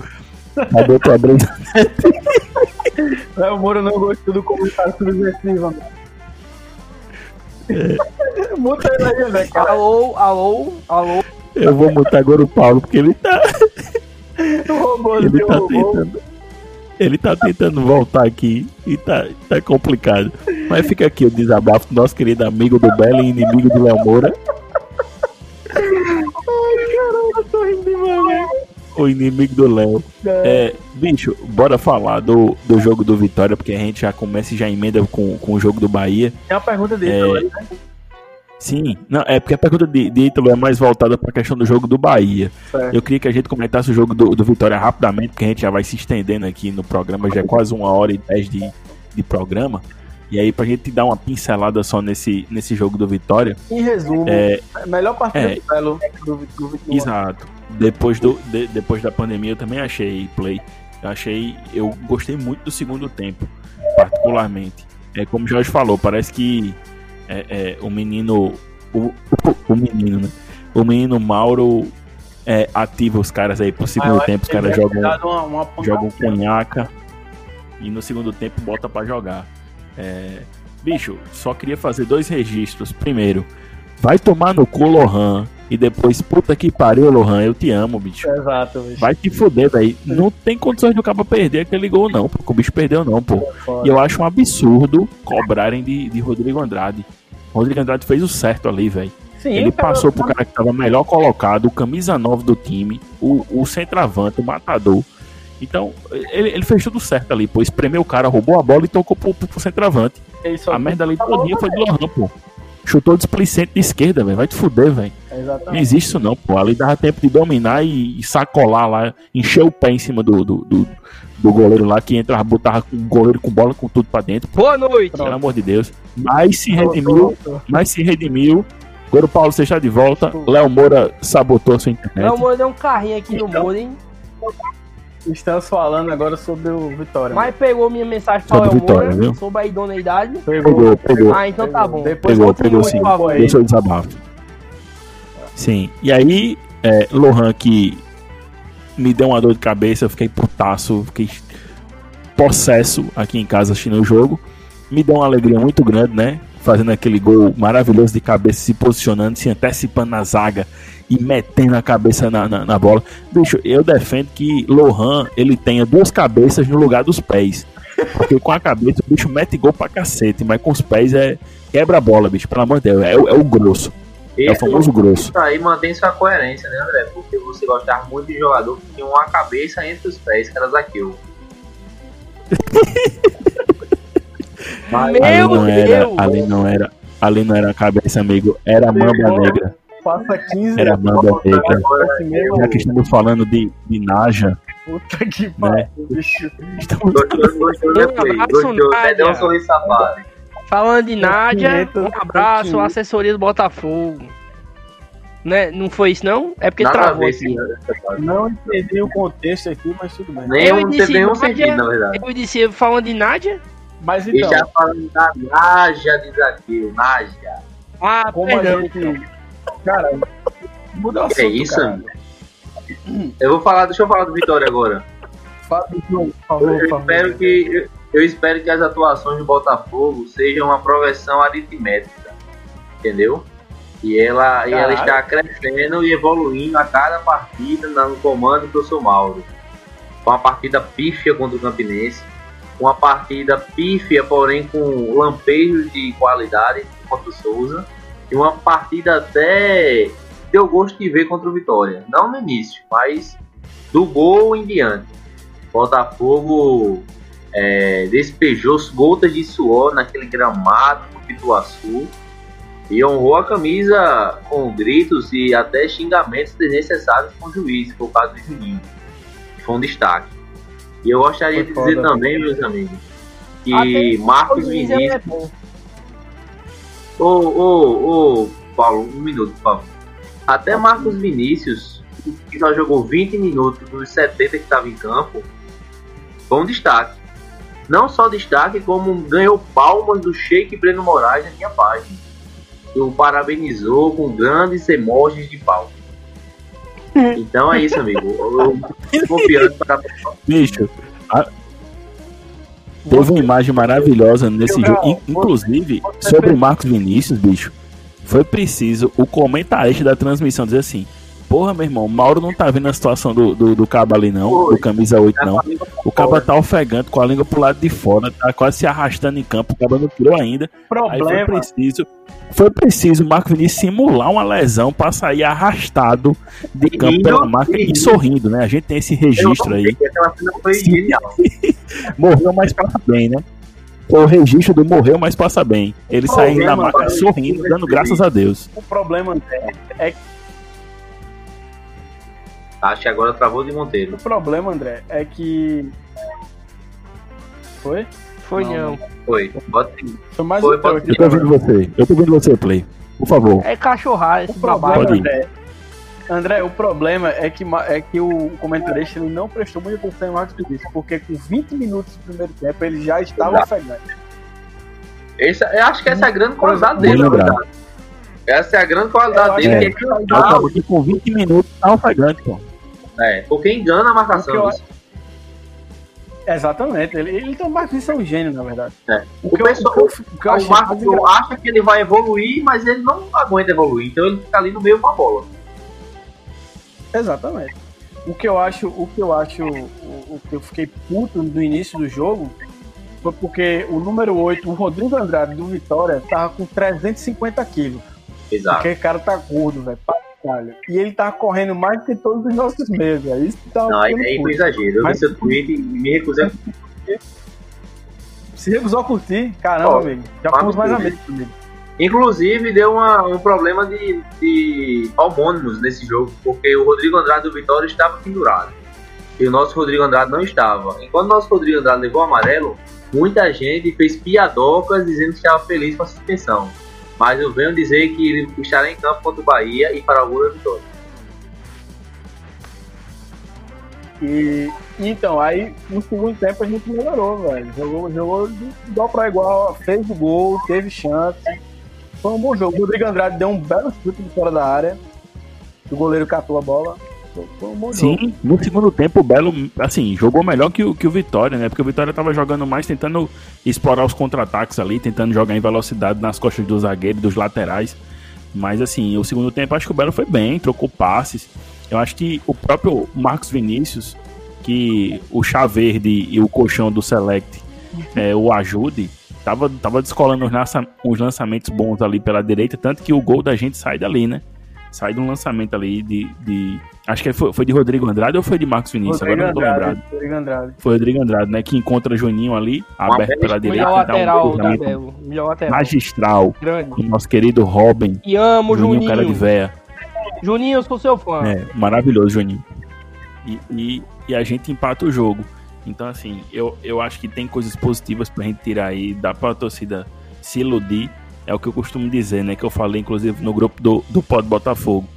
Sabotou a brisa. Léo Moura não gostou do comentário subversivo, mano. Muta ele aí, né, cara? Alô, alô, alô. Eu vou mutar agora o Paulo, porque ele tá. O robô, Ele tá robô. tentando. Ele tá tentando voltar aqui e tá, tá complicado. Mas fica aqui o desabafo do nosso querido amigo do Belo e inimigo do Léo Moura. O inimigo do Léo. É, bicho, bora falar do, do jogo do Vitória, porque a gente já começa e já emenda com, com o jogo do Bahia. Tem uma pergunta dele É. né? Sim, não, é porque a pergunta de, de Ítalo é mais voltada para a questão do jogo do Bahia. Certo. Eu queria que a gente comentasse o jogo do, do Vitória rapidamente, porque a gente já vai se estendendo aqui no programa, já é quase uma hora e dez de, de programa. E aí, pra gente dar uma pincelada só nesse, nesse jogo do Vitória, Em resumo, é, a melhor partida é. do Belo do, do, do, Exato. Depois, do, de- depois da pandemia eu também achei play. Eu achei. Eu gostei muito do segundo tempo, particularmente. É como o Jorge falou, parece que é, é, o menino. O, o, menino, né? O menino Mauro é, ativa os caras aí pro segundo tempo, os caras jogam, Uma, uma pancada. jogam cunhaca e no segundo tempo bota pra jogar. É, bicho, só queria fazer dois registros. Primeiro, vai tomar no cu, Lohan. E depois, puta que pariu, Lohan, eu te amo, bicho. Exato, bicho. Vai te fuder, velho. Não tem condições do cara perder aquele gol, não, pô. que O bicho perdeu, não, pô. E eu acho um absurdo cobrarem de, de Rodrigo Andrade. Rodrigo Andrade fez o certo ali, velho. Sim, Ele passou pro cara que tava melhor colocado, o camisa 9 do time, o, o centroavante, o matador. Então, ele, ele fez tudo certo ali, pô. Espremeu o cara, roubou a bola e tocou pro, pro, pro centroavante. A merda ali todinha foi do Lohan, pô. Chutou displicente de esquerda, velho. Vai te fuder, velho. Não Exatamente. existe isso não, pô. Ali dava tempo de dominar e, e sacolar lá, encher o pé em cima do, do, do, do goleiro lá, que entrava, botava com o goleiro com bola com tudo pra dentro. Boa noite. Pelo amor de Deus. Mas se redimiu, mas se redimiu. Agora o Paulo você está de volta. Léo Moura sabotou a sua internet. Não, mano, deu um carrinho aqui no Então. mundo, hein? Estamos falando agora sobre o Vitória. Mas pegou minha mensagem pra Sobre Léo Vitória, Moura viu? sobre a idoneidade. Pegou, pegou. Ah, então tá bom. Depois Pegou, pegou sim. Deixa eu desabafo. Sim. E aí, é, Lohan que me deu uma dor de cabeça, eu fiquei putaço, fiquei possesso aqui em casa assistindo o jogo. Me deu uma alegria muito grande, né? Fazendo aquele gol maravilhoso de cabeça, se posicionando, se antecipando na zaga e metendo a cabeça na, na, na bola. Bicho, eu defendo que Lohan ele tenha duas cabeças no lugar dos pés. Porque com a cabeça o bicho mete gol pra cacete, mas com os pés é quebra a bola, bicho. Pelo amor de Deus, é, é o grosso. É o famoso grosso. Isso aí mantém sua coerência, né, André? Porque você gostava muito de jogador que tinha uma cabeça entre os pés, que era Zaqueu. <laughs> Ali Meu não era, Deus! ali não era, ali não era a cabeça, amigo. Era a mamba negra. Passa 15 Era a mamba negra. mesmo. Já que estamos falando de, de Naja, Puta que né? pariu, bicho. Estamos Gostou, gostou, né, Um Play? abraço, Gostou, até Nádia. Falando de Nádia, 500, um abraço, 500. assessoria do Botafogo. Né? Não foi isso, não? É porque Nada travou ver, aqui. sim. Não entendi o contexto aqui, mas tudo bem. Nem Eu não disse nenhum Nádia. sentido, na verdade. Eu disse, falando de Nádia. Mas E então, já falando da Naja de Zaqueu, Naja. Ah, como perdão. a gente. Cara, muda o Que assunto. é isso, cara. Eu vou falar, deixa eu falar do Vitória agora. Fala, João, por favor, Eu espero que eu, espero que as atuações do Botafogo sejam uma progressão aritmética, entendeu? E ela, e ela está crescendo e evoluindo a cada partida no comando do seu Mauro. Uma partida pífia contra o Campinense, uma partida pífia, porém com lampejos de qualidade contra o Souza, e uma partida até deu gosto de ver contra o Vitória. Não no início, mas do gol em diante. Botafogo é, despejou gotas de suor naquele gramado do Pituaçu e honrou a camisa com gritos e até xingamentos desnecessários com o juiz, o caso do Juninho, foi um destaque. E eu gostaria de dizer também, meus amigos, que Marcos Vinícius é. Ô, ô, ô, Paulo, um minuto, por favor. Até Marcos Vinícius que só jogou 20 minutos dos 70 que estava em campo, foi um destaque. Não só destaque, como ganhou palmas do Sheik Breno Moraes na minha página. Que o parabenizou com grandes emojis de palmas. Então é isso, amigo. Eu, eu confiante para <laughs> Bicho, a- teve uma imagem maravilhosa nesse Eu- jogo. Inclusive, sobre o Marcos Vinícius, bicho, foi preciso o comentarista da transmissão dizer assim: Porra, meu irmão, Mauro não tá vendo a situação do, do, do cabo ali, não, Foi. do camisa 8, não. O cabo tá ofegante com a língua pro lado de fora, tá quase se arrastando em campo, o cabo não tirou ainda. Aí foi Problema. preciso, foi preciso o Marco Vinícius simular uma lesão pra sair arrastado de campo Rindo, pela máquina e rindo. sorrindo, né? A gente tem esse registro aí. <laughs> Morreu, mas passa bem, né? Foi o registro do morreu, mas passa bem. Ele saindo da problema, maca cara, sorrindo, é dando que- graças a Deus. O problema André, Acho que agora travou de Monteiro. o problema, André, é que. Foi? Foi Não, não. Foi. Bota aí. Foi mais Foi, um pode. Eu tô ouvindo você. Eu tô ouvindo você, Play. Por favor. É cachorrada O esse problema, babado. Pode. André, André, o problema é que, é que o comentarista ele não prestou muita atenção em Marcos Vinícius, porque com 20 minutos do primeiro tempo ele já estava Exato. ofegante. Esse, eu acho que essa é a grande qualidade dele, verdade. Essa é a grande Eu qualidade dele, que que é é O cantar, cabo aqui com 20 minutos tá ofegante, pô. É, porque engana a marcação. Eu-. Exatamente. Ele, ele então, Marcos Vinícius é um gênio, na verdade. É. O, O que eu, pessoal- o que eu, o que eu o Marcos acha que ele vai evoluir, mas ele não aguenta evoluir. Então ele fica ali no meio com a bola. Exatamente. O que eu acho, o que eu acho, o, o que eu fiquei puto no início do jogo foi porque o número 8, o Rodrigo Andrade do Vitória, tava com 350 quilos. Exato. Porque o cara tá gordo, velho. Caralho. E ele tava correndo mais que todos os nossos meios, velho. Isso que tava Não, aí foi puto. exagero. Eu vi Mas- seu tweet e me recusei. Se recusou a curtir, caramba, amigo. Já fomos mais amigos comigo. Inclusive, deu uma- um problema de, de homônimos nesse jogo, porque o Rodrigo Andrade do Vitória estava pendurado. E o nosso Rodrigo Andrade não estava. Enquanto o nosso Rodrigo Andrade levou o amarelo, muita gente fez piadocas dizendo que estava feliz com a suspensão. Mas eu venho dizer que ele estará em campo contra o Bahia e para o vitória. E então, aí no segundo tempo a gente melhorou, velho. Jogou, jogou de igual pra igual, fez o gol, teve chance. Foi um bom jogo. O Rodrigo Andrade deu um belo chute de fora da área. O goleiro catou a bola. Foi- Foi um bom jogo. Sim, no segundo tempo o Belo, assim, jogou melhor que o, que o Vitória, né? Porque o Vitória tava jogando mais, tentando explorar os contra-ataques ali, tentando jogar em velocidade nas costas do zagueiro e dos laterais. Mas, assim, o segundo tempo acho que o Belo foi bem, trocou passes. Eu acho que o próprio Marcos Vinícius, que o chá verde e o colchão do Select é, o ajude, tava, tava descolando os, lança- os lançamentos bons ali pela direita, tanto que o gol da gente sai dali, né? Sai de um lançamento ali de. de- acho que foi, foi de Rodrigo Andrade ou foi de Marcos Vinícius? Rodrigo Agora eu não tô Andrade, lembrado. Rodrigo Andrade. Foi Rodrigo Andrade, né? Que encontra Juninho ali, Uma aberto pela direita. Melhor um lateral da cruzamento Belo. Melhor lateral. magistral. Grande. O nosso querido Robin. E amo, Juninho, Juninho. cara de véia. Juninho, eu sou seu fã. É, maravilhoso, Juninho. E, e, e a gente empata o jogo. Então, assim, eu, eu acho que tem coisas positivas pra gente tirar aí. Dá pra torcida se iludir. É o que eu costumo dizer, né? Que eu falei, inclusive, no grupo do, do Pod Botafogo.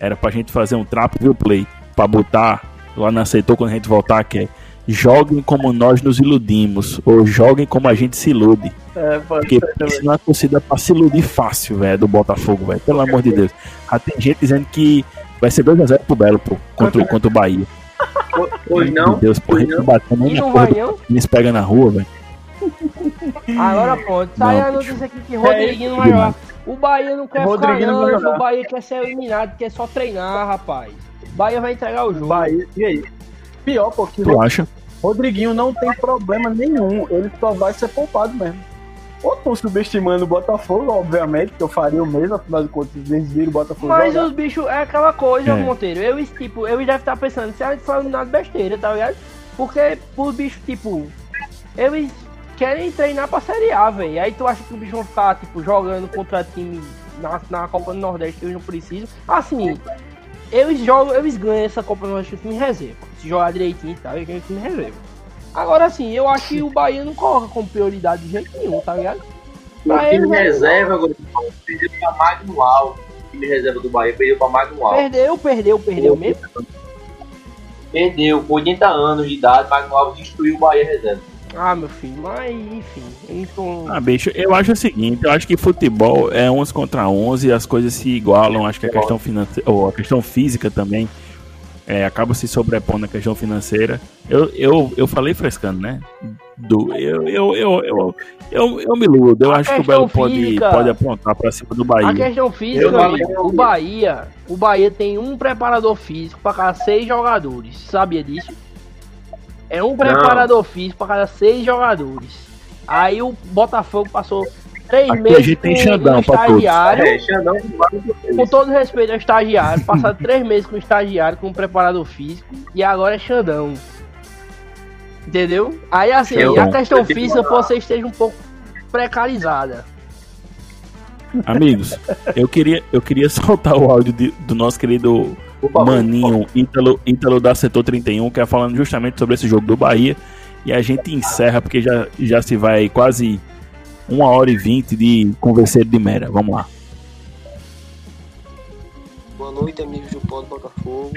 Era pra gente fazer um trapo, viu, Play? Pra botar lá na aceitou quando a gente voltar, que é joguem como nós nos iludimos. Ou joguem como a gente se ilude. É, pode Porque isso não é torcida pra se iludir fácil, velho, do Botafogo, velho. Pelo amor de Deus. Já tem gente dizendo que vai ser 2x0 pro Belo, pô, contra, o- <laughs> contra o Bahia. Pois Meu não, Deus, pô, a pois gente não. batendo aí E na não porra vai do eles pegam na rua, velho. Agora pronto. Sai a notícia aqui que Rodriguinho não vai jogar. O Bahia não quer ficar Rodriguinho não não. O Bahia quer ser eliminado, quer só treinar, rapaz. O Bahia vai entregar o jogo. Bahia, e aí? Pior, porque Tu acha? Rodriguinho não tem problema nenhum. Ele só vai ser poupado mesmo. Ou estão subestimando o Botafogo, obviamente, que eu faria o mesmo, afinal de contas, eles viram o Botafogo Mas jogar. os bichos é aquela coisa, É. Monteiro. Eu, tipo, eu deve estar pensando, se a gente for eliminado besteira, tá ligado? Porque os bichos, tipo, eles querem treinar pra Série A, velho. Aí tu acha que bichos vão ficar, tipo, jogando contra time na, na Copa do Nordeste que eles não precisam. Assim, eles jogam, eles ganham essa Copa do Nordeste com time reserva. Se jogar direitinho e tal, eles ganham time reserva. Agora assim, eu acho que o Bahia não coloca como prioridade de jeito nenhum, tá ligado? O Pra time eles, é reserva, agora, perdeu pra Magno Alves. time reserva do Bahia perdeu pra Magno Alves. Perdeu, perdeu, perdeu mesmo. Perdeu, com 80 anos de idade, Magno Alves destruiu o Bahia reserva. Ah, meu filho, mas enfim. Eu tô... Ah, bicho, eu acho o seguinte, eu acho que futebol é 11 contra 11 e as coisas se igualam, acho que a questão financeira, ou a questão física também, é, acaba se sobrepondo à questão financeira. Eu, eu, eu falei frescando, né? Do, eu, eu, eu, eu, eu, eu me iludo, eu A acho que o questão Belo pode, física- pode aprontar pra cima do A Bahia. questão Eu física, não amigo, o Bahia, o Bahia tem um preparador físico para cada seis jogadores. Sabia disso? É um preparador físico para cada seis jogadores. Aí o Botafogo passou três Aqui a meses gente tem Xandão um estagiário. É, Xandão Com todo respeito ao estagiário, passaram três meses com o estagiário, com o preparador físico, e agora é Xandão. Entendeu? Aí assim, Eu- a questão física você esteja um pouco precarizada. Amigos, eu queria, eu queria <laughs> soltar o áudio de- do nosso querido. Maninho Ítalo, Ítalo da Setor 31, que é falando justamente sobre esse jogo do Bahia. E a gente encerra, porque já, já se vai quase uma hora e vinte de converseiro de mera. Vamos lá. Boa noite, amigos do Pó do Botafogo.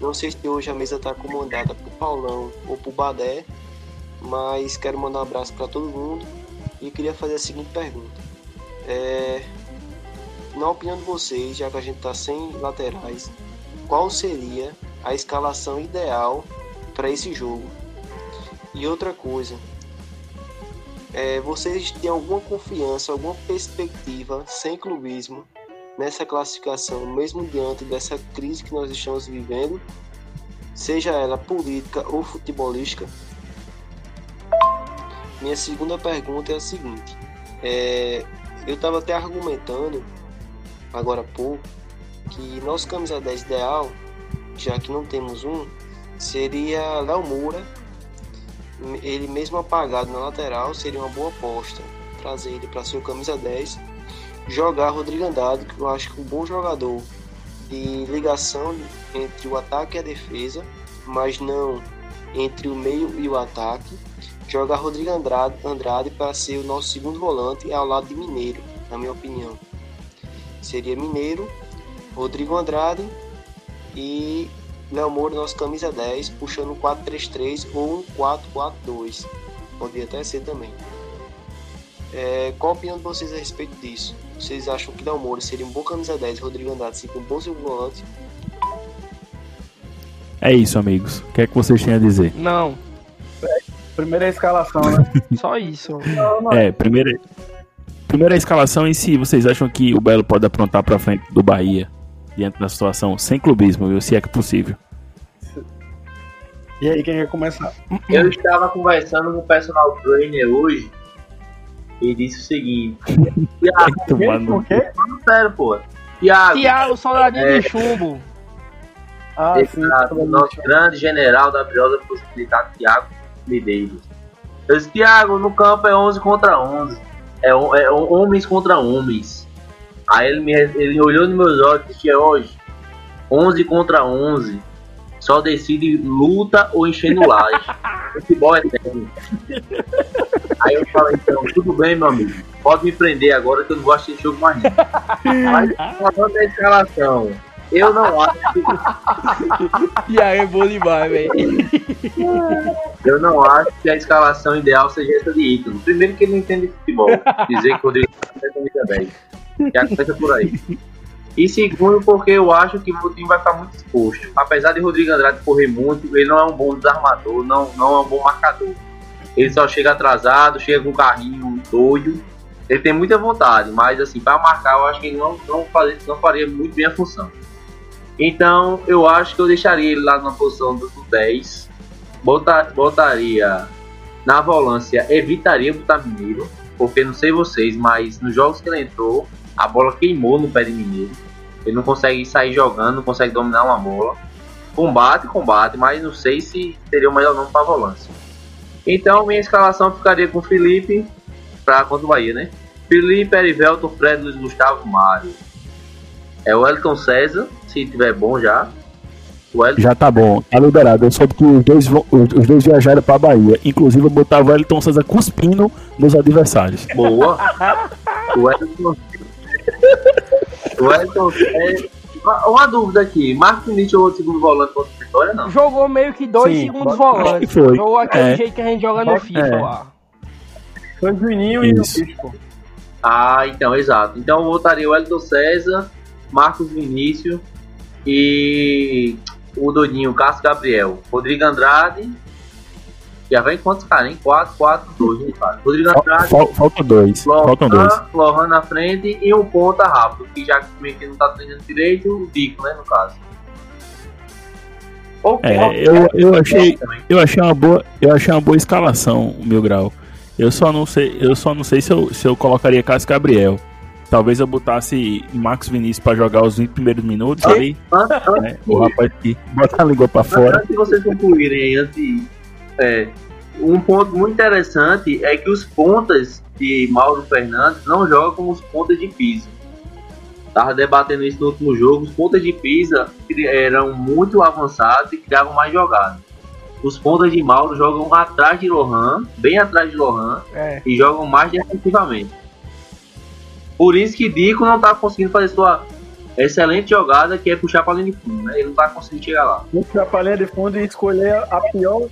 Não sei se hoje a mesa está comandada por Paulão ou por Badé, mas quero mandar um abraço para todo mundo e queria fazer a seguinte pergunta. É, na opinião de vocês, já que a gente está sem laterais, qual seria a escalação ideal para esse jogo? E outra coisa, é, vocês têm alguma confiança, alguma perspectiva, sem clubismo, nessa classificação, mesmo diante dessa crise que nós estamos vivendo, seja ela política ou futebolística? Minha segunda pergunta é a seguinte: é, eu estava até argumentando agora há pouco que nosso camisa 10 ideal, já que não temos um, seria Léo Moura. Ele mesmo apagado na lateral seria uma boa aposta. Trazer ele para ser o camisa 10 jogar Rodrigo Andrade, que eu acho que é um bom jogador de ligação entre o ataque e a defesa, mas não entre o meio e o ataque. Jogar Rodrigo Andrade, Andrade para ser o nosso segundo volante ao lado de Mineiro, na minha opinião. Seria Mineiro, Rodrigo Andrade e Léo Moura, nosso camisa 10, puxando um 4-3-3 ou um 4-4-2. Poderia até ser também. É, qual a opinião de vocês a respeito disso? Vocês acham que Léo Moura seria um bom camisa 10 e Rodrigo Andrade seria um bom segundo volante? É isso, amigos. O que é que vocês têm a dizer? Não, Primeira escalação, né? <laughs> só isso. É, primeira, primeira escalação em si, vocês acham que o Belo pode aprontar pra frente do Bahia diante da situação sem clubismo, viu? Se é que possível. E aí, quem quer começar? Eu estava conversando com o personal trainer hoje e disse o seguinte: Tiago, Por quê? sério, pô. Tiago, Tiago, soldadinho É. de chumbo. Ah, sim. o nosso grande general da briosa possibilitar Tiago Medeiros. Eu disse: Tiago, no campo é 11 contra 11. É, é homens contra homens. Aí ele, me, ele olhou nos meus olhos e disse: é hoje, 11 contra 11. Só decide luta ou enchendo laje. <laughs> Futebol é técnico. Aí eu falei, então, tudo bem, meu amigo. Pode me prender agora que eu não gosto de jogo mais. Mas falando da escalação, eu não acho que, <laughs> Tiago é bom demais, velho. <laughs> eu não acho que a escalação ideal seja essa de Ítalo. Primeiro que ele não entende de futebol. Dizer que o Rodrigo é camisa 10. Por aí. E segundo, porque eu acho que o time vai ficar muito exposto. Apesar de Rodrigo Andrade correr muito, ele não é um bom desarmador, não, não é um bom marcador. Ele só chega atrasado, chega com um carrinho doido. Ele tem muita vontade, mas assim, para marcar, eu acho que ele não, não, faria, não faria muito bem a função. Então, eu acho que eu deixaria ele lá na posição do 10. Botar, botaria na volância, evitaria botar Mineiro, porque não sei vocês, mas nos jogos que ele entrou, a bola queimou no pé de Mineiro. Ele não consegue sair jogando, não consegue dominar uma bola. Combate, combate, mas não sei se seria o melhor nome para volância. Então, minha escalação ficaria com Felipe para contra o Bahia, né? Felipe, Erivelto, Fred, Luiz Gustavo, Mário. É o Elton César, se tiver bom já. O Elton Já tá bom, tá liberado. Eu soube que os dois, os dois viajaram pra Bahia. Inclusive, eu botava o Elton César cuspindo nos adversários. Boa. O Elton, O Elton César. Uma- dúvida aqui, Marcos Vinícius jogou de segundo volante contra o Vitória, não? Jogou meio que dois Sim, segundos volantes. foi. Jogou aquele É. jeito que a gente joga no FIFA É. lá. Foi o Juninho e o. Bispo. Ah, então, exato. Então eu votaria o Elton César, Marcos Vinícius e o Dodinho, Cássio Gabriel, Rodrigo Andrade. Já vem quantos caras, hein? 4, 4, 2, hein, cara? Rodrigo Andrade, fal- Faltam dois. Faltam dois. Lohan, Lohan na frente e um ponta rápido, que já que que não tá treinando direito, o Dico, né, no caso. Ou É, eu, eu achei, eu achei uma boa, eu achei uma boa escalação, o Mil Grau. Eu só não sei, eu só não sei se eu, se eu colocaria Cássio Gabriel. Talvez eu botasse Marcos Vinícius pra jogar os 20 primeiros minutos antes, né? O rapaz que bota a língua pra fora. antes de vocês concluírem aí, antes de- é, um ponto muito interessante é que os pontas de Mauro Fernandes não jogam como os pontas de Pisa. Tava debatendo isso no último jogo. Os pontas de Pisa eram muito avançados e criavam mais jogadas. Os pontas de Mauro jogam atrás de Lohan, bem atrás de Lohan, É. e jogam mais defensivamente. Por isso que Dico não tá conseguindo fazer sua excelente jogada, que é puxar pra linha de fundo, né? Ele não tá conseguindo chegar lá. Puxar pra linha de fundo e escolher a pior,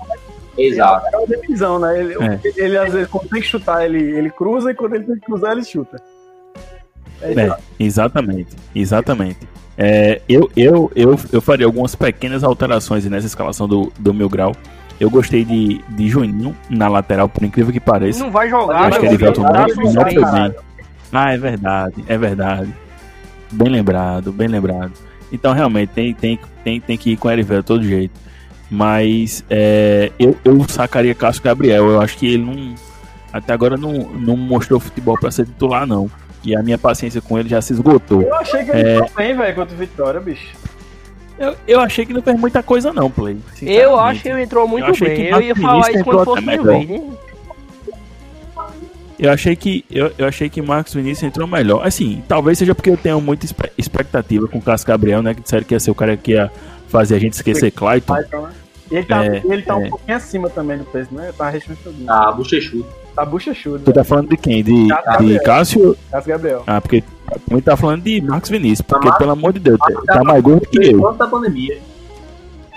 Exato. a pior decisão, né? Ele, É. ele, às vezes, quando tem que chutar, ele, ele cruza e quando ele tem que cruzar, ele chuta. É, É, exatamente, exatamente. É, eu, eu, eu, eu faria algumas pequenas alterações nessa escalação do, do Mil Grau. Eu gostei de, de Juninho na lateral, por incrível que pareça. Não vai Eu jogar, acho que meu Erivelton filho, não, tá não suspenso. foi bem. Ah, é verdade, é verdade. Bem lembrado, bem lembrado. Então, realmente, tem, tem, tem, tem que ir com o Erivelton de todo jeito. Mas é, eu, eu sacaria Cássio Gabriel. Eu acho que ele não. Até agora não, não mostrou futebol pra ser titular, não. E a minha paciência com ele já se esgotou. Eu achei que ele É. foi bem, velho, contra o Vitória, bicho. Eu, eu achei que não fez muita coisa, não, Play. Eu acho que ele entrou muito Eu bem. Eu ia falar isso quando fosse vez, né? Eu achei que eu, eu achei que Marcos Vinícius entrou melhor. Assim, talvez seja porque eu tenho muita expectativa com o Cássio Gabriel, né? Que disseram que ia ser o cara que ia fazer a gente esquecer Clayton. Então, né? Ele tá, É, ele tá um é. pouquinho acima também do peso, né? Tá restringido. Ah, bochechudo. Tá buchechudo. Tu tá falando de quem? De, Cássio de. Cássio? Cássio Gabriel. Ah, porque muito tá falando de Marcos Vinícius. Porque, Marcos- pelo amor de Deus, Marcos tá mais gordo que eu. Da pandemia.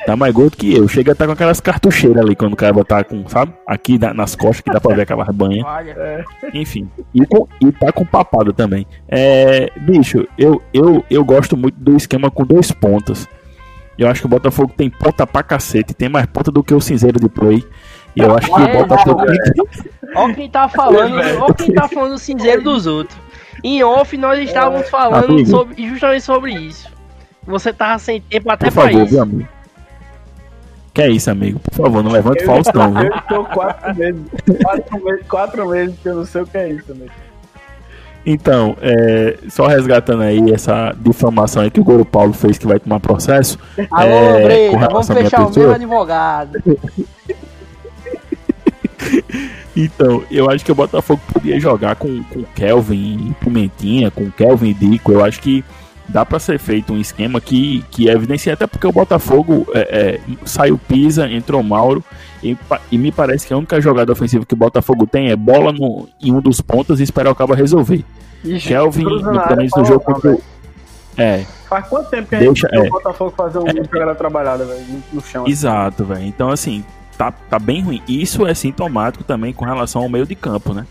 Tá mais gordo que eu. Chega a estar com aquelas cartucheiras ali quando o cara botar com, sabe? Aqui na- nas costas que dá pra ver aquela banha. <laughs> Olha, Enfim. E, com, e tá com papada também. É, bicho, eu, eu, eu gosto muito do esquema com dois pontas. Eu acho que o Botafogo tem ponta pra cacete. Tem mais ponta do que o cinzeiro de play. E eu acho que o É, Botafogo. Ó quem tá falando, ó quem tá falando do cinzeiro dos outros. Em off nós estávamos falando Amigo. sobre, justamente sobre isso. Você tava sem tempo até Por pra favor, isso. viu, amigo? Que é isso, amigo? Por favor, não levante falso, não, viu? Eu estou quatro meses. Quatro meses, quatro meses que eu não sei o que é isso, né? Então, é, só resgatando aí essa difamação aí que o Goro Paulo fez que vai tomar processo. Alô, É, vamos fechar o mesmo advogado. <laughs> Então, eu acho que o Botafogo podia jogar com, com Kelvin e Pimentinha, com Kelvin e Dico. Eu acho que dá pra ser feito um esquema que, que evidencia, até porque o Botafogo é, é, saiu Pisa, entrou Mauro, e, e me parece que a única jogada ofensiva que o Botafogo tem é bola no, em um dos pontos e esperar o cabo resolver. Ixi, Kelvin, no começo do jogo contra. É, Faz quanto tempo que a gente Deixa- é. o Botafogo fazer um uma jogada trabalhada, velho, no- no chão? Exato, velho. Então, assim, tá, tá bem ruim. Isso é sintomático também com relação ao meio de campo, né?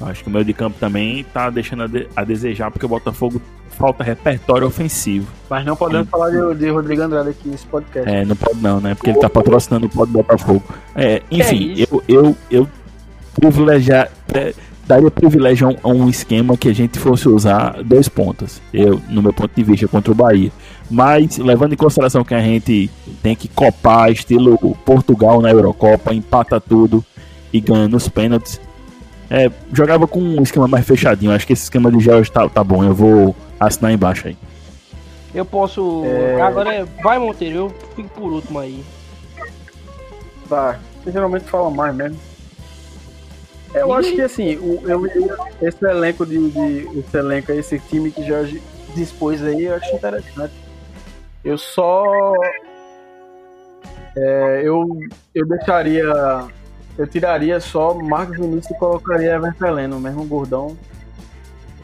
Acho que o meio de campo também tá deixando a, de- a desejar, porque o Botafogo falta repertório ofensivo. Mas não podemos falar de, de Rodrigo Andrade aqui nesse podcast. É, não pode não, né? Porque ele tá patrocinando o Pod Botafogo. É, enfim, isso? eu, eu, eu privilegiar, é, daria privilégio a um, esquema que a gente fosse usar dois pontas. Eu, no meu ponto de vista, contra o Bahia. Mas, levando em consideração que a gente tem que copar, estilo Portugal na Eurocopa, empata tudo e ganha nos pênaltis. É, jogava com um esquema mais fechadinho. Acho que esse esquema de George tá, tá bom. Eu vou assinar embaixo aí. Eu posso. É. Agora é- vai, Monteiro, eu fico por último aí. Tá, você geralmente fala mais mesmo. Eu acho que assim, o, eu, esse elenco de, de- esse elenco, aí, esse time que Jorge dispôs aí, eu acho interessante. Eu só é, eu, eu deixaria eu tiraria só Marcos Vinícius e colocaria Everton Heleno, mesmo gordão.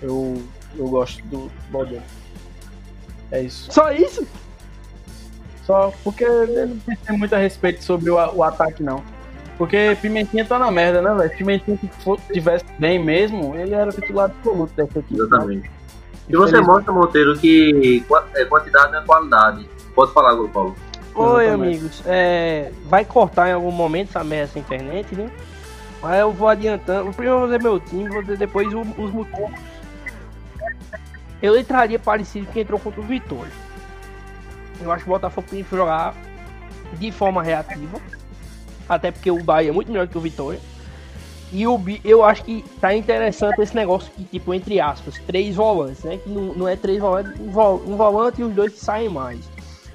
Eu, eu gosto do futebol dele. É isso. Só isso? Só porque ele não tem muito a respeito sobre o, o ataque, não. Porque Pimentinha tá na merda, né, velho? Pimentinha se for, tivesse bem mesmo, ele era titular absoluto dessa equipe. Exatamente. E você mostra, Monteiro, que é, quantidade é qualidade. Pode falar, Grupo Paulo. Oi, Exatamente. amigos. É, vai cortar em algum momento essa merda essa internet, né? Mas eu vou adiantando. Primeiro eu vou fazer meu time, vou dizer depois os motivos. Eu entraria parecido quem entrou contra o Vitória. Eu acho que o Botafogo tem que jogar de forma reativa. Até porque o Bahia é muito melhor que o Vitória. E o eu acho que tá interessante esse negócio que, tipo, entre aspas, três volantes, né? Que não, não é três volantes, um, vol- um volante e os dois que saem mais.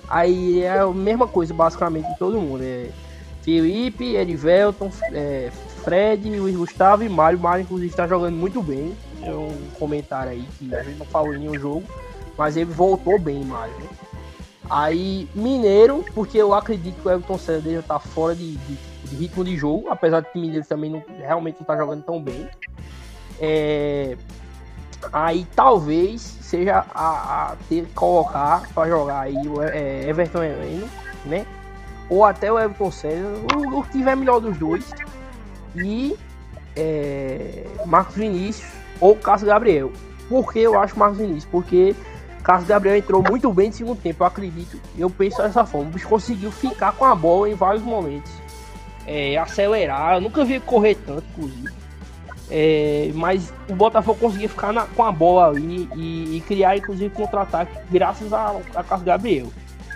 Aí é a mesma coisa, basicamente, de todo mundo. É Felipe, Erivelton, é, Fred, Luiz Gustavo e Mário. Mário, inclusive, está jogando muito bem. Um comentário aí que a gente não falou em nenhum jogo. Mas ele voltou bem, Mário. né? Aí, Mineiro, porque eu acredito que o Everton César já tá fora de, de- de ritmo de jogo. Apesar de que o Mineiro também não, realmente não tá jogando tão bem. É, Aí talvez seja a, a ter que colocar para jogar aí o é, Everton Heleno, né? Ou até o Everton César, o, o que tiver melhor dos dois. E é, Marcos Vinícius ou Cássio Gabriel. Por que eu acho Marcos Vinícius? Porque Cássio Gabriel entrou muito bem no segundo tempo, eu acredito. Eu penso dessa forma. O bicho conseguiu ficar com a bola em vários momentos. É, acelerar, eu nunca vi correr tanto, inclusive. É, mas o Botafogo conseguia ficar na- com a bola ali e, e criar, inclusive, contra-ataque graças a, a Carlos Gabriel.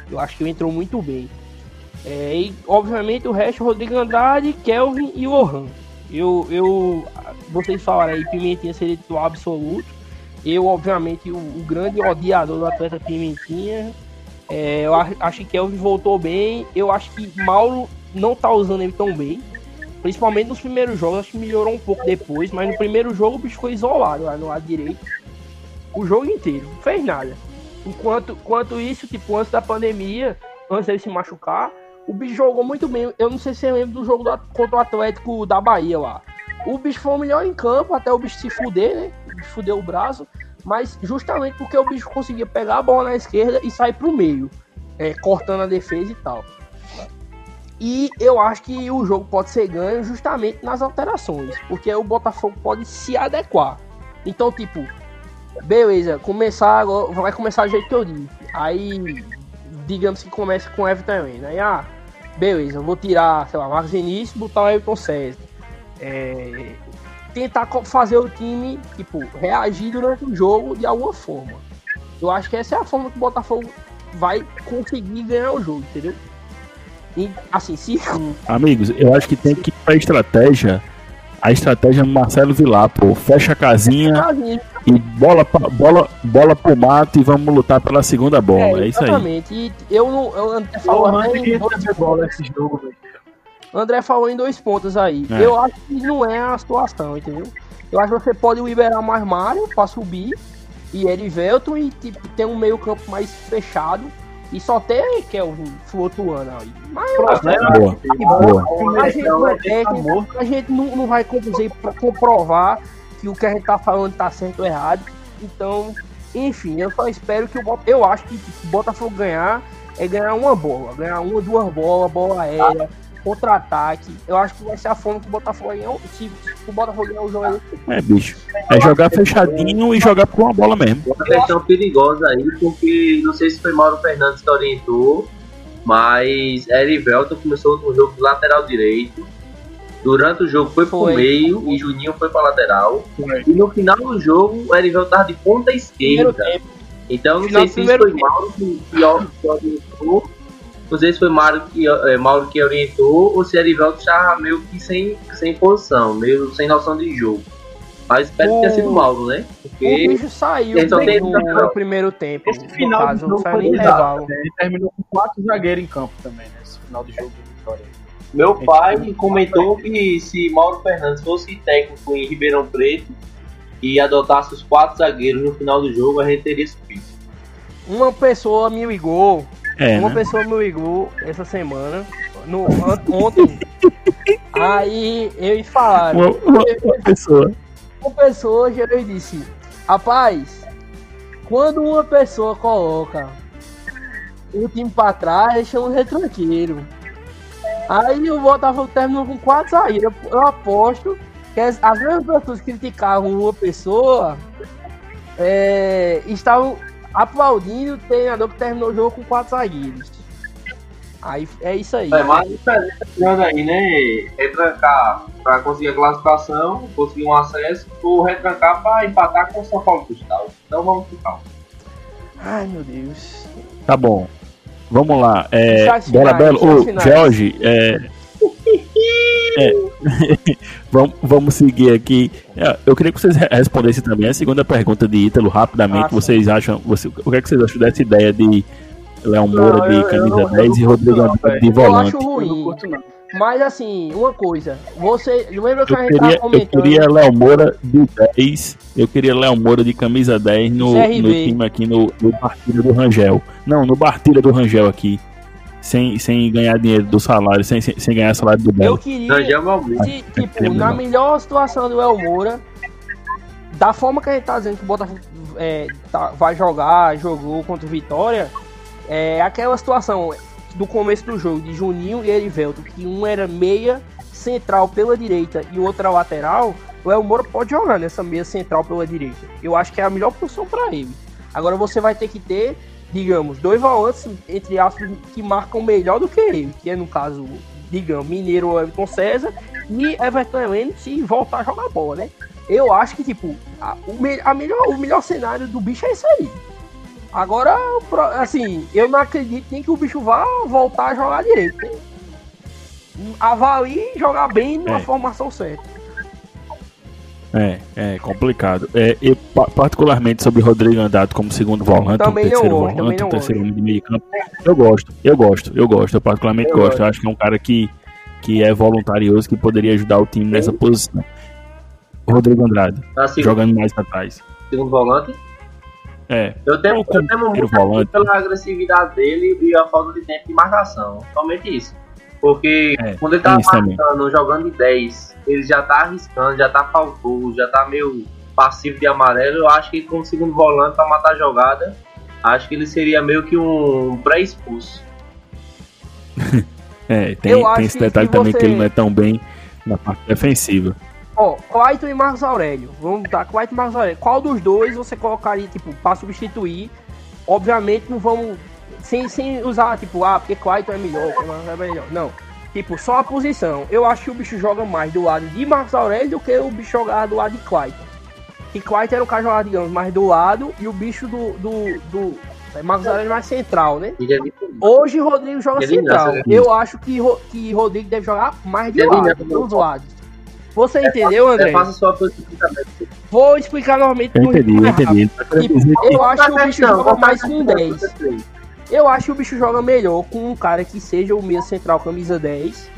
Eu acho que ele entrou muito bem. É, e, obviamente, o resto, Rodrigo Andrade, Kelvin e Lohan. Eu, eu, vocês falaram aí, Pimentinha seria titular absoluto. Eu, obviamente, o, o grande odiador do atleta Pimentinha. É, eu ach- acho que Kelvin voltou bem. Eu acho que Mauro não tá usando ele tão bem. Principalmente nos primeiros jogos, acho que melhorou um pouco depois, mas no primeiro jogo o bicho ficou isolado lá no lado direito. O jogo inteiro, não fez nada. Enquanto, enquanto isso, tipo, antes da pandemia, antes dele se machucar, o bicho jogou muito bem. Eu não sei se você lembra do jogo do- contra o Atlético da Bahia lá. O bicho foi o melhor em campo, até o bicho se fuder, né? Bicho fudeu o braço. Mas justamente porque o bicho conseguia pegar a bola na esquerda e sair pro meio, é, cortando a defesa e tal. E eu acho que o jogo pode ser ganho justamente nas alterações, porque o Botafogo pode se adequar. Então, tipo, beleza, começar agora, vai comear do jeito que eu disse. Aí, digamos que comece com o Everton. Aí, ah, beleza, vou tirar, sei lá, Marcos Vinícius e botar o Everton César. É, tentar fazer o time, tipo, reagir durante o jogo de alguma forma. Eu acho que essa é a forma que o Botafogo vai conseguir ganhar o jogo, entendeu? E, assim, se <laughs> Amigos, eu acho que tem que ir pra estratégia. A estratégia do Marcelo Vilar, pô. Fecha a casinha e bola, pra- bola, bola pro mato e vamos lutar pela segunda bola. É, isso aí. Exatamente. E eu não. Eu, até em queria dois, fazer bola nesse jogo, velho. André falou em dois pontos aí. É. Eu acho que não é a situação, entendeu? Eu acho que você pode liberar mais Mário pra subir e Erivelton e tipo, ter um meio campo mais fechado e só ter Kelvin flutuando aí. Mas eu acho que Né? Boa, boa. a gente não é técnico, a gente não, não vai conseguir pra comprovar que o que a gente tá falando tá certo ou errado. Então, enfim, eu só espero que o Bota- eu acho que tipo, o Botafogo ganhar é ganhar uma bola, ganhar uma, duas bolas, bola aérea, contra-ataque. Eu acho que vai ser a forma que o Botafogo ganhar. o- o Botafogo ganhar o jogo aí, É, bicho. É jogar fechadinho e jogar com a bola mesmo. Uma questão perigosa aí, porque não sei se foi Mauro Fernandes que orientou, mas Erivelton começou no jogo do lateral direito. Durante o jogo foi pro Foi. meio e Juninho foi pra lateral. E no final do jogo o Erivelton tava de ponta esquerda. Então não sei se isso foi Mauro que, que, que orientou. Não sei se foi Mauro que, é, Mauro que orientou ou se Erivelton estava meio que sem, sem posição, meio sem noção de jogo. Mas espero que tenha O- sido Mauro, né? O Porque bicho saiu Ele só tem- no, no primeiro tempo. Esse final caso, do não jogo foi né? Ele terminou com quatro zagueiros em campo também, né? Esse final do jogo do Vitória. Meu pai comentou que se Mauro Fernandes fosse técnico em Ribeirão Preto e adotasse os quatro zagueiros no final do jogo, a gente teria subido. Uma pessoa me ligou É, Uma né? pessoa me ligou essa semana, no, ontem, <laughs> aí eles falaram, Uma, uma- uma pessoa. uma pessoa chegou e disse, rapaz, quando uma pessoa coloca o time pra trás, chama um retranqueiro. Aí o Botafogo terminou com quatro saídas. Eu aposto que as, as mesmas pessoas que criticavam uma pessoa é, estavam aplaudindo o treinador que terminou o jogo com quatro zagueiros. Aí é isso aí. É mais diferença grande aí, né? Retrancar pra conseguir a classificação, conseguir um acesso, ou retrancar pra empatar com o São Paulo Cristal. Então vamos ficar. Ai meu Deus. Tá bom. Vamos lá. É, Bela Belo. Ô. Jorge, é. <laughs> é. <laughs> vamos, vamos seguir aqui. É, Eu queria que vocês re- respondessem também a segunda pergunta de Ítalo, rapidamente. Ah, vocês acham. Você, o que, é que vocês acham dessa ideia de Léo Moura Não, de eu- eu camisa não- eu 10 e não Rodrigo não, Andrade de Eu volante? acho Eu não ruim. curto, não. Mas assim, uma coisa. Você lembra que a Eu gente queria, tava eu comentando? queria Léo Moura de 10. Eu queria Léo Moura de camisa 10 no, CRB. no time aqui no, no Bartilha do Rangel. Não, no Bartilha do Rangel aqui. Sem, sem ganhar dinheiro do salário, sem, sem, sem ganhar salário do Eu Belo. queria. Rangel Malvino. Se, tipo, na melhor situação do El Moura, da forma que a gente tá dizendo que o Botafogo é, tá- vai jogar, jogou contra o Vitória, é aquela situação do começo do jogo de Juninho e Erivelto, que um era meia central pela direita e o outro era lateral, o El Moura pode jogar nessa meia central pela direita. Eu acho que é a melhor posição para ele. Agora você vai ter que ter, digamos, dois volantes, entre aspas, que marcam melhor do que ele, que é no caso, digamos, Mineiro ou Everton César, e Everton Heleno se voltar a jogar bola, né? Eu acho que, tipo, a, o, me- a melhor, o melhor cenário do bicho é isso aí. Agora, assim, eu não acredito nem que o bicho vá voltar a jogar direito, né? Avalie jogar bem numa É. formação certa. É, é complicado. É, eu, pa- particularmente sobre Rodrigo Andrade como segundo volante, Também terceiro gosto, volante, terceiro homem de meio campo. Eu gosto, eu gosto, eu gosto, eu particularmente Eu gosto. Eu acho que é um cara que, que é voluntarioso, que poderia ajudar o time nessa posição. Rodrigo Andrade, segunda, jogando mais pra trás. segundo volante. É, Eu tenho, eu temo primeiro muito volante. pela agressividade dele e a falta de tempo de marcação. Somente isso. Porque É, quando ele tá isso também. marcando, jogando de 10, ele já tá arriscando, já tá faltoso, já tá meio passivo de amarelo. Eu acho que como segundo volante pra matar a jogada, acho que ele seria meio que um pré-expulso. <laughs> é tem, Eu acho tem esse que- detalhe que também que você- ele não é tão bem na parte defensiva. Ó, Clayton e Marcos Aurélio. Vamos botar Clayton e Marcos Aurélio. Qual dos dois você colocaria, tipo, pra substituir? Obviamente não vamos. Sem, sem usar, tipo, ah, porque Clayton é melhor, Aurélio é melhor. Não. Tipo, só a posição. Eu acho que o bicho joga mais do lado de Marcos Aurélio do que o bicho jogava do lado de Clayton. Que Clayton era o cara jogava, digamos, mais do lado e o bicho do. do, do é, Marcos Aurélio mais central, né? É Hoje Rodrigo joga central. né? Eu acho que, Ro- que Rodrigo deve jogar mais de lado, dos lados. Você entendeu, André? É. Vou explicar novamente Eu entendi, eu entendi. Tipo, eu acho que o bicho joga mais com questão 10. Eu acho que o bicho joga melhor com um cara que seja o meia central camisa 10.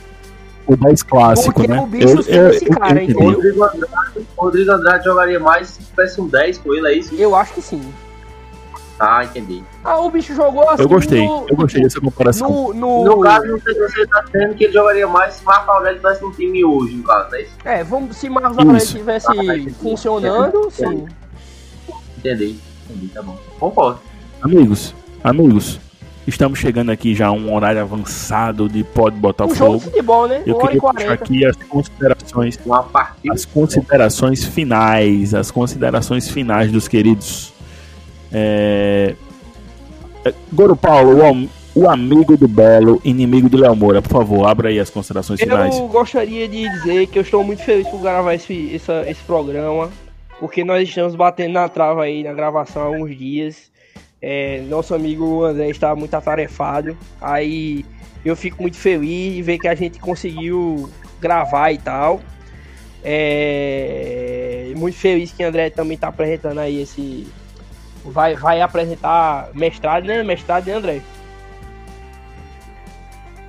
o 10 clássico, Porque né? o bicho sem esse cara, entendi. entendeu? Rodrigo Andrade, Rodrigo Andrade jogaria mais se tivesse um 10 com ele, é isso? Eu acho que sim. Ah, entendi. Ah, o bicho jogou assim. Eu gostei, no- eu gostei dessa comparação. No, no, No caso, não sei se você está dizendo que ele jogaria mais se Marco Aurélio tivesse um time hoje, no caso, é isso? É, vamos, se Marcos Aurélio estivesse Ah, entendi. funcionando, sim. Entendi. Entendi, tá bom. Concordo. Amigos, amigos, estamos chegando aqui já a um horário avançado de Pode Um jogo de Botafogo. futebol, né? Eu 1 hora e queria puxar 40. aqui as considerações, as considerações finais, as considerações finais dos queridos. É... é, Goro Paulo, o, o amigo do Belo, inimigo do Léo Moura, por favor, abra aí as considerações finais. Eu gostaria de dizer que eu estou muito feliz por gravar esse, essa- esse programa, porque nós estamos batendo na trava aí na gravação há alguns dias. É, nosso amigo André está muito atarefado, aí eu fico muito feliz de ver que a gente conseguiu gravar e tal. É, muito feliz que o André também está apresentando aí esse. Vai, vai apresentar mestrado, né? Mestrado, né, André?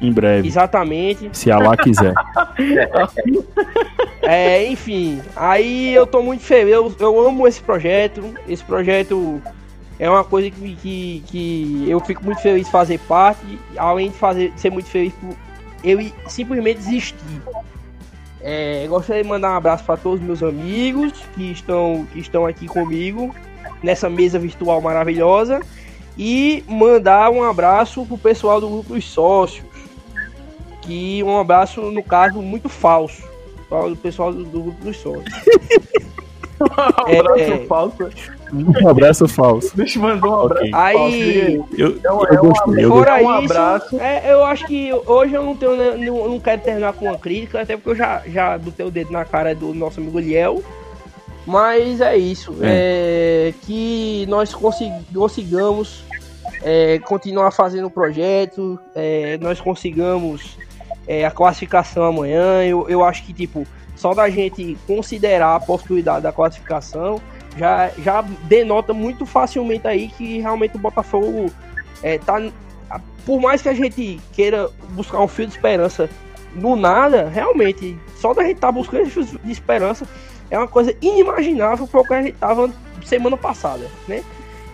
Em breve, Exatamente. se Allah quiser. <laughs> É, enfim, aí eu tô muito feliz, eu, eu amo esse projeto. Esse projeto é uma coisa que, que, que eu fico muito feliz de fazer parte, além de fazer, ser muito feliz por eu simplesmente existir. É, gostaria de mandar um abraço para todos os meus amigos que estão, que estão aqui comigo. nessa mesa virtual maravilhosa. E mandar um abraço pro pessoal do grupo dos sócios. Que um abraço, no caso, muito falso. O pessoal do, do grupo dos sócios. <laughs> Um abraço É. falso. Um abraço falso. O bicho mandou um abraço. Aí. Eu, Então, eu é um gostei. Eu Fora um isso, abraço. é, eu acho que hoje eu não tenho, não, não quero terminar com uma crítica, até porque eu já, já botei o dedo na cara do nosso amigo Liel. Mas é isso. É, que nós consig- consigamos é, continuar fazendo o projeto, é, nós consigamos é, a classificação amanhã. Eu, eu acho que, tipo, só da gente considerar a possibilidade da classificação já, já denota muito facilmente aí que realmente o Botafogo é, tá. Por mais que a gente queira buscar um fio de esperança no nada, realmente, só da gente estar buscando esse fio de esperança é uma coisa inimaginável para o que a gente tava semana passada, né?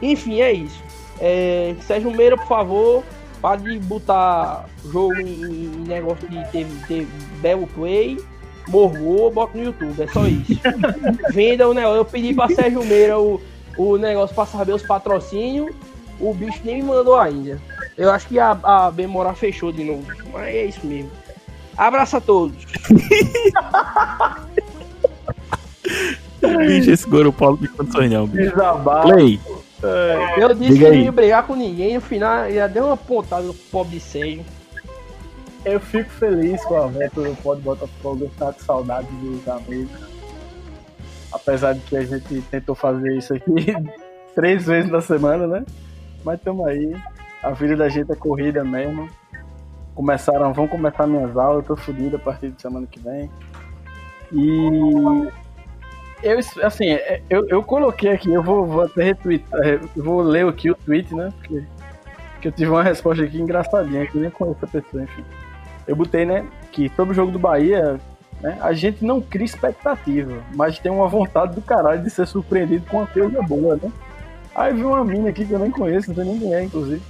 Enfim, é isso. É, Sérgio Meira, por favor, pare de botar jogo em, em negócio de ter, ter belo play, morgou, bota no YouTube, é só isso. <laughs> Venda o negócio. Eu pedi pra Sérgio Meira o, o negócio pra saber os patrocínios, o bicho nem me mandou ainda. Eu acho que a, a Bemora fechou de novo, mas é isso mesmo. Abraço a todos. <laughs> Bicho, esse Goro Paulo me condições não, bicho. Play. Eu disse Diga que não ia brigar com ninguém, no final já deu uma pontada no pobre de Sérgio. Eu fico feliz com a volta do Pode Botafogo. Eu estava com saudade dos amigos. Apesar de que a gente tentou fazer isso aqui <laughs> três vezes na semana, né? Mas estamos aí. A vida da gente é corrida mesmo. Começaram, vão começar minhas aulas, eu tô fodido a partir de semana que vem. E eu, assim, eu, eu coloquei aqui, eu vou, vou até retweetar, é, vou ler aqui o tweet, né? Porque, porque eu tive uma resposta aqui engraçadinha, que nem conheço a pessoa, enfim. Eu botei, né, que sobre o jogo do Bahia, né, a gente não cria expectativa, mas tem uma vontade do caralho de ser surpreendido com uma coisa boa, né? Aí vi uma mina aqui que eu nem conheço, não sei nem quem é, inclusive.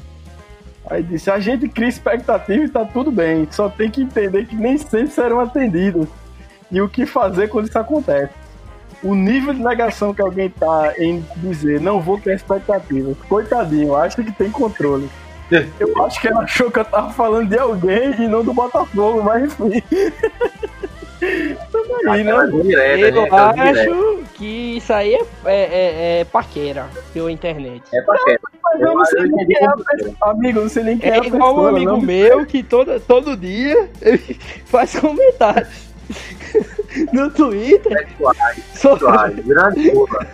Aí disse, a gente cria expectativa e tá tudo bem, só tem que entender que nem sempre serão atendidos. E o que fazer quando isso acontece. O nível de negação que alguém tá em dizer, não vou ter expectativas, coitadinho, acha que tem controle. <laughs> Eu acho que ela achou que eu tava falando de alguém e não do Botafogo, mas enfim. <laughs> Aí, né? direta, Eu né? Aquela direta. acho que isso aí é, é, é, é paquera pela internet. É paquera. Mas eu não sei nem quem é a pessoa. Amigo, não sei nem quem é, É a igual um amigo não. meu que todo, todo dia ele <laughs> faz comentários no Twitter Sexuais, sobre sexuais, grande porra.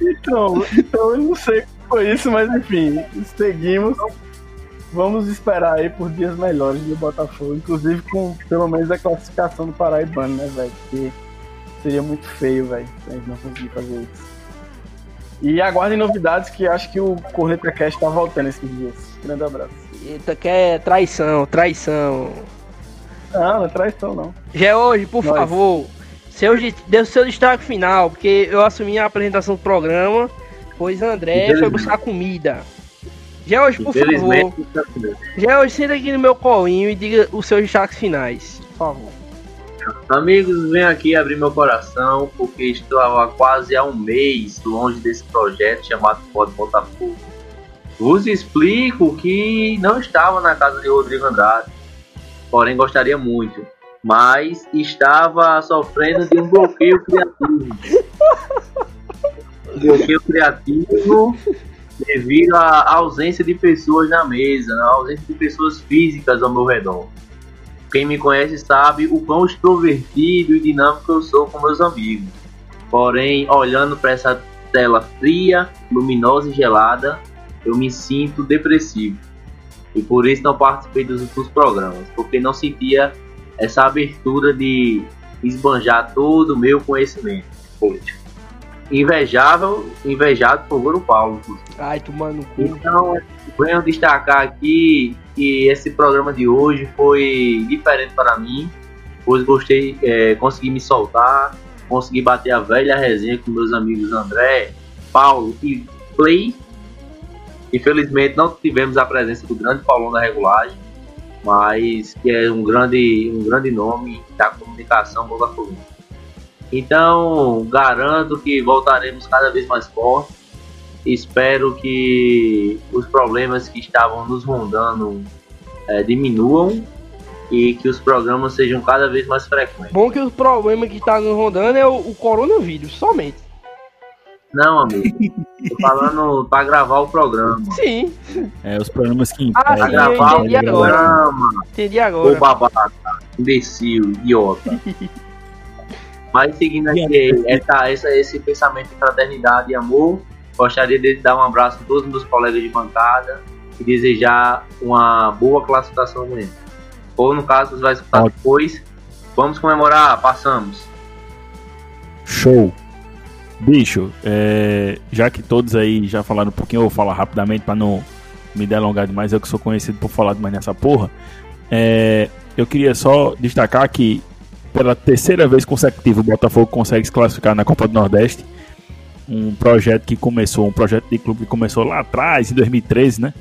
Então, então eu não sei foi isso, mas enfim, seguimos. Vamos esperar aí por dias melhores do Botafogo, inclusive com pelo menos a classificação do Paraibano, né, velho? Porque seria muito feio, velho, se a gente não conseguir fazer isso. E aguardem novidades que acho que o Corneta Cast tá voltando esses dias. Grande abraço. Eita, que é traição, traição. Não, não é traição, não. Já hoje, por Nós. favor, seu, dê o seu destaque final, porque eu assumi a apresentação do programa, pois André foi buscar comida. Hoje, por favor, já hoje senta aqui no meu colinho e diga os seus destaques finais, por favor. Amigos, venho aqui abrir meu coração porque estou há quase há um mês longe desse projeto chamado Pode Botafogo. Vos explico que não estava na casa de Rodrigo Andrade, porém gostaria muito, mas estava sofrendo de um bloqueio criativo. <laughs> Um bloqueio criativo devido à ausência de pessoas na mesa, à ausência de pessoas físicas ao meu redor. Quem me conhece sabe o quão extrovertido e dinâmico eu sou com meus amigos. Porém, olhando para essa tela fria, luminosa e gelada, eu me sinto depressivo. E por isso não participei dos últimos programas, porque não sentia essa abertura de esbanjar todo o meu conhecimento. Poxa. Invejável, invejado por Goro Paulo. Ai, tomando no cu. Então, venho destacar aqui que esse programa de hoje foi diferente para mim, pois gostei, é, consegui me soltar, consegui bater a velha resenha com meus amigos André, Paulo e Play. Infelizmente não tivemos a presença do grande Paulão da regulagem, mas que é um grande, um grande nome da comunicação botafoguense. Então, garanto que voltaremos cada vez mais fortes. Espero que os problemas que estavam nos rondando é, diminuam e que os programas sejam cada vez mais frequentes. Bom que o problema que está nos rondando é o, o coronavírus, somente. Não, amigo. Tô falando pra gravar o programa. Sim, É, os programas que Ah, Pra gravar o entendi agora. programa. entendi Ô agora. babaca, imbecil, idiota. Mas seguindo aqui essa, essa, esse pensamento de fraternidade e amor, gostaria de dar um abraço a todos os meus colegas de bancada e desejar uma boa classificação amanhã. Ou no caso, você vai escutar Ótimo. depois. Vamos comemorar, passamos. Show. Bicho, é, já que todos aí já falaram um pouquinho, eu vou falar rapidamente pra não me delongar demais, eu que sou conhecido por falar demais nessa porra. É, eu queria só destacar que pela terceira vez consecutiva o Botafogo consegue se classificar na Copa do Nordeste. Um projeto que começou, um projeto de clube que começou lá atrás, em 2013, né?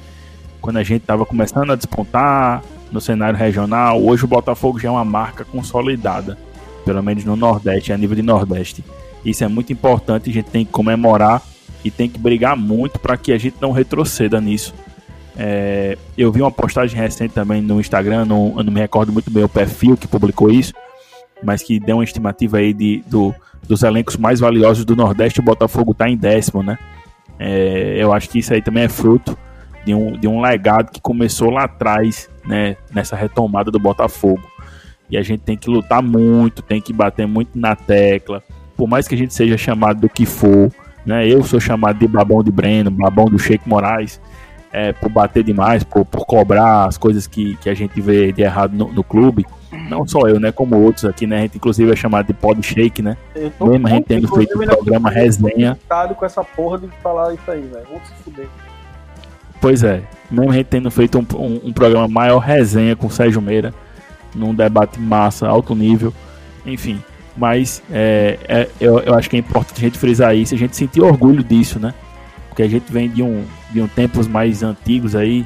Quando a gente estava começando a despontar no cenário regional. Hoje o Botafogo já é uma marca consolidada, pelo menos no Nordeste, a nível de Nordeste. Isso é muito importante, a gente tem que comemorar e tem que brigar muito para que a gente não retroceda nisso. É, eu vi uma postagem recente também no Instagram, não, não me recordo muito bem o perfil que publicou isso, mas que deu uma estimativa aí de, do, dos elencos mais valiosos do Nordeste, o Botafogo está em décimo, né? É, eu acho que isso aí também é fruto de um, de um legado que começou lá atrás, né? Nessa retomada do Botafogo. E a gente tem que lutar muito, tem que bater muito na tecla. Por mais que a gente seja chamado do que for, né? Eu sou chamado de babão de Breno, babão do Sheik Moraes, é, por bater demais, por, por cobrar as coisas que, que a gente vê de errado no, no clube. Não só eu, né? Como outros aqui, né? A gente inclusive é chamado de pod shake, né? Eu tô Mesmo a gente tendo feito o programa resenha. com essa porra de falar isso aí, velho. Vamos se fuder. Pois é, mesmo a gente tendo feito um, um, um programa maior resenha com o Sérgio Meira, num debate massa, alto nível, enfim. Mas é, é, eu, eu acho que é importante a gente frisar isso, a gente sentir orgulho disso, né? Porque a gente vem de um, de um tempos mais antigos aí,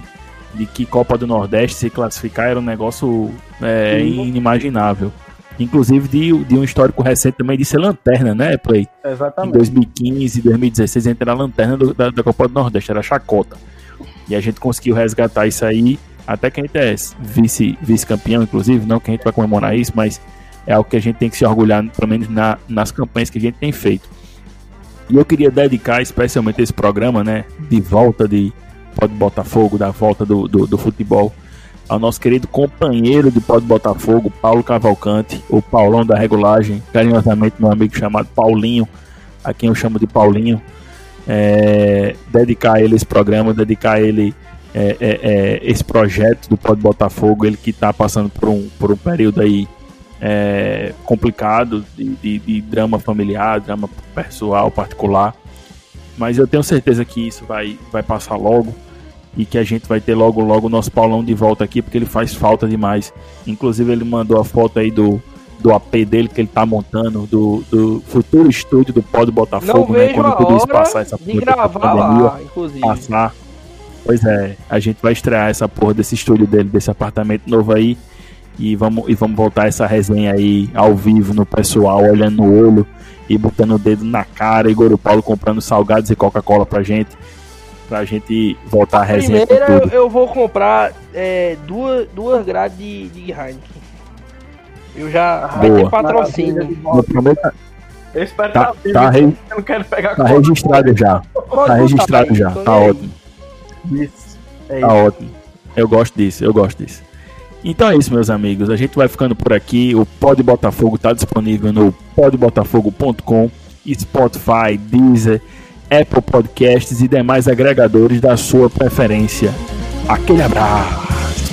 de que Copa do Nordeste se classificar era um negócio é, inimaginável. Inclusive de, de um histórico recente também de ser lanterna, né, Play? Em Exatamente. 2015, 2016, a gente era a lanterna do- da, da Copa do Nordeste, era a chacota. E a gente conseguiu resgatar isso aí, até que a gente é vice- vice-campeão, inclusive, não que a gente vai comemorar isso, mas é algo que a gente tem que se orgulhar, pelo menos na- nas campanhas que a gente tem feito. E eu queria dedicar especialmente esse programa, né, de volta de Pode Botafogo, da volta do, do, do futebol, ao nosso querido companheiro de Pode Botafogo, Paulo Cavalcante, o Paulão da regulagem, carinhosamente meu amigo chamado Paulinho, a quem eu chamo de Paulinho, é, dedicar a ele esse programa, dedicar a ele é, é, é, esse projeto do Pode Botafogo, ele que está passando por um, por um período aí é, complicado de, de- de drama familiar, drama pessoal, particular, mas eu tenho certeza que isso vai, vai passar logo e que a gente vai ter logo logo o nosso Paulão de volta aqui, porque ele faz falta demais. Inclusive ele mandou a foto aí do, do AP dele que ele tá montando, do, do futuro estúdio do Pó do Não Botafogo, né? Quando tudo isso passar, essa porra gravar pandemia lá, inclusive. passar. Pois é, a gente vai estrear essa porra desse estúdio dele, desse apartamento novo aí. E vamos, e vamos voltar essa resenha aí ao vivo no pessoal, olhando no olho e botando o dedo na cara. Igor e Paulo comprando salgados e Coca-Cola pra gente. Pra gente voltar a resenha com Primeiro tudo. eu vou comprar é, duas, duas grades de, de Heineken. Eu já vai Boa. ter patrocínio. Eu prometo- Eu espero Tá, que tá, re- eu não quero pegar tá registrado já. Pode Tá registrado já. Tá ótimo. Isso. É Tá isso. ótimo. Eu gosto disso, eu gosto disso. Então é isso, meus amigos. A gente vai ficando por aqui. O Pod Botafogo está disponível no podbotafogo.com, Spotify, Deezer, Apple Podcasts e demais agregadores da sua preferência. Aquele abraço.